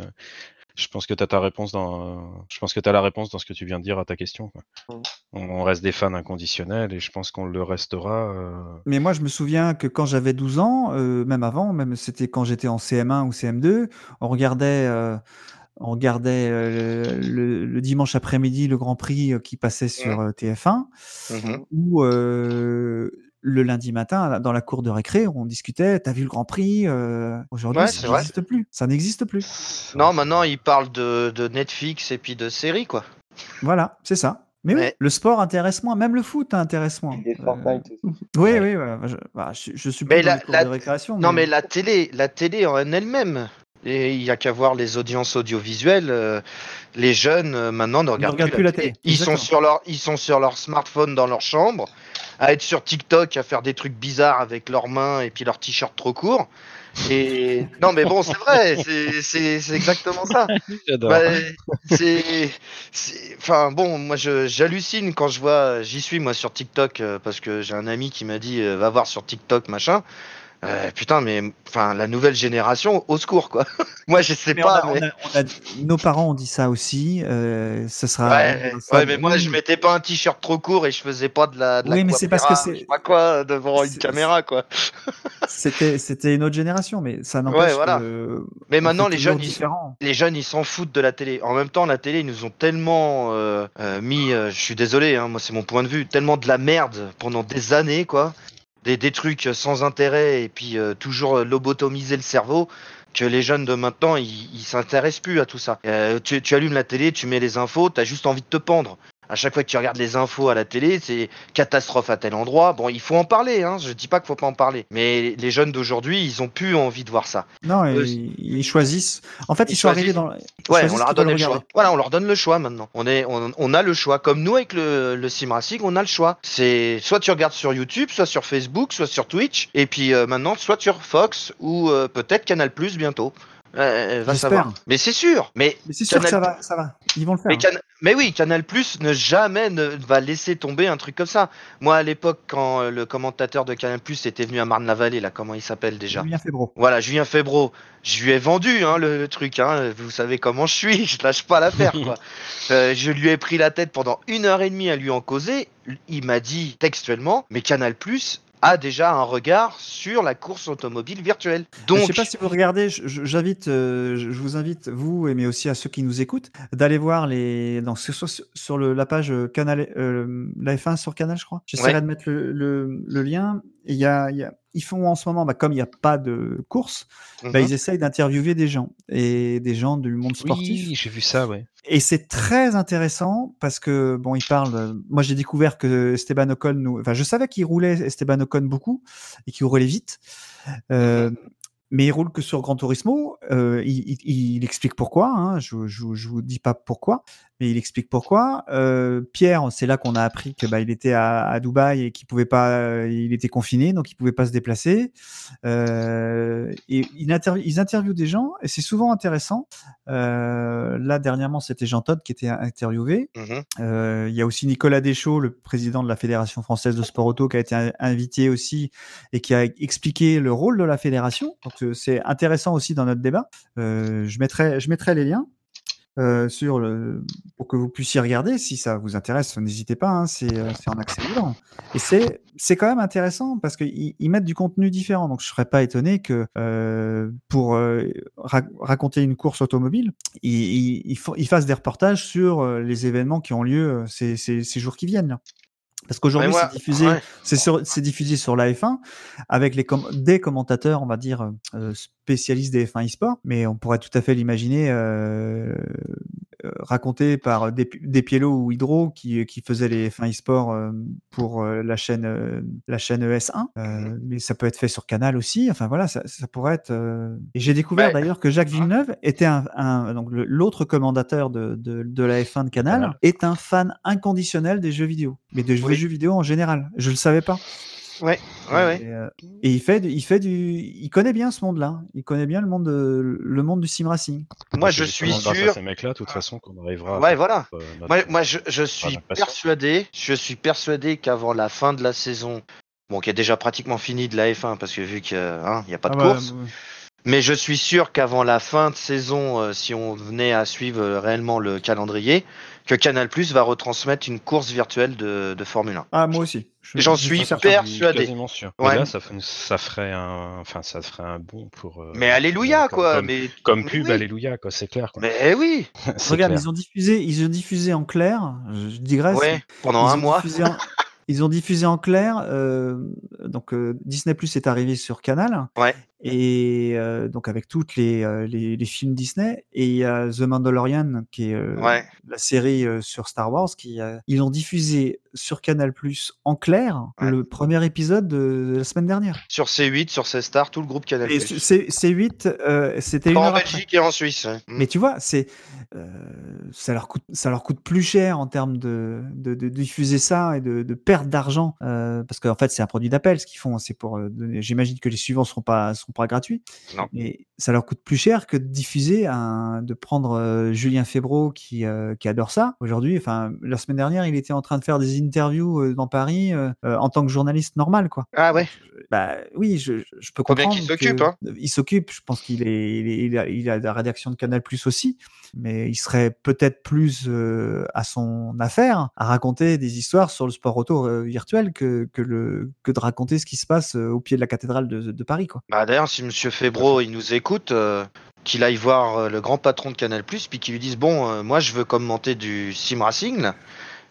Speaker 4: Je pense que tu as ta réponse dans je pense que tu as la réponse dans ce que tu viens de dire à ta question. quoi.
Speaker 5: Mm.
Speaker 4: On reste des fans inconditionnels et je pense qu'on le restera. euh,
Speaker 3: Mais moi, je me souviens que quand j'avais 12 ans, euh, même avant, même c'était quand j'étais en CM1 ou CM2, on regardait, euh, on regardait euh, le, le dimanche après-midi le Grand Prix euh, qui passait sur euh, TF1,
Speaker 6: Mhm.
Speaker 3: ou euh, le lundi matin, dans la cour de récré, on discutait. T'as vu le Grand Prix euh, Aujourd'hui,
Speaker 6: Ouais,
Speaker 3: ça n'existe plus. Ça n'existe plus.
Speaker 6: Non, maintenant ils parlent de, de Netflix et puis de séries quoi.
Speaker 3: Voilà, c'est ça. Mais oui, le sport intéresse moins, même le foot intéresse moins.
Speaker 5: Et
Speaker 3: Euh,
Speaker 5: Fortnite aussi.
Speaker 3: oui,
Speaker 4: Ouais.
Speaker 3: oui, voilà. Je, bah, je, je suis
Speaker 6: Mais
Speaker 3: plus dans
Speaker 6: la-
Speaker 3: les cours
Speaker 6: la-
Speaker 3: de récréation.
Speaker 6: Non mais la télé, la télé en elle-même. Et il y a qu'à voir les audiences audiovisuelles. euh, les jeunes euh, maintenant ne regardent,
Speaker 3: regardent plus la télé.
Speaker 6: Ils sont sur leur, ils sont sur leur smartphone dans leur chambre, à être sur TikTok, à faire des trucs bizarres avec leurs mains et puis leurs t-shirts trop courts. Et non mais bon c'est vrai, c'est- c'est c'est exactement ça.
Speaker 4: J'adore.
Speaker 6: Bah, c'est, c'est- enfin bon, moi je j'hallucine quand je vois, j'y suis moi sur TikTok euh, parce que j'ai un ami qui m'a dit euh, va voir sur TikTok machin. Euh, putain mais enfin la nouvelle génération au secours quoi. moi je sais
Speaker 3: Mais
Speaker 6: pas
Speaker 3: on a-
Speaker 6: mais
Speaker 3: on a- on a- nos parents ont dit ça aussi. euh, ce sera.
Speaker 6: ouais,
Speaker 3: ça-
Speaker 6: ouais, mais moi je mettais pas un t-shirt trop court et je faisais pas de la de la
Speaker 3: Oui, mais c'est parce que c'est-
Speaker 6: pas quoi devant une caméra quoi.
Speaker 3: C'était, c'était une autre génération, mais ça n'empêche
Speaker 6: Ouais, voilà.
Speaker 3: que.
Speaker 6: Mais maintenant les jeunes ils, les jeunes ils s'en foutent de la télé. En même temps, la télé ils nous ont tellement euh, euh, mis, euh, je suis désolé, hein, moi c'est mon point de vue, tellement de la merde pendant des années quoi, des, des trucs sans intérêt et puis euh, toujours euh, lobotomiser le cerveau. Que les jeunes de maintenant, ils s'intéressent plus à tout ça. Euh, tu, tu allumes la télé, tu mets les infos, t'as juste envie de te pendre. À chaque fois que tu regardes les infos à la télé, c'est catastrophe à tel endroit. Bon, il faut en parler, hein. Je dis pas qu'il faut pas en parler. Mais les jeunes d'aujourd'hui, ils ont plus envie de voir ça.
Speaker 3: Non,
Speaker 6: Euh,
Speaker 3: ils, ils choisissent. En fait, ils,
Speaker 6: ils
Speaker 3: sont arrivés dans. ils
Speaker 6: Ouais, on leur donné le choix. Voilà, on leur donne le choix maintenant. On est, on, on a le choix. Comme nous avec le, le sim racing, on a le choix. C'est soit tu regardes sur YouTube, soit sur Facebook, soit sur Twitch, et puis euh, maintenant soit sur Fox ou euh, peut-être Canal Plus bientôt. Euh, va savoir. Mais c'est sûr. Mais
Speaker 3: Mais c'est sûr que ça va, ça va. Ils vont le faire.
Speaker 6: mais, Can- mais oui, Canal Plus ne jamais ne va laisser tomber un truc comme ça. Moi, à l'époque, quand euh, le commentateur de Canal Plus était venu à Marne-la-Vallée, là, comment il s'appelle déjà?
Speaker 3: Julien Febro.
Speaker 6: Voilà, Julien Febro, je lui ai vendu hein, le, le truc. Hein. Vous savez comment je suis, je lâche pas l'affaire. quoi. Euh, je lui ai pris la tête pendant une heure et demie à lui en causer. Il m'a dit textuellement, mais Canal Plus a déjà un regard sur la course automobile virtuelle.
Speaker 3: Je
Speaker 6: Donc,
Speaker 3: sais pas si vous regardez, je- je- j'invite, euh, je je vous invite, vous, et mais aussi à ceux qui nous écoutent, d'aller voir les, dans, sur, sur- sur le, la page euh, Canal, euh, la F1 sur Canal, je crois. J'essaierai
Speaker 6: Ouais.
Speaker 3: de mettre le, le, le lien. Y a, il y a, ils font en ce moment, bah, comme il n'y a pas de course, bah,
Speaker 6: Mhm.
Speaker 3: ils essayent d'interviewer des gens et des gens du monde sportif.
Speaker 4: Oui, j'ai vu ça, ouais.
Speaker 3: Et c'est très intéressant parce que, bon, il parle. euh, Moi, j'ai découvert que Esteban Ocon nous. Enfin, je savais qu'il roulait Esteban Ocon beaucoup et qu'il roulait vite. Euh, mais il roule que sur Gran Turismo. Euh, il, il- il explique pourquoi. Hein, je, je vous dis pas pourquoi. Mais il explique pourquoi. Euh, Pierre, c'est là qu'on a appris que bah, il était à, à Dubaï et qu'il pouvait pas, euh, il était confiné, donc il pouvait pas se déplacer. Euh, et il interview, ils interviewent des gens et c'est souvent intéressant. Là dernièrement, c'était Jean Todt qui était interviewé.
Speaker 6: Mhm.
Speaker 3: Il y a aussi Nicolas Deschaux, le président de la Fédération française de sport auto, qui a été in- invité aussi et qui a expliqué le rôle de la fédération. Donc c'est intéressant aussi dans notre débat. Je mettrai, je mettrai les liens. Euh, sur le, pour que vous puissiez regarder si ça vous intéresse n'hésitez pas hein, c'est euh, en accès libre et c'est quand même intéressant parce qu'ils ils mettent du contenu différent donc je serais pas étonné que euh, pour euh, ra- raconter une course automobile ils, ils, ils ils fassent des reportages sur euh, les événements qui ont lieu euh, ces, ces, ces jours qui viennent. Parce qu'aujourd'hui, c'est diffusé,
Speaker 6: ouais.
Speaker 3: c'est sur- c'est diffusé sur la F1 avec les com- des commentateurs, on va dire, euh, spécialistes des F1 e-sport, mais on pourrait tout à fait l'imaginer euh, raconté par des, des Pielo ou Hydro qui, qui faisaient les F1 e-sport euh, pour euh, la chaîne euh, la chaîne ES1, euh, mais ça peut être fait sur Canal aussi. Enfin voilà, ça, ça pourrait être. euh, Et j'ai découvert
Speaker 6: Ouais.
Speaker 3: d'ailleurs que Jacques Villeneuve était un, un- donc l'autre commentateur de, de, de la F1 de Canal est un fan inconditionnel des jeux vidéo, mais des
Speaker 6: Oui.
Speaker 3: jeux vidéo en général. Je le savais pas.
Speaker 6: Ouais, ouais.
Speaker 3: Et, euh, et il fait, du- il fait du, il connaît bien ce monde-là. Il connaît bien le monde, de, le monde du sim racing.
Speaker 6: Moi, je suis
Speaker 4: grâce à
Speaker 6: sûr.
Speaker 4: ces mecs-là, de toute façon, qu'on arrivera.
Speaker 6: Ouais, voilà.
Speaker 4: notre- notre-
Speaker 6: Moi, moi, je, je suis persuadé, je suis persuadé qu'avant la fin de la saison, bon, qui est déjà pratiquement fini de la F1 parce que vu qu'il n'y a pas de
Speaker 3: Ah bah,
Speaker 6: course,
Speaker 3: euh,
Speaker 6: mais je suis sûr qu'avant la fin de saison, euh, si on venait à suivre euh, réellement le calendrier, que Canal Plus va retransmettre une course virtuelle de, de Formule 1.
Speaker 3: Ah, moi aussi. Je-
Speaker 6: J'en
Speaker 3: je
Speaker 6: suis persuadé.
Speaker 4: Quasiment sûr.
Speaker 6: Ouais.
Speaker 4: Là, ça, ferait un, enfin, ça ferait un bon pour. euh,
Speaker 6: Mais alléluia,
Speaker 4: comme-
Speaker 6: quoi.
Speaker 4: Comme,
Speaker 6: mais
Speaker 4: comme
Speaker 6: mais
Speaker 4: pub,
Speaker 6: oui.
Speaker 4: alléluia, quoi. C'est clair. Quoi.
Speaker 6: Mais oui.
Speaker 3: Regarde,
Speaker 4: clair.
Speaker 3: ils ont diffusé, ils ont diffusé en clair. Je, digresse.
Speaker 6: Ouais. Pendant
Speaker 3: Ils
Speaker 6: un mois.
Speaker 3: en- ils ont diffusé en clair. euh, donc euh, Disney Plus est arrivé sur Canal.
Speaker 6: Ouais.
Speaker 3: Et euh, donc avec toutes les, euh, les, les films Disney et il y a The Mandalorian qui est euh,
Speaker 6: Ouais.
Speaker 3: la série euh, sur Star Wars qui euh, ils ont diffusé sur Canal Plus en clair
Speaker 6: Ouais.
Speaker 3: le premier épisode de, la semaine dernière.
Speaker 6: Sur C8, sur C-Star, tout le groupe Canal
Speaker 3: Et
Speaker 6: Plus.
Speaker 3: c'est c'est 8 euh, c'était
Speaker 6: En. Belgique et en Suisse. ouais. Mm.
Speaker 3: Mais tu vois, c'est euh, ça leur coûte ça leur coûte plus cher en termes de, de, de diffuser ça et de, de perte d'argent euh, parce qu'en fait c'est un produit d'appel ce qu'ils font c'est pour euh, j'imagine que les suivants seront pas seront pas gratuits
Speaker 6: Non.
Speaker 3: mais ça leur coûte plus cher que de diffuser un de prendre euh, Julien Febro qui euh, qui adore ça aujourd'hui enfin la semaine dernière il était en train de faire des interviews euh, dans Paris en tant que journaliste normal quoi
Speaker 6: Ah ouais.
Speaker 3: bah oui, je, je- peux
Speaker 6: Faut bien
Speaker 3: comprendre.
Speaker 6: qu'il s'occupe, hein.
Speaker 3: Il s'occupe. Je pense qu'il est, il est, il a, il a la rédaction de Canal Plus aussi, mais il serait peut-être plus à son affaire à raconter des histoires sur le sport auto virtuel que que le que de raconter ce qui se passe au pied de la cathédrale de, de Paris, quoi.
Speaker 6: Bah d'ailleurs, si Monsieur Febro il nous écoute, euh, qu'il aille voir euh, le grand patron de Canal Plus, puis qu'il lui dise bon, euh, moi je veux commenter du sim racing, là,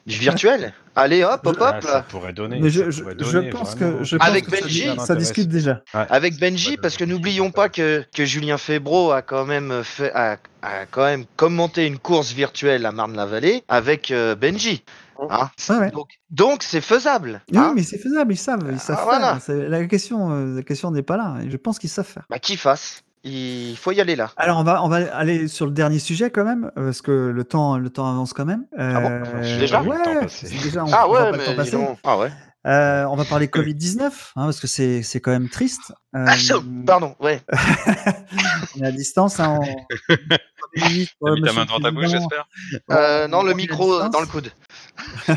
Speaker 6: du virtuel. Allez hop hop
Speaker 4: Ah,
Speaker 6: hop
Speaker 4: ça pourrait donner.
Speaker 3: Mais je, je,
Speaker 4: pourrait
Speaker 3: je
Speaker 4: donner
Speaker 3: pense
Speaker 4: vraiment-
Speaker 3: que je pense
Speaker 6: Avec
Speaker 3: que
Speaker 6: Benji,
Speaker 3: ça, discute déjà.
Speaker 6: Avec Benji, parce que n'oublions pas que, que Julien Febro a quand même fait a, a quand même commenté une course virtuelle à Marne-la-Vallée avec euh, Benji. Hein
Speaker 3: Ouais, ouais.
Speaker 6: donc donc c'est faisable.
Speaker 3: Oui,
Speaker 6: hein.
Speaker 3: mais c'est faisable, ils savent, ils savent
Speaker 6: Ah,
Speaker 3: faire. La question, euh, la question n'est pas là. Je pense qu'ils savent faire.
Speaker 6: Bah qui fasse. Il faut y aller là.
Speaker 3: Alors on va on va aller sur le dernier sujet quand même euh, parce que le temps le temps avance quand même.
Speaker 6: Ah bon
Speaker 3: Euh,
Speaker 6: Déjà
Speaker 4: Le temps
Speaker 3: Ouais,
Speaker 4: passé.
Speaker 3: c'est déjà on,
Speaker 6: Ah ouais,
Speaker 3: le temps.
Speaker 6: Ah ouais.
Speaker 3: Euh, on va parler Covid 19 hein, parce que c'est c'est quand même triste. Euh,
Speaker 6: Ah, pardon, ouais.
Speaker 3: on est à distance. Hein, on-
Speaker 4: T'as mis ta main dans ta bouche, j'espère.
Speaker 6: Euh, non,
Speaker 3: on
Speaker 6: le micro dans le coude.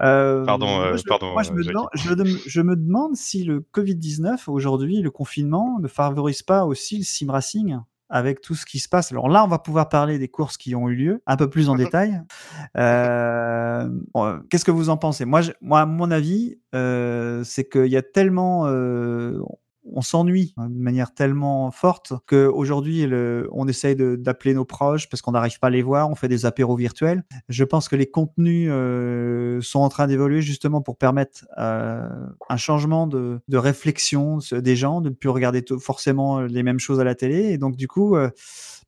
Speaker 3: Euh,
Speaker 4: Pardon, euh,
Speaker 3: moi, je,
Speaker 4: pardon,
Speaker 3: moi, je, me demande, je, dem- je me demande si le Covid-19, aujourd'hui, le confinement, ne favorise pas aussi le sim racing avec tout ce qui se passe. Alors là, on va pouvoir parler des courses qui ont eu lieu un peu plus en détail. Euh, bon, euh, Qu'est-ce que vous en pensez? Moi, je- moi, à mon avis, euh, c'est qu'il y a tellement... on s'ennuie hein, de manière tellement forte qu'aujourd'hui, on essaye d'appeler nos proches parce qu'on n'arrive pas à les voir, on fait des apéros virtuels. Je pense que les contenus euh, sont en train d'évoluer justement pour permettre euh, un changement de, réflexion des gens, de ne plus regarder forcément les mêmes choses à la télé. Et donc, du coup, euh,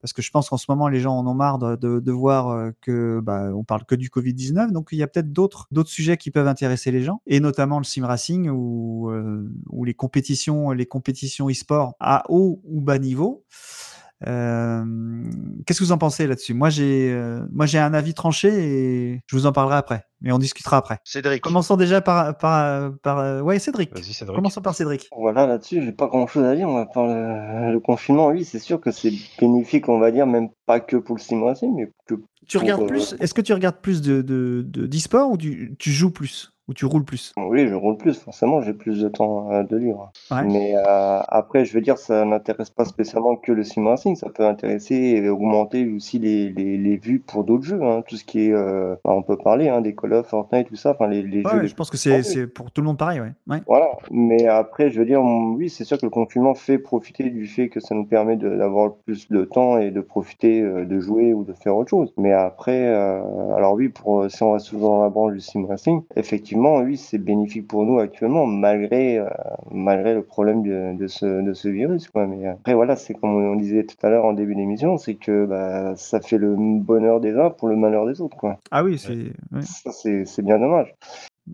Speaker 3: parce que je pense qu'en ce moment, les gens en ont marre de, de, voir que bah, on parle que du Covid-19. Donc, il y a peut-être d'autres sujets qui peuvent intéresser les gens, et notamment le sim racing ou les compétitions les compétitions e-sport à haut ou bas niveau. Euh, Qu'est-ce que vous en pensez là-dessus? Moi, j'ai euh, moi j'ai un avis tranché et je vous en parlerai après. Mais on discutera après.
Speaker 6: Cédric.
Speaker 3: Commençons déjà par par par. euh, ouais, Cédric. Commençons par Cédric.
Speaker 5: Voilà, là-dessus, j'ai pas grand-chose à dire. On va parler le, le confinement. Oui, c'est sûr que c'est bénéfique, on va dire, même pas que pour le sim racing, mais que
Speaker 3: Tu
Speaker 5: Pour,
Speaker 3: regardes
Speaker 5: euh,
Speaker 3: plus Est-ce que tu regardes plus de de de- d'e-sport ou du, tu joues plus? Ou tu roules plus
Speaker 5: oui, je roule plus. Forcément, j'ai plus de temps euh, de libre.
Speaker 3: Ouais.
Speaker 5: Mais euh, après, je veux dire, ça n'intéresse pas spécialement que le sim racing. Ça peut intéresser et augmenter aussi les, les, les vues pour d'autres jeux. Hein. Tout ce qui est, euh, bah, on peut parler hein, des Call of, Fortnite, tout ça. Enfin, les, les
Speaker 3: Ouais,
Speaker 5: jeux.
Speaker 3: ouais, je pense que c'est pour tout le monde pareil, ouais.
Speaker 5: Voilà, mais après, je veux dire, oui, c'est sûr que le confinement fait profiter du fait que ça nous permet d'avoir plus de temps et de profiter de jouer ou de faire autre chose. Mais après, alors oui, pour, si on reste toujours dans la branche du sim racing, effectivement, oui, c'est bénéfique pour nous actuellement, malgré, euh, malgré le problème de, de ce, de ce virus, quoi. Mais après, voilà, c'est comme on disait tout à l'heure en début d'émission, c'est que bah, ça fait le bonheur des uns pour le malheur des autres, quoi.
Speaker 3: Ah oui, c'est ouais.
Speaker 5: Ça, c'est c'est bien dommage.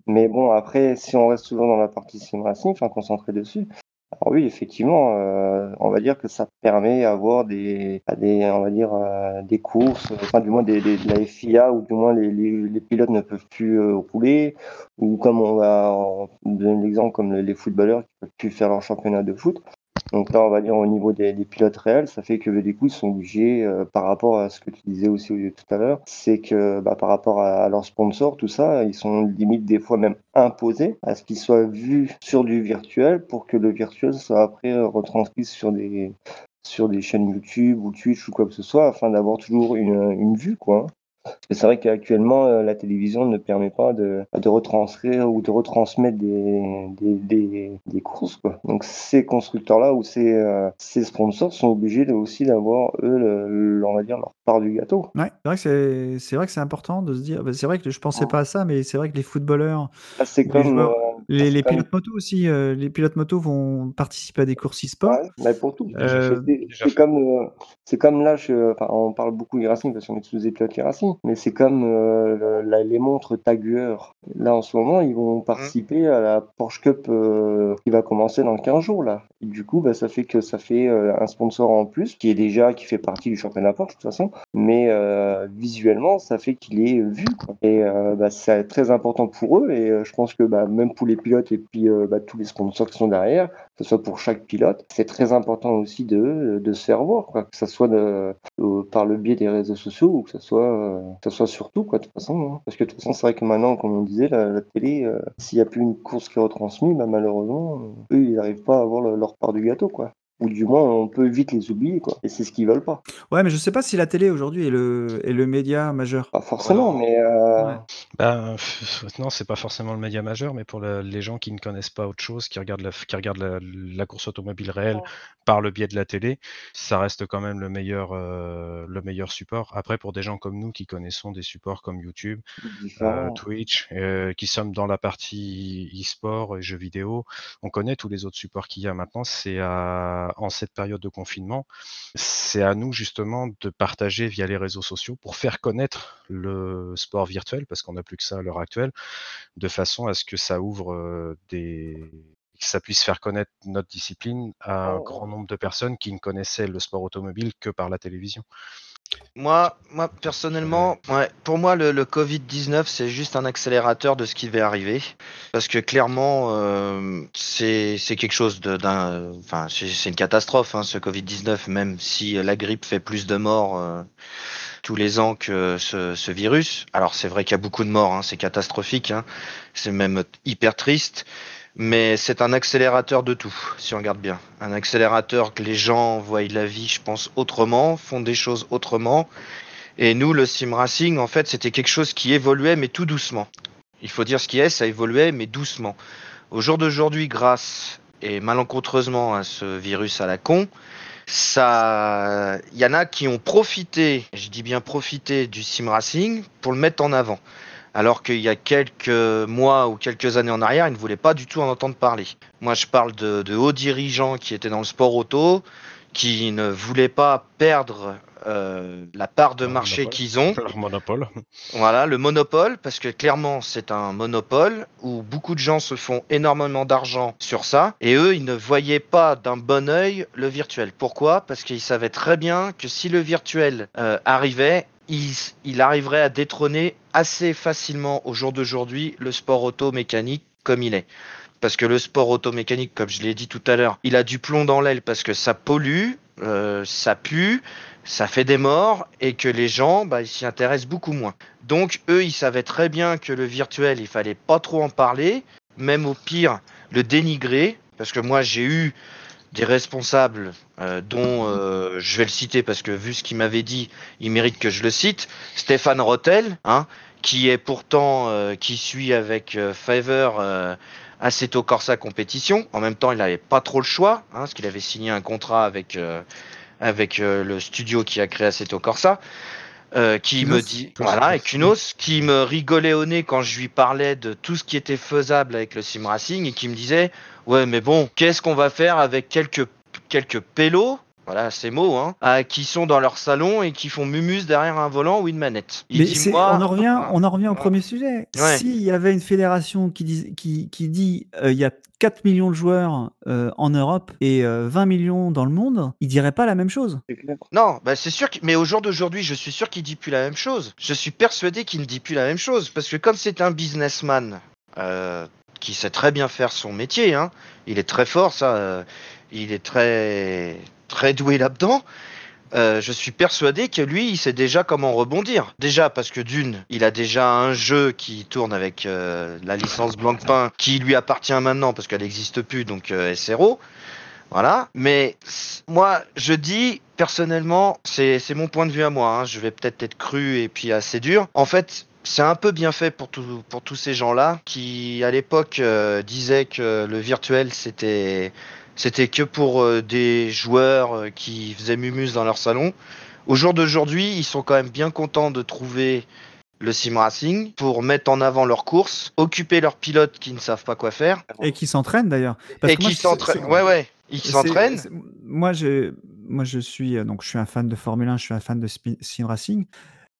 Speaker 5: Mais bon, après, si on reste toujours dans la partie sim racing, enfin concentré dessus, alors oui, effectivement, euh, on va dire que ça permet d'avoir des, à des, on va dire, euh, des courses, enfin du moins des, des- de la FIA, ou du moins les, les, pilotes ne peuvent plus euh, rouler, ou comme on va on donne l'exemple comme les, footballeurs qui peuvent plus faire leur championnat de foot. Donc là, on va dire au niveau des, pilotes réels, ça fait que du coup, ils sont obligés, euh, par rapport à ce que tu disais aussi au- tout à l'heure, c'est que bah, par rapport à, à leurs sponsors, tout ça, ils sont limite des fois même imposés à ce qu'ils soient vus sur du virtuel pour que le virtuel soit après retranscrit sur des sur des chaînes YouTube ou Twitch ou quoi que ce soit, afin d'avoir toujours une, une vue, quoi. Parce que c'est vrai qu'actuellement, euh, la télévision ne permet pas de, de retranscrire ou de retransmettre des, des, des, des courses. Quoi. Donc ces constructeurs-là ou ces, euh, ces sponsors sont obligés de, aussi d'avoir, eux, le, le- on va dire, leur part du gâteau.
Speaker 3: Ouais, c'est vrai que c'est important de se dire. bah, c'est vrai que je pensais
Speaker 5: Ouais.
Speaker 3: pas à ça, mais c'est vrai que les footballeurs,
Speaker 5: Là, c'est
Speaker 3: Les
Speaker 5: comme...
Speaker 3: joueurs,
Speaker 5: euh,
Speaker 3: les,
Speaker 5: comme-
Speaker 3: pilotes moto aussi, euh, les pilotes moto vont participer à des courses e-sport.
Speaker 5: Ouais, mais pour tout.
Speaker 3: Euh,
Speaker 5: C'est- comme, euh, c'est comme là, je, enfin, on parle beaucoup e-racing parce qu'on est tous des pilotes e-racing, mais c'est comme euh, le- la- les montres tagueurs. Là, en ce moment, ils vont participer à la Porsche Cup euh, qui va commencer dans 15 jours là. Et du coup, bah, ça fait que ça fait euh, un sponsor en plus qui est déjà qui fait partie du championnat Porsche de toute façon, mais euh, visuellement, ça fait qu'il est vu. Quoi. Et euh, bah, c'est très important pour eux. Et euh, je pense que bah, même pour les pilotes et puis euh, bah, tous les sponsors qui sont derrière, que ce soit pour chaque pilote, c'est très important aussi de, de se faire voir, que ce soit euh, par le biais des réseaux sociaux ou que ce soit, euh, soit surtout, de toute façon. hein. Parce que de toute façon, c'est vrai que maintenant, comme on disait, la, télé, s'il n'y a plus une course qui est retransmise, bah, malheureusement, eux, ils n'arrivent pas à avoir le- leur part du gâteau, quoi. Ou du moins, on peut vite les oublier, quoi. Et c'est ce qu'ils veulent pas.
Speaker 3: Ouais, mais je sais pas si la télé aujourd'hui est le, est le média majeur.
Speaker 5: Pas forcément,
Speaker 4: Voilà.
Speaker 5: mais euh,
Speaker 3: Ouais.
Speaker 4: Ben, pff, non, c'est pas forcément le média majeur, mais pour le- les gens qui ne connaissent pas autre chose, qui regardent la, qui regardent la, la course automobile réelle par le biais de la télé, ça reste quand même le meilleur, euh, le meilleur support. Après, pour des gens comme nous qui connaissons des supports comme YouTube, euh. Twitch, euh, qui sommes dans la partie e-sport et jeux vidéo, on connaît tous les autres supports qu'il y a maintenant. C'est à, en cette période de confinement, c'est à nous justement de partager via les réseaux sociaux pour faire connaître le sport virtuel, parce qu'on n'a plus que ça à l'heure actuelle, de façon à ce que ça ouvre euh, des que ça puisse faire connaître notre discipline à un
Speaker 5: Oh.
Speaker 4: grand nombre de personnes qui ne connaissaient le sport automobile que par la télévision.
Speaker 6: Moi, moi personnellement, pour moi, le, le Covid-19, c'est juste un accélérateur de ce qui va arriver. Parce que clairement, euh, c'est quelque chose d'un. Enfin, c'est c'est une catastrophe, hein, ce Covid-19, même si la grippe fait plus de morts euh, tous les ans que ce, ce virus. Alors, c'est vrai qu'il y a beaucoup de morts, hein, c'est catastrophique, hein, c'est même hyper triste. Mais c'est un accélérateur de tout, si on regarde bien. Un accélérateur que les gens voient la vie, je pense, autrement, font des choses autrement. Et nous, le sim racing, en fait, c'était quelque chose qui évoluait, mais tout doucement. Il faut dire ce qui est, ça évoluait, mais doucement. Au jour d'aujourd'hui, grâce et malencontreusement à ce virus à la con, ça, il y en a qui ont profité, je dis bien profité du sim racing pour le mettre en avant. Alors qu'il y a quelques mois ou quelques années en arrière, ils ne voulaient pas du tout en entendre parler. Moi, je parle de, de hauts dirigeants qui étaient dans le sport auto, qui ne voulaient pas perdre euh, la part de marché qu'ils ont.
Speaker 4: Leur monopole.
Speaker 6: Voilà, le monopole, parce que clairement, c'est un monopole où beaucoup de gens se font énormément d'argent sur ça, et eux, ils ne voyaient pas d'un bon œil le virtuel. Pourquoi? Parce qu'ils savaient très bien que si le virtuel euh, arrivait, il, arriverait à détrôner assez facilement au jour d'aujourd'hui le sport auto mécanique comme il est. Parce que le sport automécanique, comme je l'ai dit tout à l'heure, il a du plomb dans l'aile parce que ça pollue, euh, ça pue, ça fait des morts et que les gens, bah, s'y intéressent beaucoup moins. Donc eux, ils savaient très bien que le virtuel, il fallait pas trop en parler, même au pire le dénigrer, parce que moi j'ai eu des responsables euh, dont euh, je vais le citer parce que vu ce qu'il m'avait dit, il mérite que je le cite. Stéphane Rotel, hein, qui est pourtant euh, qui suit avec Fiverr euh, Assetto Corsa compétition. En même temps, il n'avait pas trop le choix, hein, parce qu'il avait signé un contrat avec avec le studio qui a créé Assetto Corsa. Euh, qui me dit voilà et Kunos qui me rigolait au nez quand je lui parlais de tout ce qui était faisable avec le sim racing et qui me disait ouais mais bon qu'est-ce qu'on va faire avec quelques quelques pélos voilà ces mots hein, ah, qui sont dans leur salon et qui font mumus derrière un volant ou une manette. Il
Speaker 3: Mais
Speaker 6: dit,
Speaker 3: c'est-
Speaker 6: moi,
Speaker 3: on en revient, on en revient au
Speaker 6: Ouais.
Speaker 3: premier sujet.
Speaker 6: Ouais.
Speaker 3: S'il y avait une fédération qui dit, qui, qui dit euh, il y a 4 millions de joueurs euh, en Europe et euh, 20 millions dans le monde, il dirait pas la même chose.
Speaker 5: Clair.
Speaker 6: Non, bah c'est sûr. que- Mais au jour d'aujourd'hui, je suis sûr qu'il dit plus la même chose. Je suis persuadé qu'il ne dit plus la même chose parce que comme c'est un businessman euh, qui sait très bien faire son métier, hein, il est très fort, ça. euh, il est très très doué là-dedans. Euh, je suis persuadé que lui, il sait déjà comment rebondir. Déjà parce que d'une, il a déjà un jeu qui tourne avec euh, la licence Blancpain qui lui appartient maintenant parce qu'elle n'existe plus, donc euh, SRO. Voilà. Mais moi, je dis personnellement, c'est mon point de vue à moi. hein, Je vais peut-être être cru et puis assez dur. En fait. C'est un peu bien fait pour tous ces gens-là qui, à l'époque, euh, disaient que le virtuel, c'était c'était que pour euh, des joueurs euh, qui faisaient mumus dans leur salon. Au jour d'aujourd'hui, ils sont quand même bien contents de trouver le sim racing pour mettre en avant leurs courses, occuper leurs pilotes qui ne savent pas quoi faire
Speaker 3: Et qui s'entraînent d'ailleurs.
Speaker 6: Et qui s'entraînent. Ouais, ouais, ils s'entraînent.
Speaker 3: Moi, je, moi, je suis euh, donc je suis un fan de Formule 1, je suis un fan de sim racing.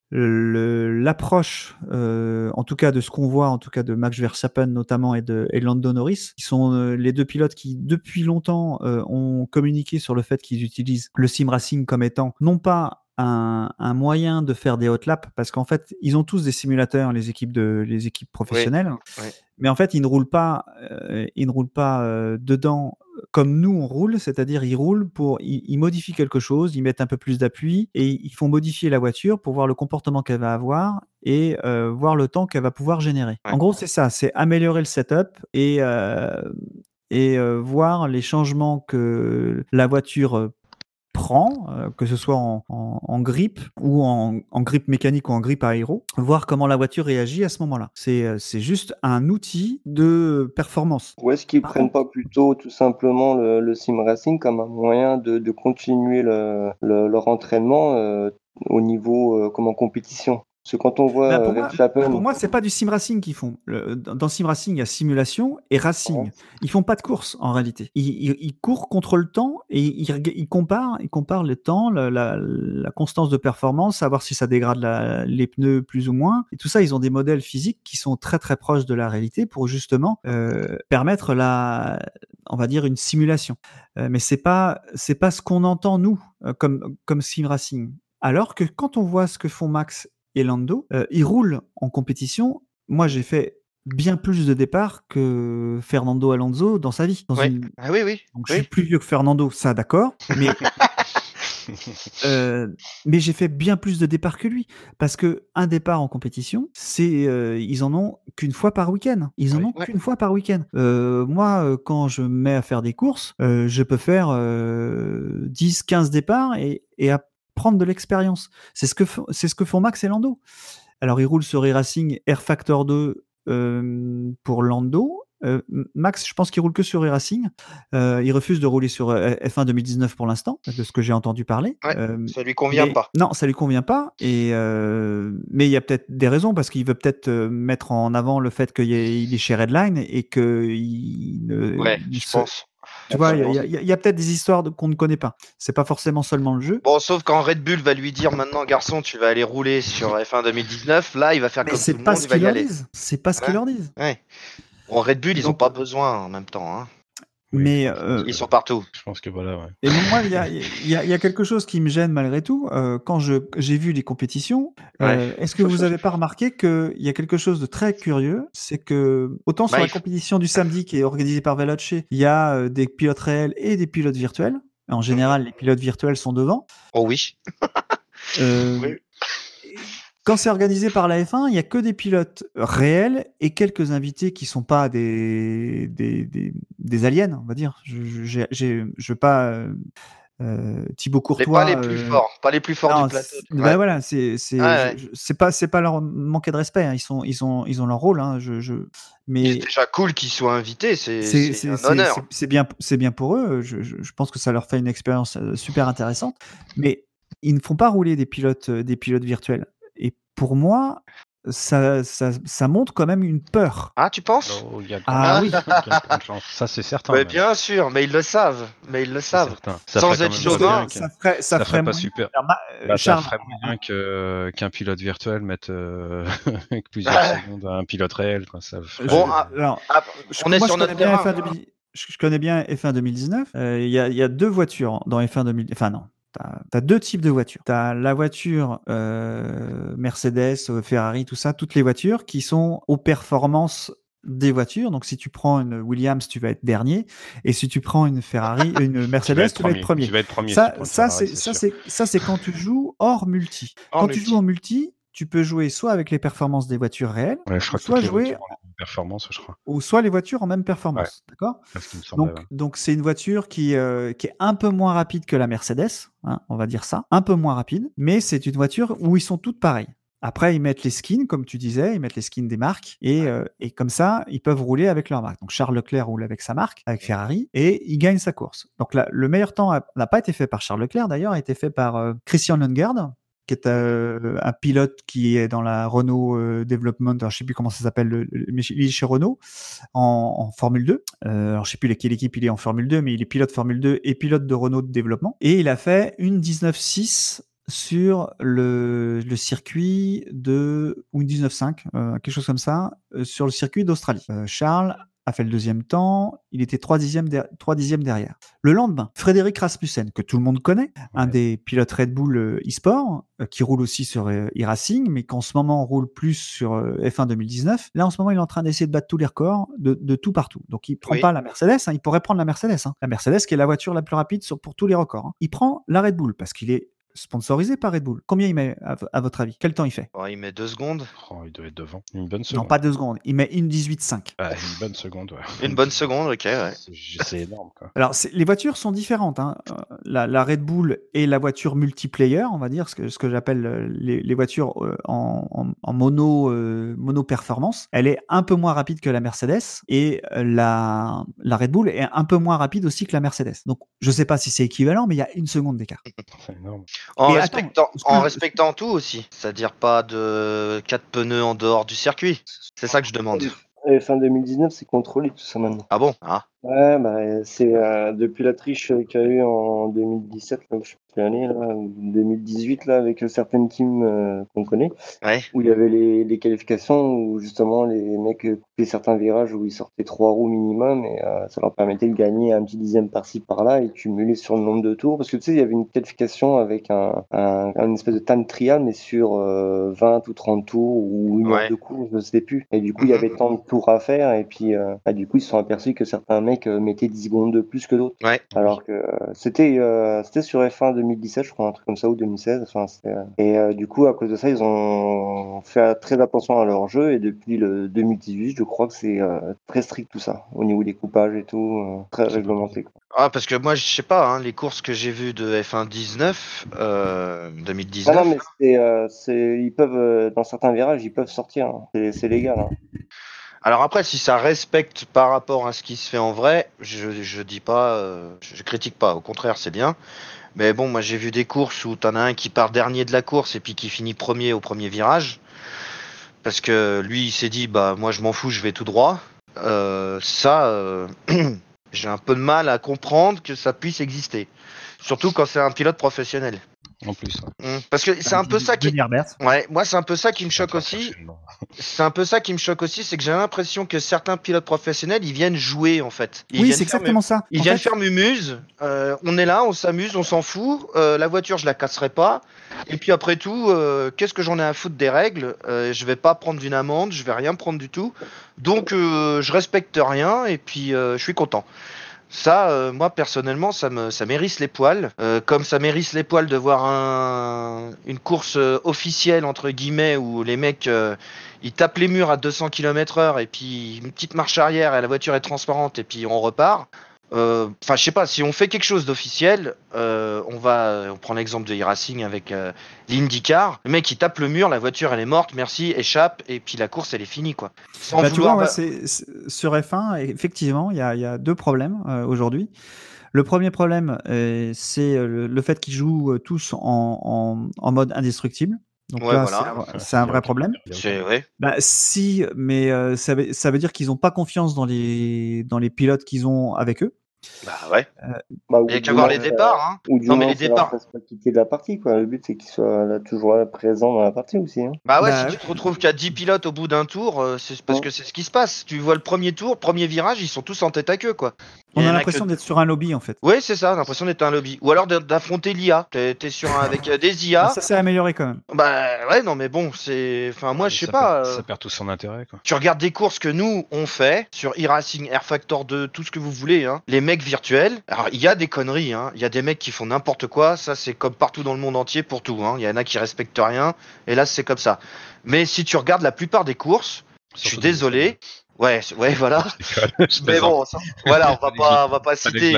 Speaker 3: L'approche, euh, en tout cas de ce qu'on voit, en tout cas de Max Verstappen notamment et de, et Norris, qui sont euh, les deux pilotes qui depuis longtemps euh, ont communiqué sur le fait qu'ils utilisent le sim racing comme étant non pas un, un moyen de faire des hot laps, parce qu'en fait ils ont tous des simulateurs, les équipes de les équipes professionnelles,
Speaker 6: oui.
Speaker 3: mais en fait ils ne roulent pas, euh, ils ne roulent pas euh, dedans comme nous on roule, c'est-à-dire ils roulent pour, ils, ils modifient quelque chose, ils mettent un peu plus d'appui et ils font modifier la voiture pour voir le comportement qu'elle va avoir et euh, voir le temps qu'elle va pouvoir générer. En gros, c'est ça, c'est améliorer le setup et et euh, voir les changements que la voiture prend, euh, que ce soit en, en, en grip ou en, en grip mécanique ou en grip aéro, voir comment la voiture réagit à ce moment-là. C'est euh, c'est juste un outil de performance.
Speaker 5: Ou est-ce qu'ils
Speaker 3: Par
Speaker 5: prennent pas plutôt tout simplement le, le sim racing comme un moyen de, de continuer le, le- leur entraînement euh, au niveau euh, comme en compétition? Parce que quand on voit
Speaker 3: Bah, pour,
Speaker 5: euh,
Speaker 3: moi,
Speaker 5: Verstappen,
Speaker 3: pour moi, c'est pas du sim racing qu'ils font. Le- dans sim racing, il y a simulation et racing.
Speaker 5: Ouais.
Speaker 3: Ils font pas de course en réalité. Ils, ils- ils courent contre le temps et ils, comparent, ils comparent le temps, la, la- la constance de performance, savoir si ça dégrade la- les pneus plus ou moins. Et tout ça, ils ont des modèles physiques qui sont très très proches de la réalité pour justement euh, permettre la, on va dire une simulation. Euh, mais c'est pas c'est pas ce qu'on entend nous comme comme sim racing. Alors que quand on voit ce que font Max et Lando, euh, ils roulent en compétition. Moi, j'ai fait bien plus de départs que Fernando Alonso dans sa vie. Dans une-
Speaker 6: Ah oui, oui.
Speaker 3: Donc, je
Speaker 6: oui.
Speaker 3: suis plus vieux que Fernando, ça d'accord, mais euh, mais j'ai fait bien plus de départs que lui parce que un départ en compétition, c'est euh, ils en ont qu'une fois par week-end. Ils en ont
Speaker 6: Ouais.
Speaker 3: qu'une fois par week-end. Euh, moi, quand je me mets à faire des courses, je peux faire euh, 10, 15 départs et, et à prendre de l'expérience. C'est ce que font- c'est ce que font Max et Lando. Alors ils roulent sur e-racing Air Factor 2 euh, pour Lando. Euh, Max, je pense qu'il roule que sur e-racing. Euh, il refuse de rouler sur euh, F1 2019 pour l'instant, de ce que j'ai entendu parler.
Speaker 6: Ouais, Ça lui convient
Speaker 3: mais-
Speaker 6: pas.
Speaker 3: Non, ça lui convient pas. Et mais il y a peut-être des raisons parce qu'il veut peut-être mettre en avant le fait qu'il est, chez Redline et que il ne,
Speaker 6: Ouais, je
Speaker 3: se-
Speaker 6: pense.
Speaker 3: Tu vois, il y a-
Speaker 6: Absolument.
Speaker 3: il y a, il y a peut-être des histoires de- qu'on ne connaît pas. C'est pas forcément seulement le jeu.
Speaker 6: Bon, sauf quand Red Bull va lui dire maintenant, garçon, tu vas aller rouler sur F1 2019, là, il va faire
Speaker 3: Mais
Speaker 6: comme tout
Speaker 3: c'est
Speaker 6: le
Speaker 3: pas
Speaker 6: monde,
Speaker 3: ce
Speaker 6: il va
Speaker 3: qu'ils
Speaker 6: y
Speaker 3: leur
Speaker 6: aller.
Speaker 3: disent. C'est pas ce qu'ils leur disent.
Speaker 6: Ouais. Bon, Red Bull, ils ont
Speaker 3: Donc-
Speaker 6: pas besoin en même temps. Hein.
Speaker 4: Oui,
Speaker 3: Mais euh,
Speaker 6: Ils sont partout.
Speaker 4: Je pense que voilà, ouais.
Speaker 3: Et moi, il y a, il y a- il y a quelque chose qui me gêne malgré tout. Euh, quand je- j'ai vu les compétitions, euh, est-ce que vous n'avez pas remarqué qu'il y a quelque chose de très curieux C'est que, autant sur
Speaker 6: Bah,
Speaker 3: la
Speaker 6: faut-
Speaker 3: compétition du samedi qui est organisée par Veloce, il y a euh, des pilotes réels et des pilotes virtuels. En général, les pilotes virtuels sont devant.
Speaker 6: Oh oui.
Speaker 3: Euh,
Speaker 6: Oui.
Speaker 3: Quand c'est organisé par la F1, il y a que des pilotes réels et quelques invités qui sont pas des des, des, des aliens, on va dire. Je je veux pas euh, euh, Thibaut
Speaker 6: Les,
Speaker 3: Courtois.
Speaker 6: pas les plus
Speaker 3: euh,
Speaker 6: forts. Pas les plus forts
Speaker 3: non,
Speaker 6: du plateau. Ouais.
Speaker 3: bah voilà, c'est c'est
Speaker 6: Ouais,
Speaker 3: pas c'est pas leur manquer de respect. hein. Ils sont ils ont ils ont leur rôle. Hein. Je, je mais
Speaker 6: C'est déjà cool qu'ils soient invités. C'est un honneur.
Speaker 3: c'est- bien, c'est bien pour eux. Je, je- pense que ça leur fait une expérience super intéressante. Mais ils ne font pas rouler des pilotes, des pilotes virtuels. Pour moi, ça, ça, ça montre quand même une peur.
Speaker 6: Ah, tu penses?
Speaker 4: Oh, il y a de
Speaker 3: Ah oui.
Speaker 4: y. Ça, c'est certain.
Speaker 6: Mais. Bien sûr, mais ils le savent. Mais ils le savent.
Speaker 4: Ça
Speaker 6: Sans être chauvin,
Speaker 3: ça ferait, ça
Speaker 4: ça
Speaker 3: ferait
Speaker 4: pas
Speaker 3: moins
Speaker 4: super.
Speaker 3: euh,
Speaker 4: Bah, ça ferait moins bien que- qu'un pilote virtuel mette euh, plusieurs
Speaker 6: Ouais.
Speaker 4: secondes à un pilote réel. Quoi. Ça ferait-
Speaker 6: Bon,
Speaker 3: je-
Speaker 6: ah,
Speaker 3: alors,
Speaker 6: Ah,
Speaker 3: je-
Speaker 6: on est
Speaker 3: moi,
Speaker 6: sur notre
Speaker 3: connais bien
Speaker 6: terrain.
Speaker 3: F1 2000 je connais bien F1 2019. Euh, Il y, a, il y a deux voitures dans F1 2000. Enfin non, tu as, deux types de voitures. Tu as la voiture euh, Mercedes, euh, Ferrari, tout ça, toutes les voitures qui sont aux performances des voitures. Donc si tu prends une Williams, tu vas être dernier, et si tu prends une Ferrari, une Mercedes, tu vas être premier.
Speaker 4: Tu vas être premier.
Speaker 3: Ça, ça c'est ça
Speaker 4: sûr.
Speaker 3: c'est ça c'est quand tu joues hors multi. Quand tu joues en multi, tu peux jouer soit avec les performances des voitures réelles,
Speaker 4: Ouais,
Speaker 3: soit jouer
Speaker 4: performance, je crois.
Speaker 3: ou soit les voitures en même performance. D'accord donc,
Speaker 4: ouais.
Speaker 3: donc c'est une voiture qui, euh, qui est un peu moins rapide que la Mercedes, hein, on va dire ça, un peu moins rapide, mais c'est une voiture où ils sont toutes pareilles. Après, ils mettent les skins, comme tu disais, ils mettent les skins des marques, et, euh, et comme ça, ils peuvent rouler avec leur marque. Donc Charles Leclerc roule avec sa marque, avec Ferrari, et il gagne sa course. Donc là, le meilleur temps n'a pas été fait par Charles Leclerc, d'ailleurs, a été fait par euh, Christian Lundgaard, qui est euh, un pilote qui est dans la Renault euh, Development, alors je sais plus comment ça s'appelle, il est chez Renault en, Formule 2. Euh, alors je sais plus quelle équipe il est en Formule 2, mais il est pilote Formule 2 et pilote de Renault de développement. Et il a fait une 19.6 sur le, circuit de ou une 19.5, euh, quelque chose comme ça, sur le circuit d'Australie. Charles a fait le deuxième temps, il était trois dixièmes, der- trois dixièmes derrière. Le lendemain, Frédéric Rasmussen, que tout le monde connaît, un des pilotes Red Bull euh, e-sport, euh, qui roule aussi sur euh, e-racing, mais qu'en ce moment roule plus sur euh, F1 2019. Là, en ce moment, il est en train d'essayer de battre tous les records de, de tout partout. Donc, il prend
Speaker 6: Oui.
Speaker 3: pas la Mercedes, hein, il pourrait prendre la Mercedes. hein. La Mercedes, qui est la voiture la plus rapide sur, pour tous les records. hein. Il prend la Red Bull parce qu'il est sponsorisé par Red Bull. Combien il met, à, votre avis? Quel temps il fait?
Speaker 6: Bon, il met deux secondes.
Speaker 4: Oh, il doit être devant. Une bonne
Speaker 3: Non,
Speaker 4: seconde.
Speaker 3: pas deux secondes. Il met une 18,5.
Speaker 4: Ah, une bonne seconde, ouais.
Speaker 6: Une bonne seconde, ok, ouais.
Speaker 4: C'est énorme, quoi.
Speaker 3: Alors, les voitures sont différentes. hein. Euh, La, la Red Bull est la voiture multiplayer, on va dire, ce que, ce que j'appelle euh, les, les voitures euh, en, en- en mono, euh, mono performance. Elle est un peu moins rapide que la Mercedes et la, la Red Bull est un peu moins rapide aussi que la Mercedes. Donc, je sais pas si c'est équivalent, mais il y a une seconde d'écart.
Speaker 4: C'est énorme.
Speaker 6: En, respectant, en respectant tout aussi. C'est-à-dire pas de quatre pneus en dehors du circuit. C'est ça que je demande.
Speaker 5: Et fin 2019, c'est contrôlé tout ça maintenant.
Speaker 6: Ah bon? Ah.
Speaker 5: Ouais, bah, c'est euh, depuis la triche euh, qu'il y a eu en 2017, là, je sais plus l'année, là, ou 2018, là, avec euh, certaines teams euh, qu'on connaît,
Speaker 6: Ouais.
Speaker 5: où il y avait les, les qualifications où justement les mecs euh, coupaient certains virages où ils sortaient trois roues minimum et euh, ça leur permettait de gagner un petit dixième par-ci par-là et cumuler sur le nombre de tours. Parce que tu sais, il y avait une qualification avec un, un, un espèce de time trial, mais sur euh, 20 ou 30 tours ou une
Speaker 6: Ouais.
Speaker 5: heure de course, je sais plus. Et du coup, il y avait tant de tours à faire et puis euh, bah, du coup, ils se sont aperçus que certains mecs euh, mettaient 10 secondes de plus que d'autres.
Speaker 6: Ouais.
Speaker 5: Alors que euh, c'était euh, c'était sur F1 2017, je crois, un truc comme ça, ou 2016. Enfin, Et du coup, à cause de ça, ils ont fait très attention à leur jeu. Et depuis le 2018, je crois que c'est très strict tout ça, au niveau des coupages et tout, très réglementé. quoi.
Speaker 6: Ah, parce que moi, je sais pas, hein, les courses que j'ai vues de F1 19, euh,
Speaker 5: Ah
Speaker 6: 2019.
Speaker 5: non, mais c'est, euh, ils peuvent, euh, dans certains virages, ils peuvent sortir. hein. C'est, c'est légal. hein.
Speaker 6: Alors après, si ça respecte par rapport à ce qui se fait en vrai, je, je dis pas, euh, je, critique pas. Au contraire, c'est bien. Mais bon, moi j'ai vu des courses où t'en as un qui part dernier de la course et puis qui finit premier au premier virage. Parce que lui, il s'est dit, bah moi je m'en fous, je vais tout droit. Euh, ça, euh, j'ai un peu de mal à comprendre que ça puisse exister. Surtout quand c'est un pilote professionnel.
Speaker 4: En plus.
Speaker 6: Mm. Parce que c'est un peu ça qui. Ouais, moi c'est un peu ça qui me choque aussi. C'est un peu ça qui me choque aussi, c'est que j'ai l'impression que certains pilotes professionnels, ils viennent jouer en fait. Ils
Speaker 3: Oui, c'est exactement ça.
Speaker 6: Ils
Speaker 3: En
Speaker 6: viennent
Speaker 3: fait,
Speaker 6: faire mumuse. euh, on est là, on s'amuse, on s'en fout. euh, la voiture, je la casserai pas. Et puis après tout, euh, qu'est-ce que j'en ai à foutre des règles? Euh, Je vais pas prendre une amende, je vais rien prendre du tout. Donc euh, je respecte rien et puis euh, je suis content. Ça, euh, moi personnellement, ça me ça m'érisse les poils. Euh, comme ça m'érisse les poils de voir un, une course euh, officielle entre guillemets où les mecs euh, ils tapent les murs à 200 km/h et puis une petite marche arrière et la voiture est transparente et puis on repart. Euh, Enfin, je sais pas, si on fait quelque chose d'officiel, euh, on va, on prend l'exemple de e-racing avec euh, l'IndyCar. Le mec il tape le mur, la voiture elle est morte, merci, échappe et puis la course elle est finie quoi. Sans
Speaker 3: Bah, tu
Speaker 6: vouloir-
Speaker 3: vois, ouais, c'est- c'est- sur F1, effectivement, il y a, il y a deux problèmes aujourd'hui. Le premier problème, c'est le, fait qu'ils jouent tous en, en- en mode indestructible. Donc
Speaker 6: Ouais,
Speaker 3: là,
Speaker 6: voilà.
Speaker 3: c'est un- vrai problème.
Speaker 6: C'est ouais.
Speaker 3: Bah, si, mais euh, ça, veut, ça veut dire qu'ils n'ont pas confiance dans les, dans les pilotes qu'ils ont avec eux.
Speaker 6: Bah ouais.
Speaker 5: Bah, ou
Speaker 6: Il y a qu'à voir les départs. Hein.
Speaker 5: Ou du
Speaker 6: Non, mais les départs.
Speaker 5: pas quitter la partie, quoi. Le but, c'est qu'ils soient là, toujours là, présents dans la partie aussi. Hein.
Speaker 6: Bah ouais,
Speaker 3: Bah
Speaker 6: si
Speaker 3: ouais.
Speaker 6: tu te retrouves qu'il y a 10 pilotes au bout d'un tour, euh, c'est parce
Speaker 5: Ouais.
Speaker 6: que c'est ce qui se passe. Tu vois le premier tour, premier virage, ils sont tous en tête à queue quoi.
Speaker 3: On a l'impression
Speaker 6: que-
Speaker 3: d'être sur un lobby, en fait.
Speaker 6: Oui, c'est ça, l'impression d'être un lobby. Ou alors d'affronter l'IA. T'es sur un, avec euh, des IA.
Speaker 3: Ah, Ça s'est amélioré quand même.
Speaker 6: Bah ouais, non mais bon, c'est. Enfin, moi, je sais pas.
Speaker 4: perd-
Speaker 6: euh,
Speaker 4: Ça perd tout son intérêt, quoi.
Speaker 6: Tu regardes des courses que nous on fait sur e-racing, Air Factor 2, tout ce que vous voulez, hein. les mecs virtuels. Alors il y a des conneries, hein. il y a des mecs qui font n'importe quoi, ça c'est comme partout dans le monde entier pour tout. hein. Il y en a qui respectent rien, et là c'est comme ça. Mais si tu regardes la plupart des courses, je suis désolé. Ouais, ouais, voilà.
Speaker 4: Je
Speaker 6: Mais bon, ça- voilà, on va pas, on va pas citer.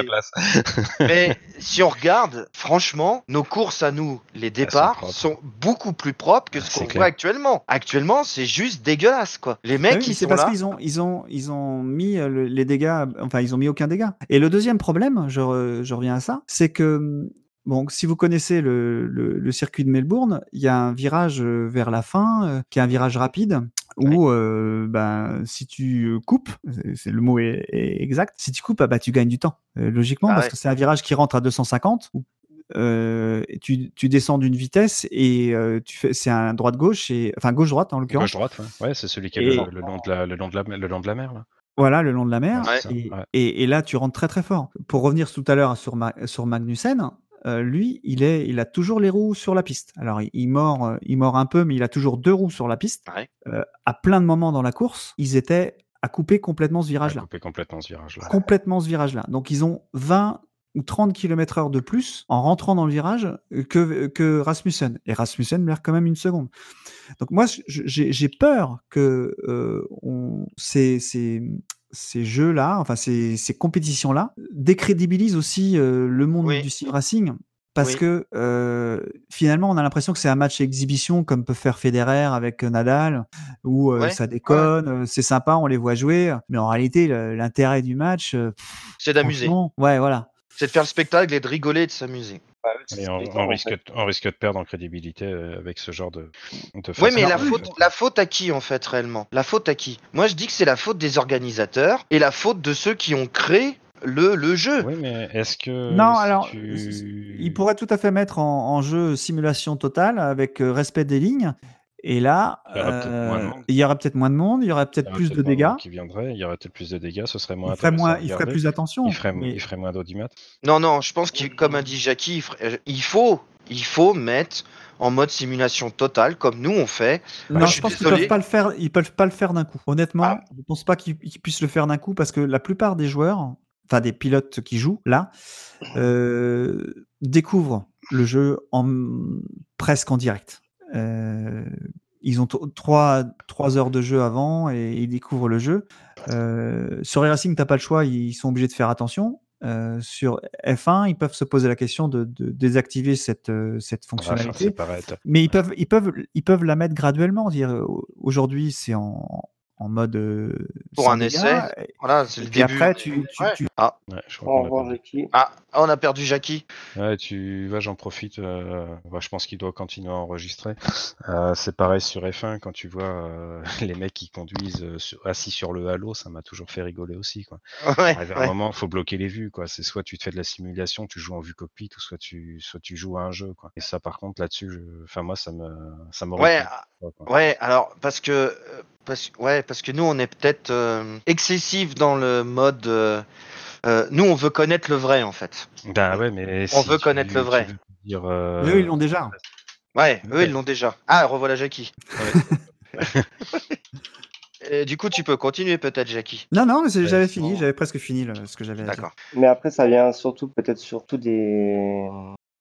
Speaker 6: Mais si on regarde, franchement, nos courses à nous, les départs, sont, beaucoup plus propres que
Speaker 4: Ah,
Speaker 6: ce
Speaker 4: c'est
Speaker 6: qu'on voit actuellement. Actuellement, c'est juste dégueulasse, quoi. Les
Speaker 3: Ah
Speaker 6: mecs,
Speaker 3: oui, mais
Speaker 6: ils
Speaker 3: c'est
Speaker 6: sont
Speaker 3: parce
Speaker 6: là.
Speaker 3: qu'ils ont, ils ont, ils ont mis euh, le- les dégâts, enfin, ils ont mis aucun dégât. Et le deuxième problème, je, re- je reviens à ça, c'est que, bon, si vous connaissez le, le- le circuit de Melbourne, il y a un virage euh, vers la fin, euh, qui est un virage rapide, où, ben, si tu coupes, c'est- le mot est, est exact, si tu coupes, ah, bah, tu gagnes du temps, logiquement,
Speaker 6: Ah
Speaker 3: parce
Speaker 6: ouais.
Speaker 3: que c'est un virage qui rentre à 250. où, euh, et tu, tu descends d'une vitesse et euh, tu fais, c'est un droite-gauche et enfin gauche-droite en l'occurrence.
Speaker 4: Gauche-droite, ouais. Ouais, c'est celui qui est
Speaker 3: Et-
Speaker 4: le, le long de la, le, long de la, le long de la mer, là.
Speaker 3: Voilà, le long de la mer.
Speaker 6: Ouais.
Speaker 4: ça,
Speaker 3: Et,
Speaker 4: ouais.
Speaker 3: et- et là, tu rentres très très fort. Pour revenir tout à l'heure sur, Ma- sur Magnussen, euh, lui, il, est, il a toujours les roues sur la piste. Alors, il, il mord, euh, il mord un peu, mais il a toujours deux roues sur la piste.
Speaker 6: Ouais.
Speaker 3: Euh, à plein de moments dans la course, ils étaient à couper complètement ce virage-là.
Speaker 4: coupé complètement ce virage-là.
Speaker 3: Complètement ce virage-là. Donc, ils ont 20 ou 30 km heure de plus en rentrant dans le virage que, que Rasmussen. Et Rasmussen perd quand même une seconde. Donc moi, j'ai j'ai peur que euh, on, ces, ces, ces jeux-là, enfin ces, ces compétitions-là, décrédibilisent aussi euh, le monde
Speaker 6: Oui.
Speaker 3: du sim racing. Parce
Speaker 6: Oui.
Speaker 3: que euh, finalement, on a l'impression que c'est un match exhibition comme peut faire Federer avec euh, Nadal, où euh,
Speaker 6: Ouais,
Speaker 3: ça déconne, c'est sympa, on les voit jouer. Mais en réalité, l'intérêt du match,
Speaker 6: C'est d'amuser.
Speaker 3: Ouais, voilà.
Speaker 6: C'est de faire le spectacle et de rigoler et de s'amuser.
Speaker 4: On, on risque, on risque de perdre en crédibilité euh, avec ce genre de, de
Speaker 6: Oui, mais la faute, la faute à qui en fait réellement? La faute à qui? Moi, je dis que c'est la faute des organisateurs et la faute de ceux qui ont créé le, le jeu.
Speaker 4: Oui, mais est-ce que.
Speaker 3: Non,
Speaker 4: si
Speaker 3: alors,
Speaker 4: tu-
Speaker 3: il pourrait tout à fait mettre en, en jeu simulation totale avec euh, respect des lignes. Et là,
Speaker 4: Il y aura peut-être
Speaker 3: euh,
Speaker 4: moins de monde.
Speaker 3: il y aura peut-être moins de monde, il y aura peut-être plus de dégâts.
Speaker 4: Qui viendrait, il y aurait peut-être plus de dégâts, ce serait moins
Speaker 3: Il ferait,
Speaker 4: intéressant
Speaker 3: moins, il ferait plus attention.
Speaker 4: Il ferait,
Speaker 3: mais-
Speaker 4: il ferait moins d'audimat.
Speaker 6: Non, non, je pense qu'il, comme a dit Jackie, il, ferait- euh, il faut, il faut mettre en mode simulation totale, comme nous on fait.
Speaker 3: Non,
Speaker 6: je
Speaker 3: je pense qu'ils peuvent pas le faire. Ils peuvent pas le faire d'un coup. Honnêtement,
Speaker 6: Ah.
Speaker 3: je pense pas qu'ils puissent le faire d'un coup parce que la plupart des joueurs, enfin des pilotes qui jouent là, euh, découvrent le jeu en presque en direct. Euh, ils ont trois, trois heures de jeu avant et ils découvrent le jeu. Euh, sur Racing, t'as pas le choix, ils sont obligés de faire attention. Euh, sur F1, ils peuvent se poser la question de, de désactiver cette, euh, cette
Speaker 4: va faire
Speaker 3: fonctionnalité. Mais ils peuvent, ils peuvent, ils peuvent la mettre graduellement. Dire aujourd'hui, c'est en, en mode euh,
Speaker 6: Pour un essai,
Speaker 3: et-
Speaker 6: Voilà, c'est le début.
Speaker 3: après, tu, tu,
Speaker 6: Ouais.
Speaker 3: tu-
Speaker 6: Ah,
Speaker 4: Ouais, je crois
Speaker 6: ah, on a perdu Jackie.
Speaker 4: Ouais, tu vois, j'en profite. euh, bah, je pense qu'il doit continuer à enregistrer. Euh, c'est pareil sur F1 quand tu vois euh, les mecs qui conduisent euh, sur- assis sur le halo, ça m'a toujours fait rigoler aussi. Quoi.
Speaker 6: Ouais,
Speaker 4: à un moment, faut bloquer les vues. Quoi. C'est soit tu te fais de la simulation, tu joues en vue cockpit, ou soit tu, soit tu joues à un jeu. Quoi. Et ça, par contre, là-dessus, je... enfin moi, ça me, ça m'aurait
Speaker 6: Ouais,
Speaker 4: quoi.
Speaker 6: ouais, alors parce que parce, ouais, parce que nous on est peut-être euh, excessif dans le mode euh, euh, nous on veut connaître le vrai en fait.
Speaker 4: Ben ouais, mais
Speaker 6: On
Speaker 4: si
Speaker 6: veut connaître le vrai.
Speaker 4: dire, euh,
Speaker 3: eux, ils l'ont déjà.
Speaker 6: Ouais, eux
Speaker 4: Ouais.
Speaker 6: ils l'ont déjà. Ah, revoilà Jackie. Et du coup, tu peux continuer peut-être Jackie.
Speaker 3: Non, non, mais j'avais fini,
Speaker 6: bon.
Speaker 3: j'avais presque fini le- ce que j'avais à dire.
Speaker 6: D'accord.
Speaker 5: Mais après, ça vient surtout, peut-être surtout des,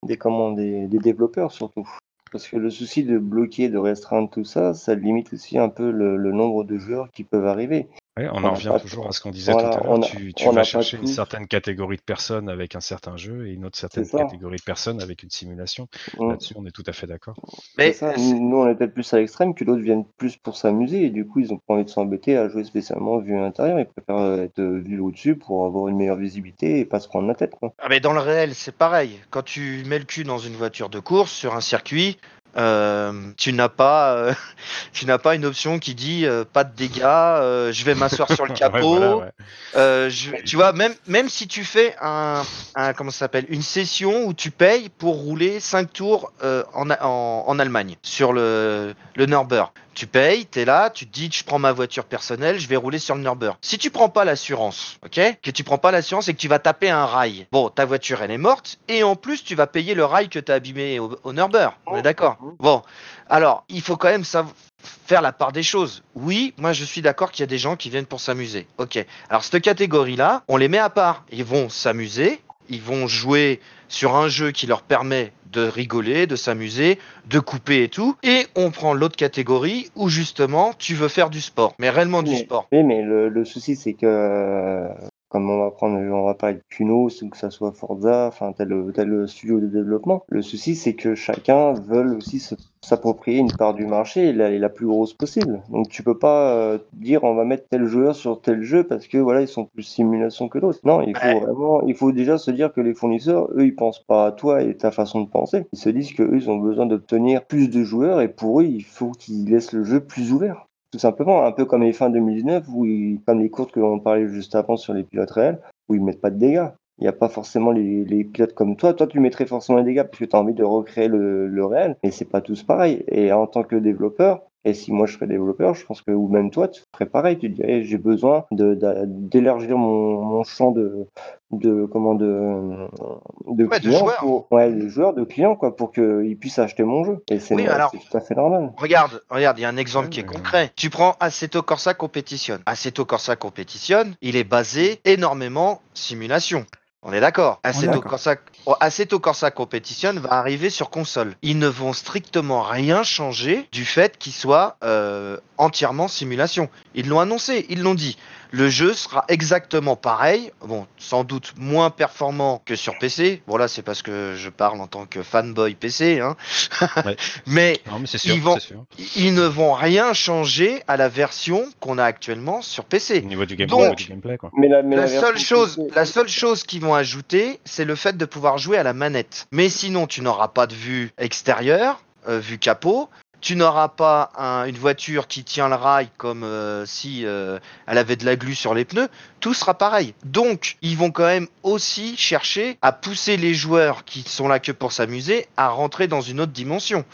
Speaker 5: des, comment, des, des développeurs surtout. Parce que le souci de bloquer, de restreindre tout ça, ça limite aussi un peu le, le nombre de joueurs qui peuvent arriver.
Speaker 4: Ouais, on
Speaker 5: On
Speaker 4: en revient
Speaker 5: pas-
Speaker 4: toujours à ce qu'on disait
Speaker 5: voilà,
Speaker 4: tout à l'heure. Tu, tu
Speaker 5: on n'a
Speaker 4: vas chercher une certaine catégorie de personnes avec un certain jeu et une autre certaine catégorie de personnes avec une simulation.
Speaker 5: Mm.
Speaker 4: Là-dessus, on est tout à fait d'accord.
Speaker 6: Mais
Speaker 5: ça, nous, on est peut-être plus à l'extrême que d'autres viennent plus pour s'amuser et du coup, ils ont pas envie de s'embêter à jouer spécialement vue intérieure. Ils préfèrent euh, être vus au-dessus pour avoir une meilleure visibilité et pas se prendre la tête. Quoi.
Speaker 6: Ah, mais dans le réel, c'est pareil. Quand tu mets le cul dans une voiture de course sur un circuit, euh, tu n'as pas, euh, tu n'as pas une option qui dit euh, pas de dégâts, je vais m'asseoir sur le
Speaker 4: Ouais,
Speaker 6: capot.
Speaker 4: voilà, ouais.
Speaker 6: je- tu vois, même, même si tu fais un, un comment ça s'appelle, une session où tu payes pour rouler 5 tours en, en, en Allemagne sur le, le Nürburgring. Tu payes, tu es là, tu te dis je prends ma voiture personnelle, je vais rouler sur le Nürburgring. Si tu prends pas l'assurance, ok, que tu prends pas l'assurance et que tu vas taper un rail, bon, ta voiture elle est morte et en plus tu vas payer le rail que tu as abîmé au, au Nürburgring. On est d'accord? Bon, alors il faut quand même savoir faire la part des choses. Oui, moi je suis d'accord qu'il y a des gens qui viennent pour s'amuser. Ok. Alors cette catégorie-là, on les met à part. Ils vont s'amuser, ils vont jouer sur un jeu qui leur permet de rigoler, de s'amuser, de couper et tout. Et on prend l'autre catégorie où justement tu veux faire du sport, mais réellement du sport.
Speaker 5: Oui, mais le, le souci, c'est que, euh, comme on va prendre, on va parler de Kunos ou que ça soit Forza, enfin, tel, tel studio de développement, le souci, c'est que chacun veut aussi s'approprier une part du marché et la, la plus grosse possible. Donc, tu peux pas euh, dire on va mettre tel joueur sur tel jeu parce que voilà, ils sont plus simulation que d'autres. Non, il faut
Speaker 6: Ouais.
Speaker 5: vraiment, il faut déjà se dire que les fournisseurs, eux, ils pensent pas à toi et ta façon de penser. Ils se disent que eux, ils ont besoin d'obtenir plus de joueurs et pour eux, il faut qu'ils laissent le jeu plus ouvert. Tout simplement, un peu comme les fins 2019, où ils, comme les courses que l'on parlait juste avant sur les pilotes réels, où ils mettent pas de dégâts. Il n'y a pas forcément les, pilotes comme toi. Toi, tu mettrais forcément les dégâts parce que tu as envie de recréer le, le réel, mais c'est pas tous pareil. Et en tant que développeur, et si moi je serais développeur, je pense que, ou même toi, tu ferais pareil. Tu dirais, j'ai besoin de- d'élargir mon, mon champ de, de, comment, de, de
Speaker 6: Ouais, de
Speaker 5: clients.
Speaker 6: joueurs.
Speaker 5: pour- ouais, de joueurs, de clients, quoi, pour qu'ils puissent acheter mon jeu. Et c'est
Speaker 6: Oui,
Speaker 5: tout à fait normal.
Speaker 6: Regarde, regarde, il y a un exemple
Speaker 4: Ouais,
Speaker 6: qui est concret. Tu prends Assetto Corsa Competition. Assetto Corsa Competition, il est basé énormément simulation. On est d'accord. Assetto oh, Assetto Corsa Competition va arriver sur console. Ils ne vont strictement rien changer du fait qu'il soit euh, entièrement simulation. Ils l'ont annoncé, ils l'ont dit. Le jeu sera exactement pareil, bon, sans doute moins performant que sur PC. Bon là, c'est parce que je parle en tant que fanboy PC, hein.
Speaker 4: Ouais.
Speaker 6: Mais
Speaker 4: Non, mais c'est sûr.
Speaker 6: Ils vont-
Speaker 4: c'est sûr.
Speaker 6: ils ne vont rien changer à la version qu'on a actuellement sur PC.
Speaker 4: Au niveau du, game,
Speaker 6: Donc-
Speaker 4: du gameplay, quoi.
Speaker 5: Mais la, mais
Speaker 6: La
Speaker 5: version
Speaker 6: seule chose,
Speaker 5: PC,
Speaker 6: la seule chose qu'ils vont ajouter, c'est le fait de pouvoir jouer à la manette. Mais sinon, tu n'auras pas de vue extérieure, euh, vue capot. Tu n'auras pas un- une voiture qui tient le rail comme euh, si euh, elle avait de la glu sur les pneus. Tout sera pareil. Donc, ils vont quand même aussi chercher à pousser les joueurs qui sont là que pour s'amuser à rentrer dans une autre dimension.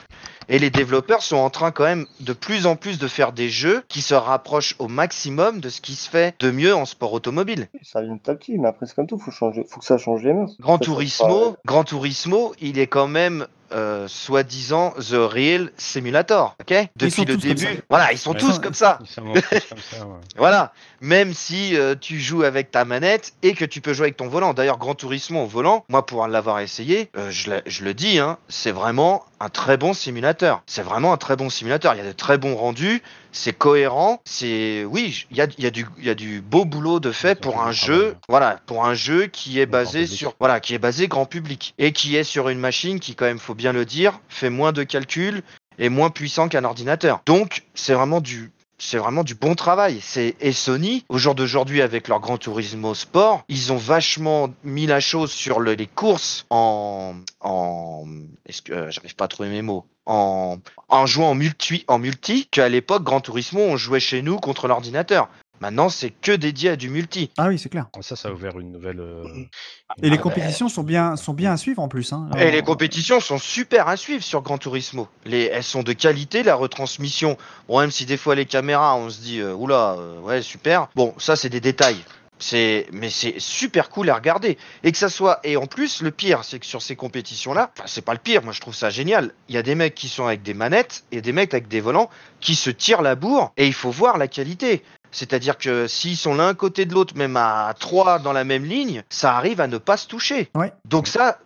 Speaker 6: Et les développeurs sont en train quand même de plus en plus de faire des jeux qui se rapprochent au maximum de ce qui se fait de mieux en sport automobile.
Speaker 5: Ça vient petit à petit, mais après c'est comme tout, faut changer, faut que ça change les mœurs.
Speaker 6: Gran
Speaker 5: Ça, ça
Speaker 6: Turismo,
Speaker 5: sera-
Speaker 6: Gran Turismo, il est quand même euh, soi-disant the real simulator, ok? Depuis le début, voilà, ils sont
Speaker 4: Ouais.
Speaker 6: tous comme ça.
Speaker 4: Ils sont tous comme ça, ouais.
Speaker 6: Voilà, même si euh, tu joues avec ta manette et que tu peux jouer avec ton volant. D'ailleurs, Gran Turismo au volant, moi pour l'avoir essayé, euh, je, le- je le dis, hein, c'est vraiment un très bon simulateur. C'est vraiment un très bon simulateur. Il y a de très bons rendus, c'est cohérent, c'est oui, il y a, il y a du il y a du beau boulot de fait pour un jeu, voilà, pour un jeu qui est
Speaker 4: Grand
Speaker 6: basé sur voilà, qui est basé grand public et qui est sur une machine qui quand même faut bien le dire, fait moins de calculs et moins puissant qu'un ordinateur. Donc, c'est vraiment du c'est vraiment du bon travail. C'est et Sony, au jour d'aujourd'hui avec leur Gran Turismo Sport, ils ont vachement mis la chose sur le- les courses en en est-ce que euh, j'arrive pas à trouver mes mots en en jouant en multi en multi qu'à l'époque Gran Turismo on jouait chez nous contre l'ordinateur. Maintenant, c'est que dédié à du multi.
Speaker 3: Ah oui, c'est clair.
Speaker 4: Ça, ça a ouvert une nouvelle. euh,
Speaker 3: Et
Speaker 6: Ah
Speaker 3: les
Speaker 6: bah,
Speaker 3: compétitions sont bien, sont bien à suivre en plus. Hein.
Speaker 6: Et les compétitions sont super à suivre sur Gran Turismo. Les, elles sont de qualité, la retransmission. Bon, même si des fois les caméras, on se dit, euh, oula, euh, ouais, super. Bon, ça, c'est des détails. C'est, mais c'est super cool à regarder. Et que ça soit, et en plus, le pire, c'est que sur ces compétitions-là, enfin, c'est pas le pire, moi je trouve ça génial. Il y a des mecs qui sont avec des manettes et des mecs avec des volants qui se tirent la bourre et il faut voir la qualité. C'est-à-dire que s'ils sont l'un côté de l'autre, même à trois dans la même ligne, ça arrive à ne pas se toucher.
Speaker 3: Ouais.
Speaker 6: Donc ça,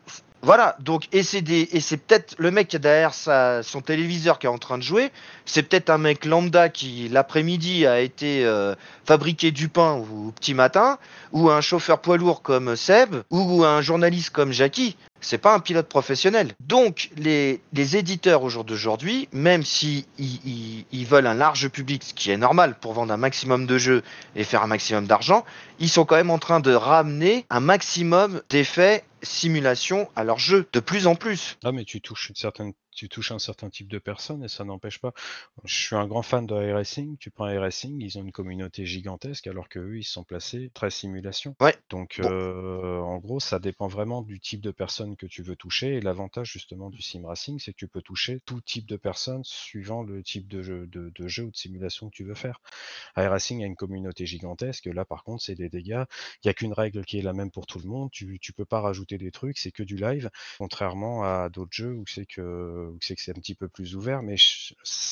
Speaker 6: voilà. Donc et c'est et c'est peut-être le mec qui derrière son téléviseur qui est en train de jouer. C'est peut-être un mec lambda qui l'après-midi a été euh, fabriqué du pain au petit matin, ou un chauffeur poids lourd comme Seb, ou un journaliste comme Jackie. C'est pas un pilote professionnel. Donc les, les éditeurs au jour d'aujourd'hui, même si ils, ils- ils veulent un large public, ce qui est normal pour vendre un maximum de jeux et faire un maximum d'argent, ils sont quand même en train de ramener un maximum d'effets simulation à leur jeu, de plus en plus.
Speaker 4: Ah, mais tu touches une certaine, tu touches un certain type de personnes et ça n'empêche pas. Je suis un grand fan de iRacing. Tu prends iRacing, ils ont une communauté gigantesque alors que eux, ils sont placés très simulation.
Speaker 6: Ouais.
Speaker 4: Donc,
Speaker 6: Bon.
Speaker 4: euh, en gros, ça dépend vraiment du type de personne que tu veux toucher. Et l'avantage justement du sim racing, c'est que tu peux toucher tout type de personnes suivant le type de jeu, de, de jeu ou de simulation que tu veux faire. iRacing a une communauté gigantesque. Là, par contre, c'est des dégâts. Il n'y a qu'une règle qui est la même pour tout le monde. Tu, tu peux pas rajouter des trucs. C'est que du live, contrairement à d'autres jeux où c'est que c'est que c'est un petit peu plus ouvert. Mais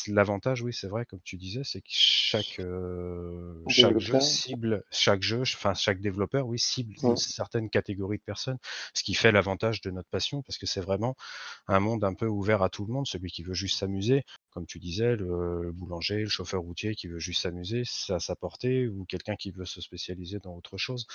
Speaker 4: l'avantage, oui, c'est vrai, comme tu disais, c'est que chaque euh, chaque jeu cible, chaque jeu, enfin chaque développeur, oui, cible
Speaker 5: Ouais.
Speaker 4: une certaine catégorie de personnes. Ce qui fait l'avantage de notre passion, parce que c'est vraiment un monde un peu ouvert à tout le monde. Celui qui veut juste s'amuser, comme tu disais, le, le boulanger, le chauffeur routier qui veut juste s'amuser, c'est à sa portée, ou quelqu'un qui veut se spécialiser dans autre chose?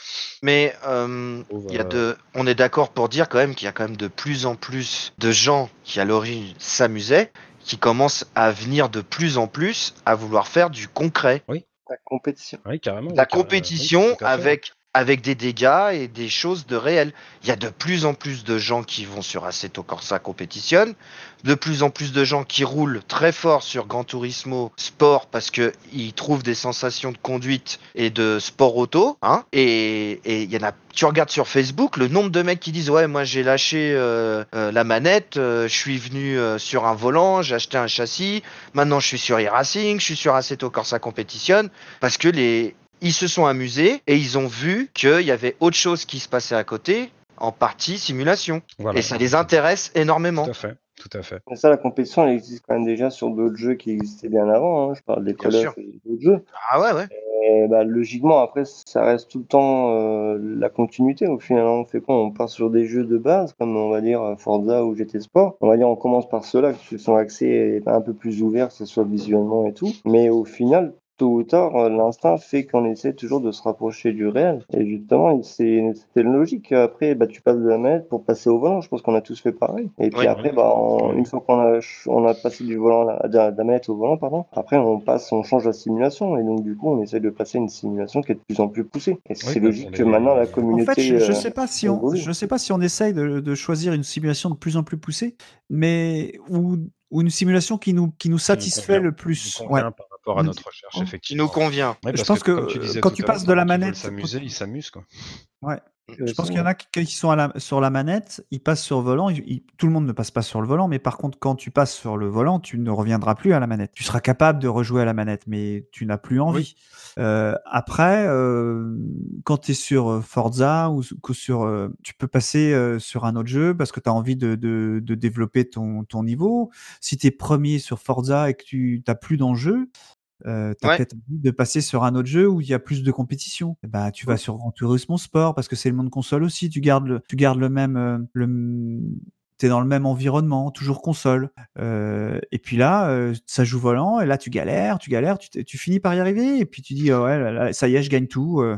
Speaker 6: Mais euh, il y a
Speaker 4: euh,
Speaker 6: de, on est d'accord pour dire quand même qu'il y a quand même de plus en plus de gens qui à l'origine s'amusaient, qui commencent à venir de plus en plus à vouloir faire du concret,
Speaker 5: La compétition.
Speaker 4: Oui, carrément.
Speaker 6: la
Speaker 4: oui,
Speaker 6: compétition
Speaker 4: oui,
Speaker 6: avec avec des dégâts et des choses de réel. Il y a de plus en plus de gens qui vont sur Assetto Corsa compétitionne, de plus en plus de gens qui roulent très fort sur Gran Turismo Sport parce que ils trouvent des sensations de conduite et de sport auto. Hein, et il y en a. Tu regardes sur Facebook le nombre de mecs qui disent ouais moi j'ai lâché euh, euh, la manette, euh, je suis venu sur un volant, j'ai acheté un châssis, maintenant je suis sur e-racing, je suis sur Assetto Corsa Competition parce que les ils se sont amusés et ils ont vu qu'il y avait autre chose qui se passait à côté, en partie simulation.
Speaker 4: Voilà.
Speaker 6: Et ça les intéresse énormément.
Speaker 4: Tout à fait, tout à fait.
Speaker 5: Mais ça, la compétition, elle existe quand même déjà sur d'autres jeux qui existaient bien avant. hein. Je parle des Call of et d'autres jeux.
Speaker 6: Ah ouais, ouais.
Speaker 5: Et bah, logiquement, après, ça reste tout le temps euh, la continuité. Au final, on fait quoi? On part sur des jeux de base, comme on va dire Forza ou GT Sport. On va dire on commence par ceux-là, qui sont axés un peu plus ouverts, que ce soit visuellement et tout. Mais au final, tôt ou tard, euh, l'instinct fait qu'on essaie toujours de se rapprocher du réel. Et justement, c'est c'est logique. Après, bah, tu passes de la manette pour passer au volant. Je pense qu'on a tous fait pareil. Et puis
Speaker 6: Oui.
Speaker 5: après, bah, en- une fois qu'on a, ch- on a passé du volant, à la, de la- manette au volant, pardon, après, on passe, on change la simulation. Et donc, du coup, on essaie de passer une simulation qui est de plus en plus poussée. Et c'est
Speaker 4: bah,
Speaker 5: logique que maintenant, la
Speaker 3: En
Speaker 5: communauté.
Speaker 3: fait, je, je
Speaker 5: euh,
Speaker 3: sais pas si on, je sais pas si on essaye de, de choisir une simulation de plus en plus poussée, mais ou, ou une simulation qui nous qui nous satisfait
Speaker 4: convient.
Speaker 3: le
Speaker 4: Qui
Speaker 3: plus. Ouais.
Speaker 4: Rapport à notre recherche.
Speaker 6: Qui nous convient.
Speaker 4: Ouais,
Speaker 3: Je pense que,
Speaker 4: comme tu disais
Speaker 3: quand tu passes de la manette-
Speaker 4: s'amuser, s'amusent quoi.
Speaker 3: Je pense qu'il y en a qui, sont à la- sur la manette, ils passent sur le volant. ils- ils- tout le monde ne passe pas sur le volant, mais par contre, quand tu passes sur le volant, tu ne reviendras plus à la manette. Tu seras capable de rejouer à la manette, mais tu n'as plus envie. Euh, après, euh, quand tu es sur euh, Forza ou sur, euh, tu peux passer euh, sur un autre jeu parce que tu as envie de, de- de développer ton, ton niveau. Si tu es premier sur Forza et que tu n'as plus d'enjeu, euh, tu as
Speaker 6: Ouais.
Speaker 3: peut-être envie de passer sur un autre jeu où il y a plus de compétition. Ben, tu vas sur Gran Turismo Sport parce que c'est le monde console aussi. Tu gardes le, tu gardes le même, euh, le, t'es dans le même environnement, toujours console. Euh, et puis là, euh, ça joue volant, et là tu galères, tu galères, tu, finis par y arriver, et puis tu dis, ah ouais, là, là, ça y est, je gagne tout. euh,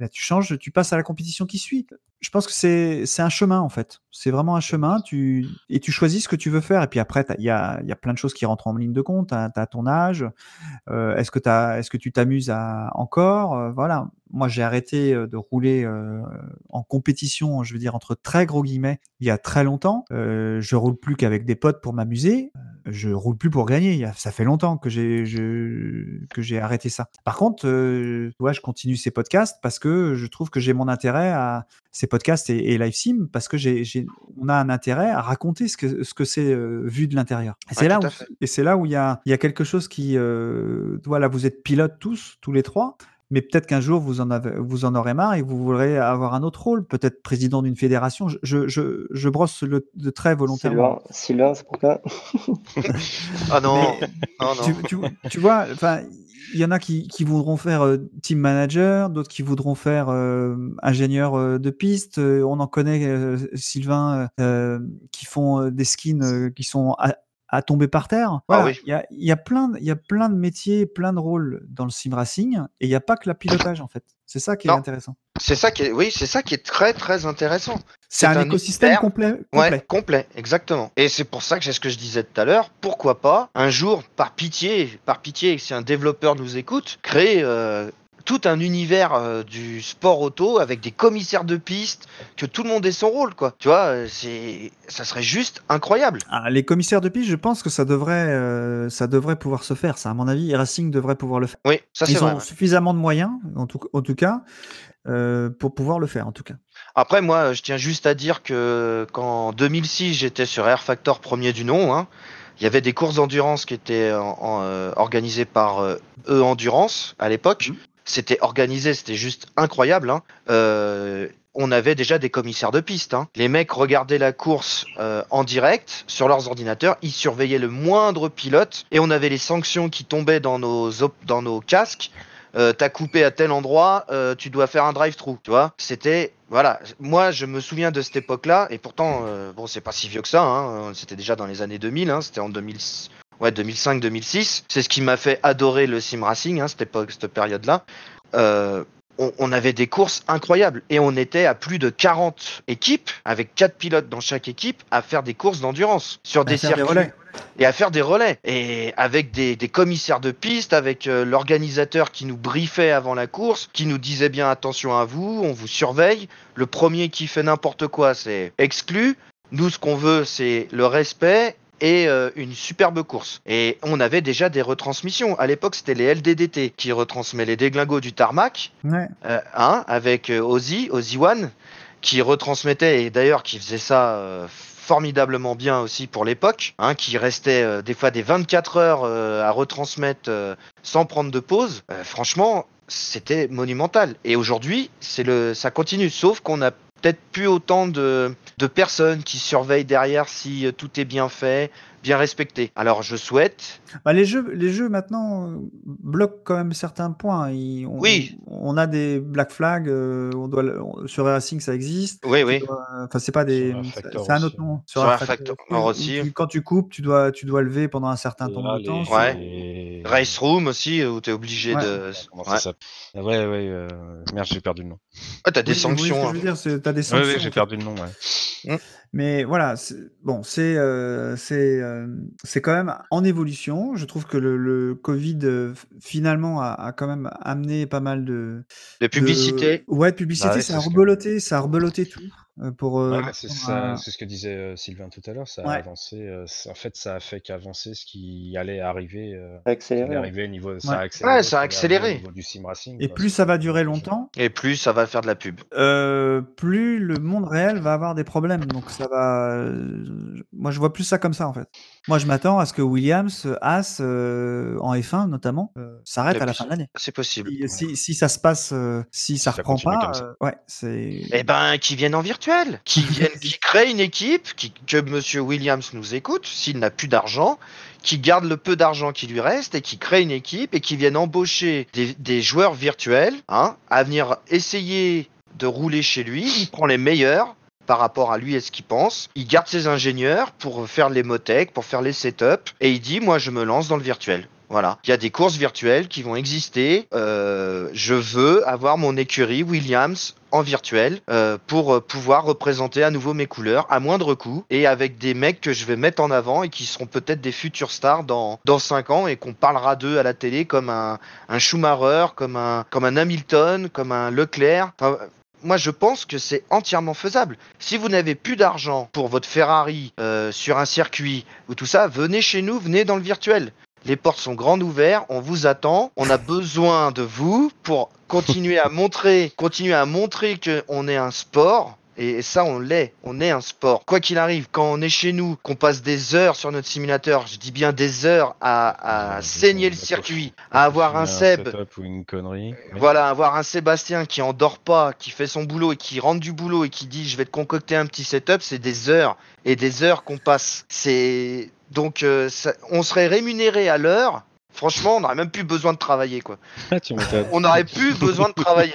Speaker 3: Là, tu changes, tu passes à la compétition qui suit. Je pense que c'est c'est un chemin en fait. C'est vraiment un chemin. Tu et tu choisis ce que tu veux faire. Et puis après, il y a, y a plein de choses qui rentrent en ligne de compte. Tu as, ton âge. Euh, est-ce que t'as est-ce que tu t'amuses encore euh, Voilà. Moi, j'ai arrêté euh, de rouler euh, en compétition, je veux dire entre très gros guillemets, il y a très longtemps. Je roule plus qu'avec des potes pour m'amuser. Je roule plus pour gagner. Il y a- ça fait longtemps que j'ai je- que j'ai arrêté ça. Par contre, ouais, je continue ces podcasts parce que je trouve que j'ai mon intérêt à ces podcasts et, et live sim parce que j'ai, on a un intérêt à raconter ce que ce que c'est euh, vu de l'intérieur. Et c'est là où et c'est là où il y a il y a quelque chose qui euh, voilà, vous êtes pilotes tous tous les trois. Mais peut-être qu'un jour vous en avez, vous en aurez marre et vous voudrez avoir un autre rôle, peut-être président d'une fédération. Je, je, je, brosse le, de très volontairement.
Speaker 5: Sylvain, Sylvain, c'est pour toi?
Speaker 6: Ah non,
Speaker 3: Mais
Speaker 6: non, non.
Speaker 3: tu, tu, tu vois, enfin, il y en a qui, qui voudront faire euh, team manager, d'autres qui voudront faire euh, ingénieur euh, de piste. Euh, on en connaît, euh, Sylvain, euh, qui font euh, des skins euh, qui sont à, tomber par terre. Voilà,
Speaker 6: oui.
Speaker 3: il y, a, y, a plein y a plein de métiers, plein de rôles dans le sim racing, et il n'y a pas que la pilotage en fait. C'est ça qui est
Speaker 6: Non.
Speaker 3: intéressant.
Speaker 6: C'est ça qui est, oui, c'est ça qui est très très intéressant.
Speaker 3: C'est un,
Speaker 6: un
Speaker 3: écosystème complet.
Speaker 6: Ouais,
Speaker 3: complet.
Speaker 6: complet, exactement. Et c'est pour ça que j'ai ce que je disais tout à l'heure. Pourquoi pas un jour, par pitié, par pitié, si un développeur nous écoute, créer euh, tout un univers euh, du sport auto avec des commissaires de piste, que tout le monde ait son rôle, quoi. Tu vois, euh, c'est, ça serait juste incroyable.
Speaker 3: Ah, les commissaires de piste, je pense que ça devrait, euh, ça devrait pouvoir se faire. Ça, à mon avis, Racing devrait pouvoir le faire.
Speaker 6: Oui, ça c'est
Speaker 3: Ils
Speaker 6: vrai.
Speaker 3: ont
Speaker 6: ouais.
Speaker 3: suffisamment de moyens, en tout, en tout cas, euh, pour pouvoir le faire, en tout cas.
Speaker 6: Après, moi, je tiens juste à dire que qu'en 2006, j'étais sur Air Factor premier du nom. hein. Il y avait des courses d'endurance qui étaient en- en, euh, organisées par euh, E Endurance à l'époque.
Speaker 3: Mhm.
Speaker 6: C'était organisé, c'était juste incroyable. hein. Euh, on avait déjà des commissaires de piste. hein. Les mecs regardaient la course euh, en direct sur leurs ordinateurs, ils surveillaient le moindre pilote et on avait les sanctions qui tombaient dans nos, dans nos casques euh, t'as coupé à tel endroit, tu dois faire un drive-through, tu vois. C'était, voilà, moi je me souviens de cette époque-là, et pourtant, bon, c'est pas si vieux que ça, hein, c'était déjà dans les années 2000, hein, c'était en 2000, ouais, 2005-2006. C'est ce qui m'a fait adorer le sim racing, hein, cette période-là. Euh, on, on avait des courses incroyables et on était à plus de 40 équipes avec 4 pilotes dans chaque équipe à faire des courses d'endurance sur des
Speaker 3: des
Speaker 6: circuits
Speaker 3: relais.
Speaker 6: et à faire des relais et avec des, des commissaires de piste, avec euh, l'organisateur qui nous briefait avant la course, qui nous disait bien attention à vous, on vous surveille. Le premier qui fait n'importe quoi, c'est exclu. Nous, ce qu'on veut, c'est le respect et euh, une superbe course. Et on avait déjà des retransmissions. À l'époque, c'était les LDDT qui retransmettaient les déglingos du tarmac
Speaker 3: Ouais.
Speaker 6: euh, hein, avec euh, Ozzy, Ozzy One, qui retransmettait, et d'ailleurs qui faisait ça formidablement bien aussi pour l'époque, hein, qui restait euh, des fois des 24 heures euh, à retransmettre euh, sans prendre de pause. Franchement, c'était monumental. Et aujourd'hui, c'est le, ça continue, sauf qu'on a peut-être plus autant de, de personnes qui surveillent derrière si euh, tout est bien fait, bien respecté. Alors je souhaite
Speaker 3: Bah, les jeux, les jeux maintenant euh, bloquent quand même certains points. Ils- on,
Speaker 6: Oui.
Speaker 3: On a des black flags. euh, on doit, le- on- sur Racing, ça existe.
Speaker 6: Oui,
Speaker 3: Tu
Speaker 6: oui.
Speaker 3: Enfin, c'est pas des.
Speaker 4: Sur
Speaker 3: C'est un autre nom.
Speaker 6: Sur
Speaker 3: Air Factor
Speaker 6: aussi.
Speaker 3: tu- quand tu coupes, tu dois, tu dois lever pendant un certain temps de
Speaker 6: Ouais.
Speaker 4: les-
Speaker 6: Race Room aussi, où tu es obligé
Speaker 3: Ouais.
Speaker 6: de...
Speaker 4: Comment
Speaker 6: Ouais.
Speaker 4: ça Ouais, ouais, euh, merde, j'ai perdu le nom.
Speaker 6: Ah, t'as des
Speaker 3: Oui,
Speaker 6: sanctions. hein.
Speaker 3: je veux dire, c'est t'as des
Speaker 4: Oui,
Speaker 3: sanctions.
Speaker 4: oui,
Speaker 3: en
Speaker 4: j'ai perdu le nom, ouais.
Speaker 3: Mais voilà, c'est- bon, c'est euh, c'est euh, c'est quand même en évolution. Je trouve que le, le Covid euh, finalement a, a quand même amené pas mal de
Speaker 6: De publicité.
Speaker 3: ouais, de publicité.
Speaker 4: Bah ouais,
Speaker 3: ça a
Speaker 4: que-
Speaker 3: rebeloté, ça a rebeloté tout euh, pour. euh,
Speaker 4: Ouais, c'est ça- ce que disait euh, Sylvain tout à l'heure, ça a
Speaker 3: Ouais.
Speaker 4: avancé. euh, en fait, ça a fait qu'avancer ce qui allait arriver. euh,
Speaker 5: Accéléré.
Speaker 4: arriver niveau, ça a accéléré.
Speaker 6: Ouais, ça a accéléré.
Speaker 4: Au niveau du sim racing.
Speaker 3: Et
Speaker 4: quoi,
Speaker 3: plus ça va durer longtemps,
Speaker 6: Et plus ça va faire de la pub.
Speaker 3: euh, plus le monde réel va avoir des problèmes. Donc ça va. moi, je vois plus ça comme ça en fait. Moi, je m'attends à ce que Williams, As, euh, en F1 notamment, euh, s'arrête à la fin de l'année.
Speaker 6: C'est possible.
Speaker 3: Si, si, si ça se passe, euh, si ça
Speaker 4: ça
Speaker 3: reprend pas, euh, ouais, c'est.
Speaker 6: Eh ben, qui viennent en virtuel, qui viennent, qui créent une équipe, qui, que Monsieur Williams nous écoute, s'il n'a plus d'argent, qui garde le peu d'argent qui lui reste et qui crée une équipe et qui viennent embaucher des, joueurs virtuels, hein, à venir essayer de rouler chez lui. Il prend les meilleurs par rapport à lui et ce qu'il pense. Il garde ses ingénieurs pour faire les motecs, pour faire les setups, et il dit, moi, je me lance dans le virtuel. Voilà. Il y a des courses virtuelles qui vont exister. Euh, je veux avoir mon écurie Williams en virtuel euh, pour euh, pouvoir représenter à nouveau mes couleurs à moindre coût et avec des mecs que je vais mettre en avant et qui seront peut-être des futurs stars dans dans cinq ans et qu'on parlera d'eux à la télé comme un Schumacher, comme un comme un Hamilton, comme un Leclerc. Moi, je pense que c'est entièrement faisable. Si vous n'avez plus d'argent pour votre Ferrari sur un circuit ou tout ça, venez chez nous, venez dans le virtuel. Les portes sont grandes ouvertes, on vous attend, on a besoin de vous pour continuer à montrer, continuer à montrer qu'on est un sport. Et ça, on l'est. On est un sport. Quoi qu'il arrive, quand on est chez nous, qu'on passe des heures sur notre simulateur, je dis bien des heures à, à saigner le circuit, à avoir un Seb,
Speaker 4: setup ou une connerie.
Speaker 6: voilà, avoir un Sébastien qui endort pas, qui fait son boulot et qui rentre du boulot et qui dit je vais te concocter un petit setup, c'est des heures et des heures qu'on passe. C'est donc euh, ça- on serait rémunéré à l'heure. Franchement, on n'aurait même plus besoin de travailler quoi.
Speaker 4: Ah.
Speaker 6: On n'aurait plus besoin de travailler.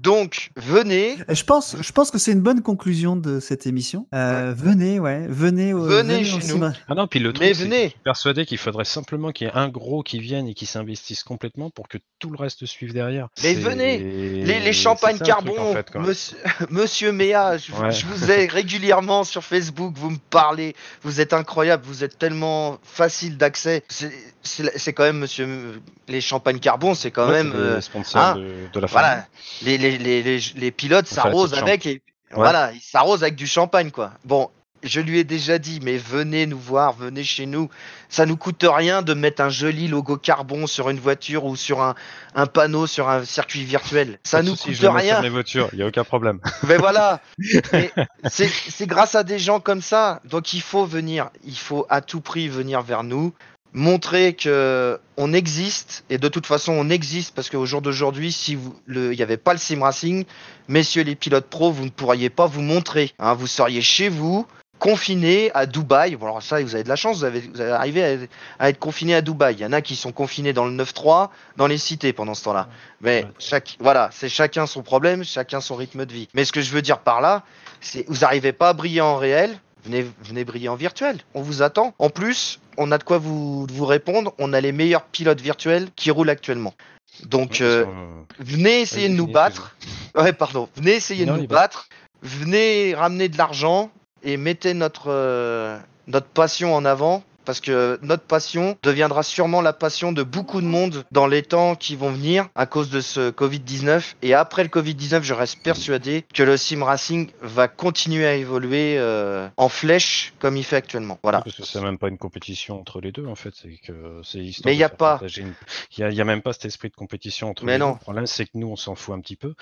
Speaker 6: Donc venez,
Speaker 3: Et Je pense, je pense que c'est une bonne conclusion de cette émission. Euh, Venez, ouais, venez, au,
Speaker 6: Venez
Speaker 3: au
Speaker 6: chez nous.
Speaker 4: Ah non, puis le truc,
Speaker 6: Mais
Speaker 4: c'est que
Speaker 6: venez.
Speaker 4: je suis persuadé qu'il faudrait simplement qu'il y ait un gros qui vienne et qui s'investisse complètement pour que tout le reste suive derrière.
Speaker 6: Mais venez. les, les champagnes
Speaker 4: ça, truc,
Speaker 6: carbon,
Speaker 4: en fait, quoi.
Speaker 6: monsieur, monsieur Méa, je,
Speaker 4: Ouais.
Speaker 6: je vous ai régulièrement sur Facebook, vous me parlez, vous êtes incroyable, vous êtes tellement facile d'accès. C'est- quand même, monsieur, les champagnes carbon, c'est quand
Speaker 4: Ouais,
Speaker 6: même,
Speaker 4: les
Speaker 6: euh, hein,
Speaker 4: de, de la
Speaker 6: voilà, les, les, les, les, les pilotes s'arrosent avec et voilà, ils s'arrosent avec du champagne, quoi. Bon, je lui ai déjà dit, mais venez nous voir, venez chez nous. Ça nous coûte rien de mettre un joli logo carbon sur une voiture ou sur un, un panneau sur un circuit virtuel. Ça
Speaker 4: Pas
Speaker 6: nous coûte
Speaker 4: je
Speaker 6: rien.
Speaker 4: sur mes voitures, il n'y a aucun problème.
Speaker 6: Mais voilà, c'est grâce à des gens comme ça. Donc il faut venir, il faut à tout prix venir vers nous, montrer que on existe et de toute façon on existe parce qu'au jour d'aujourd'hui, si vous le, il n'y avait pas le sim racing, messieurs les pilotes pro, vous ne pourriez pas vous montrer. hein. vous seriez chez vous. Confiné à Dubaï, bon alors ça vous avez de la chance, vous avez, vous avez arrivé à, à être confiné à Dubaï. Il y en a qui sont confinés dans le 9-3, dans les cités pendant ce temps-là. Mais chaque, voilà, c'est chacun son problème, chacun son rythme de vie. Mais ce que je veux dire par là, c'est vous n'arrivez pas à briller en réel, venez, venez briller en virtuel. On vous attend. En plus, on a de quoi vous, vous répondre. On a les meilleurs pilotes virtuels qui roulent actuellement. Donc,
Speaker 4: Ouais,
Speaker 6: euh,
Speaker 4: qu'on-
Speaker 6: venez essayer de nous battre. Ouais, pardon. Venez essayer de nous battre. Venez ramener de l'argent et mettez notre, euh, notre passion en avant. Parce que notre passion deviendra sûrement la passion de beaucoup de monde dans les temps qui vont venir à cause de ce Covid-19. Et après le Covid-19, je reste persuadé que le sim racing va continuer à évoluer euh, en flèche comme il fait actuellement. Voilà.
Speaker 4: Parce que c'est même pas une compétition entre les deux en fait, c'est que c'est
Speaker 6: Mais
Speaker 4: de
Speaker 6: y a pas.
Speaker 4: partager une- Il y a, il y a même pas cet esprit de compétition entre
Speaker 6: Mais
Speaker 4: les
Speaker 6: non.
Speaker 4: deux. Le problème c'est que nous on s'en fout un petit peu,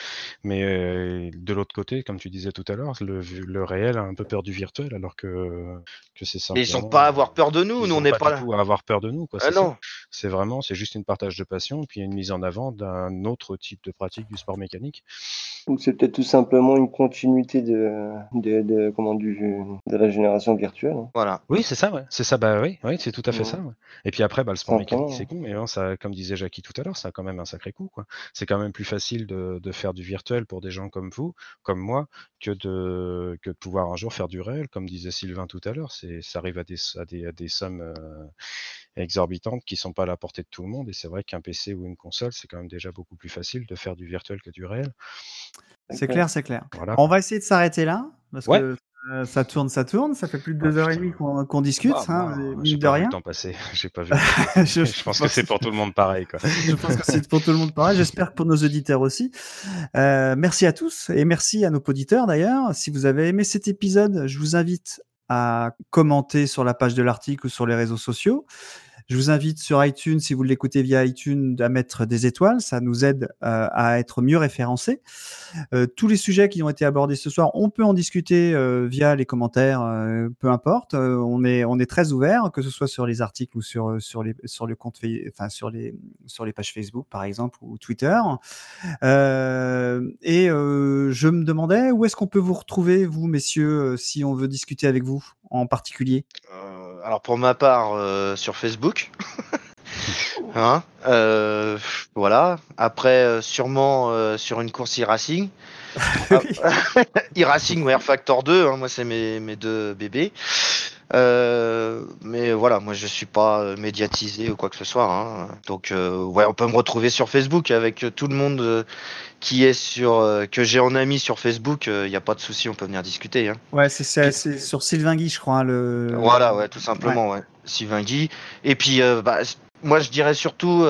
Speaker 4: mais euh, de l'autre côté, comme tu disais tout à l'heure, le, le réel a un peu peur du virtuel alors que que c'est
Speaker 6: Et
Speaker 4: simplement.
Speaker 6: ils sont pas à avoir peur de nous.
Speaker 4: Ils
Speaker 6: nous, on n'est
Speaker 4: pas
Speaker 6: pas
Speaker 4: du
Speaker 6: là.
Speaker 4: tout à avoir peur de nous quoi.
Speaker 6: Ah non.
Speaker 4: C'est vraiment, c'est juste une partage de passion puis une mise en avant d'un autre type de pratique du sport mécanique.
Speaker 5: Ou c'est peut-être tout simplement une continuité de, de, de- comment, du, de la génération virtuelle. hein.
Speaker 6: Voilà.
Speaker 4: Oui, c'est ça, ouais. C'est ça, bah oui, oui, c'est tout à fait
Speaker 5: Ouais.
Speaker 4: ça. ouais. Et puis après, bah, le sport mécanique, c'est con, mais ça, comme disait Jackie tout à l'heure, ça a quand même un sacré coup, quoi. C'est quand même plus facile de, de faire du virtuel pour des gens comme vous, comme moi, que de, que de pouvoir un jour faire du réel, comme disait Sylvain tout à l'heure. C'est, ça arrive à des, à des, à des sommes euh, exorbitantes qui sont pas à la portée de tout le monde. Et c'est vrai qu'un PC ou une console, c'est quand même déjà beaucoup plus facile de faire du virtuel que du réel.
Speaker 3: C'est clair, c'est clair.
Speaker 4: Voilà.
Speaker 3: On va essayer de s'arrêter là, parce
Speaker 4: Ouais.
Speaker 3: que euh, ça tourne, ça tourne. Ça fait plus de
Speaker 4: Ah,
Speaker 3: deux heures et demie qu'on discute,
Speaker 4: Bah,
Speaker 3: hein, mine de
Speaker 4: pas vu
Speaker 3: rien.
Speaker 4: le temps passer. J'ai pas vu.
Speaker 3: je,
Speaker 4: Je pense que c'est pour tout le monde pareil, quoi.
Speaker 3: je pense que c'est pour tout le monde pareil. J'espère que pour nos auditeurs aussi. Euh, merci à tous et merci à nos auditeurs d'ailleurs. Si vous avez aimé cet épisode, je vous invite à commenter sur la page de l'article ou sur les réseaux sociaux. Je vous invite sur iTunes, si vous l'écoutez via iTunes, à mettre des étoiles. Ça nous aide euh, à être mieux référencés. Euh, tous les sujets qui ont été abordés ce soir, on peut en discuter euh, via les commentaires, peu importe. On est on est très ouvert, que ce soit sur les articles ou sur sur les sur le compte, enfin sur les sur les pages Facebook par exemple ou Twitter. Et je me demandais où est-ce qu'on peut vous retrouver, vous messieurs, si on veut discuter avec vous en particulier?
Speaker 6: Alors pour ma part, sur Facebook. hein euh, voilà. Après, euh, sûrement euh, sur une course e-racing.
Speaker 3: Oui.
Speaker 6: e-racing ou Air Factor 2, hein, moi c'est mes, mes deux bébés. Euh, mais voilà, moi je suis pas euh, médiatisé ou quoi que ce soit. hein. Donc euh, ouais, on peut me retrouver sur Facebook avec tout le monde qui est sur que j'ai en ami sur Facebook. Il n'y a pas de souci, on peut venir discuter. Hein.
Speaker 3: Ouais, c'est- sur Sylvain Guy, je crois. hein, Le...
Speaker 6: Voilà, ouais, tout simplement, ouais. Sylvain Guy. Et puis, bah, moi, je dirais surtout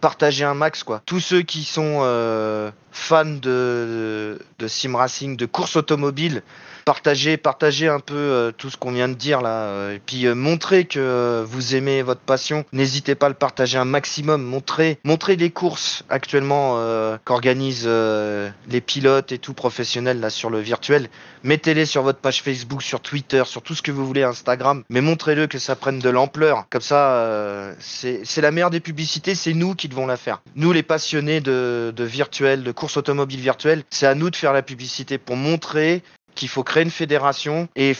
Speaker 6: partager un max, quoi. Tous ceux qui sont euh, fans de, de sim racing, de course automobile, partagez, partagez un peu euh, tout ce qu'on vient de dire là. euh, et puis, euh, montrez que vous aimez votre passion. N'hésitez pas à le partager un maximum. Montrez, montrez les courses actuellement qu'organisent les pilotes et tout professionnels là sur le virtuel. Mettez-les sur votre page Facebook, sur Twitter, sur tout ce que vous voulez, Instagram, mais montrez-le que ça prenne de l'ampleur. Comme ça, euh, c'est c'est la meilleure des publicités, c'est nous qui devons la faire. Nous, les passionnés de, de virtuel, de course automobile virtuelle, c'est à nous de faire la publicité pour montrer qu'il faut créer une fédération et,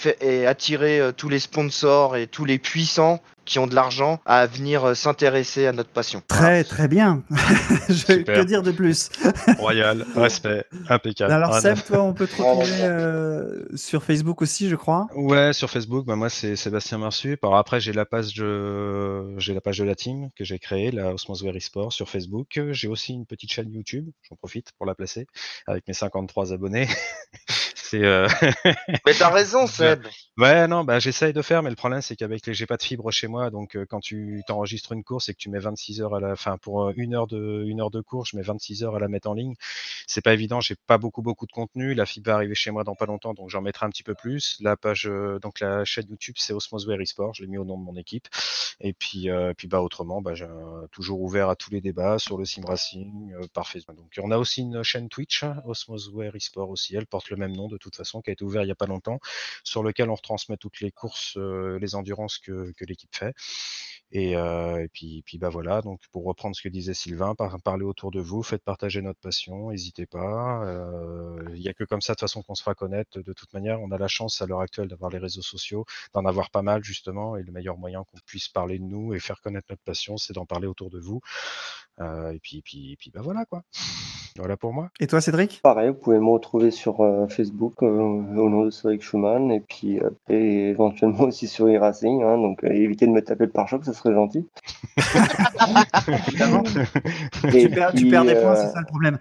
Speaker 6: attirer euh, tous les sponsors et tous les puissants qui ont de l'argent à venir euh, s'intéresser à notre passion.
Speaker 3: Très, très bien. je que dire de plus.
Speaker 4: Royal, respect, impeccable.
Speaker 3: Alors,
Speaker 4: Ah,
Speaker 3: Seb, toi, on peut te retrouver euh, sur Facebook aussi, je crois.
Speaker 4: Ouais, sur Facebook, bah moi c'est Sébastien Marsu. Alors après j'ai la page de j'ai la page de la team que j'ai créée, la Osmos Very Sport sur Facebook. J'ai aussi une petite chaîne YouTube, j'en profite pour la placer avec mes 53 abonnés. c'est euh,
Speaker 6: Mais t'as raison, Seb.
Speaker 4: ouais non bah j'essaye de faire, mais le problème c'est qu'avec les j'ai pas de fibre chez moi, donc euh, quand tu t'enregistres une course et que tu mets 26 heures à la fin pour euh, une heure de une heure de course, je mets 26 heures à la mettre en ligne. C'est pas évident, j'ai pas beaucoup beaucoup de contenu. La fibre va arriver chez moi dans pas longtemps, donc j'en mettrai un petit peu plus. La page, euh, donc la chaîne YouTube, c'est Osmos Very Sport. Je l'ai mis au nom de mon équipe. Et puis, puis bah autrement, bah, j'ai toujours ouvert à tous les débats sur le sim racing par Facebook. Donc on a aussi une chaîne Twitch, Osmos Very Sport aussi. Elle porte le même nom de toute façon, qui a été ouverte il y a pas longtemps, sur lequel on retransmet toutes les courses, euh, les endurances que, que l'équipe fait. Et, euh, et puis, puis bah voilà. Donc pour reprendre ce que disait Sylvain, par, parler autour de vous, faites partager notre passion, n'hésitez pas. Euh, Il y a que comme ça de toute façon qu'on se fera connaître. De toute manière, on a la chance à l'heure actuelle d'avoir les réseaux sociaux, d'en avoir pas mal justement. Et le meilleur moyen qu'on puisse parler de nous et faire connaître notre passion, c'est d'en parler autour de vous. Euh, et puis, puis, puis bah voilà quoi. Voilà pour moi.
Speaker 3: Et toi, Cédric?
Speaker 5: Pareil, vous pouvez me retrouver sur euh, Facebook euh, au nom de Cédric Schumann et puis euh, et éventuellement aussi sur e-racing. hein, donc euh, évitez de me taper le pare-choc, ça serait gentil. Et
Speaker 3: tu perds, tu
Speaker 5: puis,
Speaker 3: perds des points,
Speaker 5: euh,
Speaker 3: c'est ça le problème.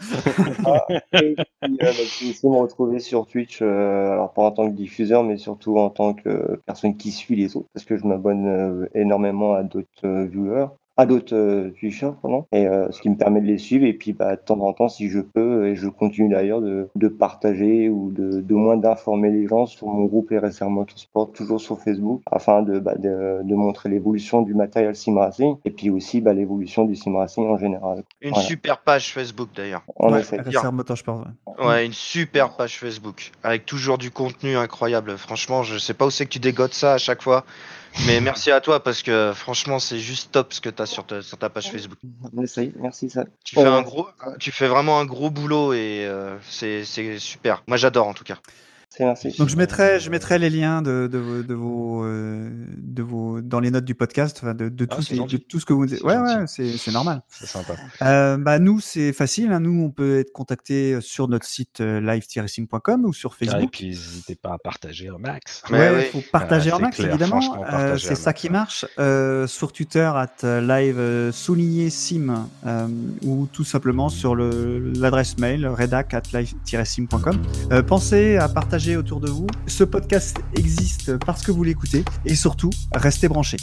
Speaker 5: et puis, euh, bah, aussi me retrouver sur Twitch, euh, alors pas en tant que diffuseur, mais surtout en tant que personne qui suit les autres, parce que je m'abonne énormément à d'autres viewers, à d'autres euh, Twitchers, pardon, et euh, ce qui me permet de les suivre. Et puis, bah, de temps en temps, si je peux, et je continue d'ailleurs de, de partager ou de, de moins d'informer les gens sur mon groupe RSR Motorsport, toujours sur Facebook, afin de, bah, de, de montrer l'évolution du matériel sim racing et puis aussi bah, l'évolution du sim racing en général.
Speaker 6: Une
Speaker 5: Voilà.
Speaker 6: super page Facebook d'ailleurs.
Speaker 5: En
Speaker 3: Ouais. RSR Motorsport. ouais.
Speaker 6: Ouais, une super page Facebook avec toujours du contenu incroyable. Franchement, je sais pas où c'est que tu dégotes ça à chaque fois, mais merci à toi parce que franchement, c'est juste top ce que tu as sur ta, sur ta page Facebook.
Speaker 5: Merci, ça.
Speaker 6: Tu fais
Speaker 5: Ouais.
Speaker 6: un gros, tu fais vraiment un gros boulot et euh, c'est super. Moi, j'adore en tout cas.
Speaker 5: C'est.
Speaker 3: Donc je mettrai, je mettrai les liens de, de, vos- de vos, euh, de vos, dans les notes du podcast, de, de,
Speaker 4: Ah,
Speaker 3: tout,
Speaker 4: c'est
Speaker 3: les- de
Speaker 4: gentil.
Speaker 3: tout ce que vous. Ouais,
Speaker 4: gentil.
Speaker 3: ouais, c'est normal.
Speaker 4: C'est sympa.
Speaker 3: Euh, bah nous, c'est facile. hein. Nous, on peut être contacté sur notre site euh, live-sim.com ou sur
Speaker 4: Ah, et
Speaker 3: Facebook.
Speaker 4: puis n'hésitez pas à partager un max.
Speaker 3: Ouais,
Speaker 6: oui.
Speaker 3: faut partager
Speaker 4: Ah,
Speaker 3: max,
Speaker 4: clair,
Speaker 3: évidemment. Euh, c'est ça
Speaker 4: max,
Speaker 3: qui marche. Euh, sur Twitter, at euh, live euh, souligné sim, euh, ou tout simplement sur l'adresse mail redac at live-sim.com. Euh, pensez à partager autour de vous. Ce podcast existe parce que vous l'écoutez et surtout, restez branchés.